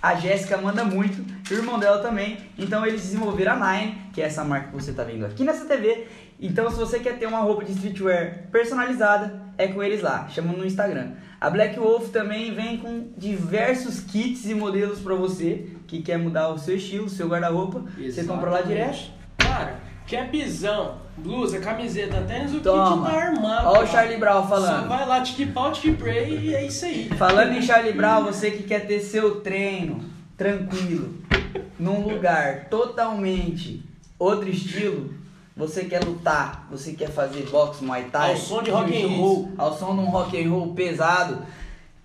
Speaker 1: A Jéssica manda muito, e o irmão dela também. Então eles desenvolveram a Nine, que é essa marca que você está vendo aqui nessa TV. Então se você quer ter uma roupa de streetwear personalizada, é com eles lá. Chama no Instagram. A Black Wolf também vem com diversos kits e modelos para você que quer mudar o seu estilo, o seu guarda-roupa. Você compra lá direto.
Speaker 2: Cara, capzão, blusa, camiseta, tênis, o
Speaker 1: Toma.
Speaker 2: kit tá armado.
Speaker 1: Ó o. Charlie Brown
Speaker 2: Só
Speaker 1: falando.
Speaker 2: vai lá, tique pau, tique pray e é isso aí.
Speaker 1: Falando em Charlie Brown, você que quer ter seu treino tranquilo, num lugar totalmente outro estilo, você quer lutar, você quer fazer boxe, muay thai,
Speaker 2: Ao som de rock and roll.
Speaker 1: ao som de um rock and roll pesado,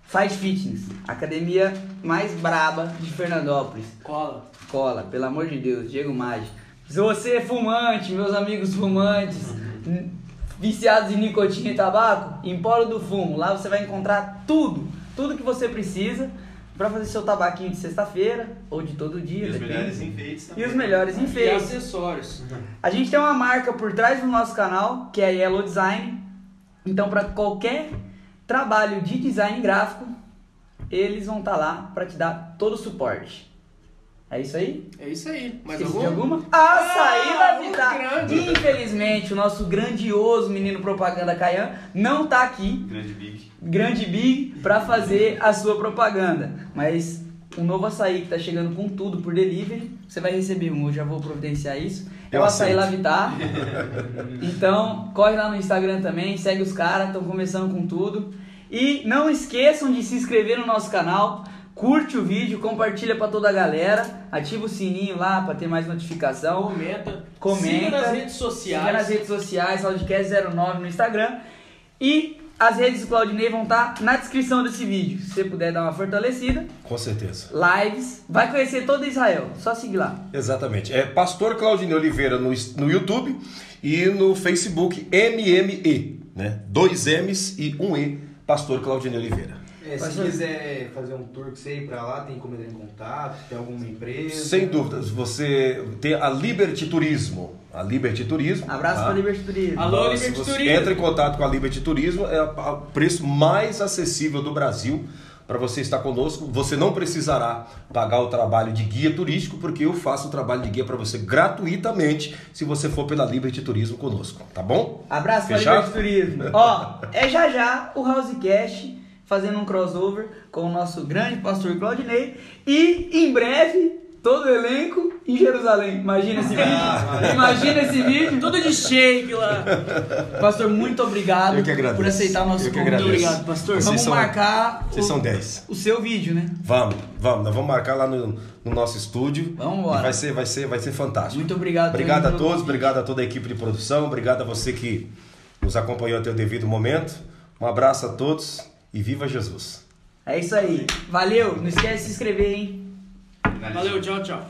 Speaker 1: Fight Fitness, academia mais braba de Fernandópolis.
Speaker 2: Cola.
Speaker 1: Cola, pelo amor de Deus, Diego Maggi. Se você é fumante, meus amigos fumantes, viciados em nicotina e tabaco, Empório do Fumo. Lá você vai encontrar tudo, tudo que você precisa para fazer seu tabaquinho de sexta-feira ou de todo dia.
Speaker 4: E os
Speaker 1: depende.
Speaker 4: melhores enfeites
Speaker 1: E
Speaker 4: também.
Speaker 1: os melhores
Speaker 2: E
Speaker 1: enfeites.
Speaker 2: acessórios.
Speaker 1: A gente tem uma marca por trás do nosso canal, que é a Yellow Design. Então, para qualquer trabalho de design gráfico, eles vão estar lá para te dar todo o suporte. É isso aí?
Speaker 2: É isso aí. Mais
Speaker 1: Esqueci
Speaker 2: algum?
Speaker 1: de alguma? Açaí
Speaker 2: Ah,
Speaker 1: da
Speaker 2: muito
Speaker 1: Vittar.
Speaker 2: grande.
Speaker 1: Infelizmente, o nosso grandioso menino propaganda Caian não tá aqui,
Speaker 4: Grande Big.
Speaker 1: grande Big, para fazer a sua propaganda. Mas um novo açaí que tá chegando com tudo por delivery, você vai receber um, eu já vou providenciar isso. É
Speaker 3: Eu
Speaker 1: o açaí
Speaker 3: aceito.
Speaker 1: La Vittar. Então, corre lá no Instagram também, segue os caras, estão começando com tudo. E não esqueçam de se inscrever no nosso canal, curte o vídeo, compartilha para toda a galera, ativa o sininho lá para ter mais notificação.
Speaker 2: Comenta.
Speaker 1: Comenta.
Speaker 2: Siga nas redes
Speaker 1: Siga
Speaker 2: sociais.
Speaker 1: nas redes sociais, Loudcast09 no Instagram. E as redes do Claudinei vão estar na descrição desse vídeo. Se você puder dar uma fortalecida,
Speaker 3: Com certeza.
Speaker 1: lives, vai conhecer todo Israel. Só seguir lá.
Speaker 3: Exatamente. É Pastor Claudinei Oliveira no, no YouTube e no Facebook MME, né? Dois M's e um E, Pastor Claudinei Oliveira.
Speaker 5: É, se quiser fazer um tour que você ir pra lá, tem como entrar em contato, tem alguma empresa?
Speaker 3: Sem dúvidas, você tem a Liberty Turismo. A Liberty Turismo.
Speaker 1: Abraço
Speaker 3: tá?
Speaker 1: pra Liberty Turismo.
Speaker 2: Alô,
Speaker 3: Se
Speaker 2: Liberty
Speaker 3: você
Speaker 2: Turismo.
Speaker 3: entra em contato com a Liberty Turismo, é o preço mais acessível do Brasil para você estar conosco. Você não precisará pagar o trabalho de guia turístico, porque eu faço o trabalho de guia para você gratuitamente se você for pela Liberty Turismo conosco, tá bom?
Speaker 1: Abraço pra
Speaker 3: Fechado?
Speaker 1: Liberty Turismo. Ó, é já já o Housecast fazendo um crossover com o nosso grande pastor Claudinei. E em breve, todo o elenco em Jerusalém. Imagina esse vídeo? Imagina esse vídeo?
Speaker 2: Tudo de shake lá.
Speaker 1: Pastor, muito obrigado
Speaker 3: Eu que agradeço.
Speaker 1: por aceitar o nosso convite. Obrigado, pastor.
Speaker 3: Vocês
Speaker 1: Vamos
Speaker 3: são-
Speaker 1: marcar
Speaker 3: Vocês
Speaker 1: o,
Speaker 3: são 10.
Speaker 1: o seu vídeo, né?
Speaker 3: Vamos, vamos, nós vamos marcar lá no, no nosso estúdio.
Speaker 1: Vamos embora.
Speaker 3: Vai ser, vai ser, vai ser fantástico.
Speaker 1: Muito obrigado.
Speaker 3: Obrigado a todos,
Speaker 1: convite.
Speaker 3: obrigado a toda a equipe de produção, obrigado a você que nos acompanhou até o devido momento. Um abraço a todos e viva Jesus!
Speaker 1: É isso aí. Valeu. Não esquece de se inscrever, hein?
Speaker 2: Valeu, tchau, tchau.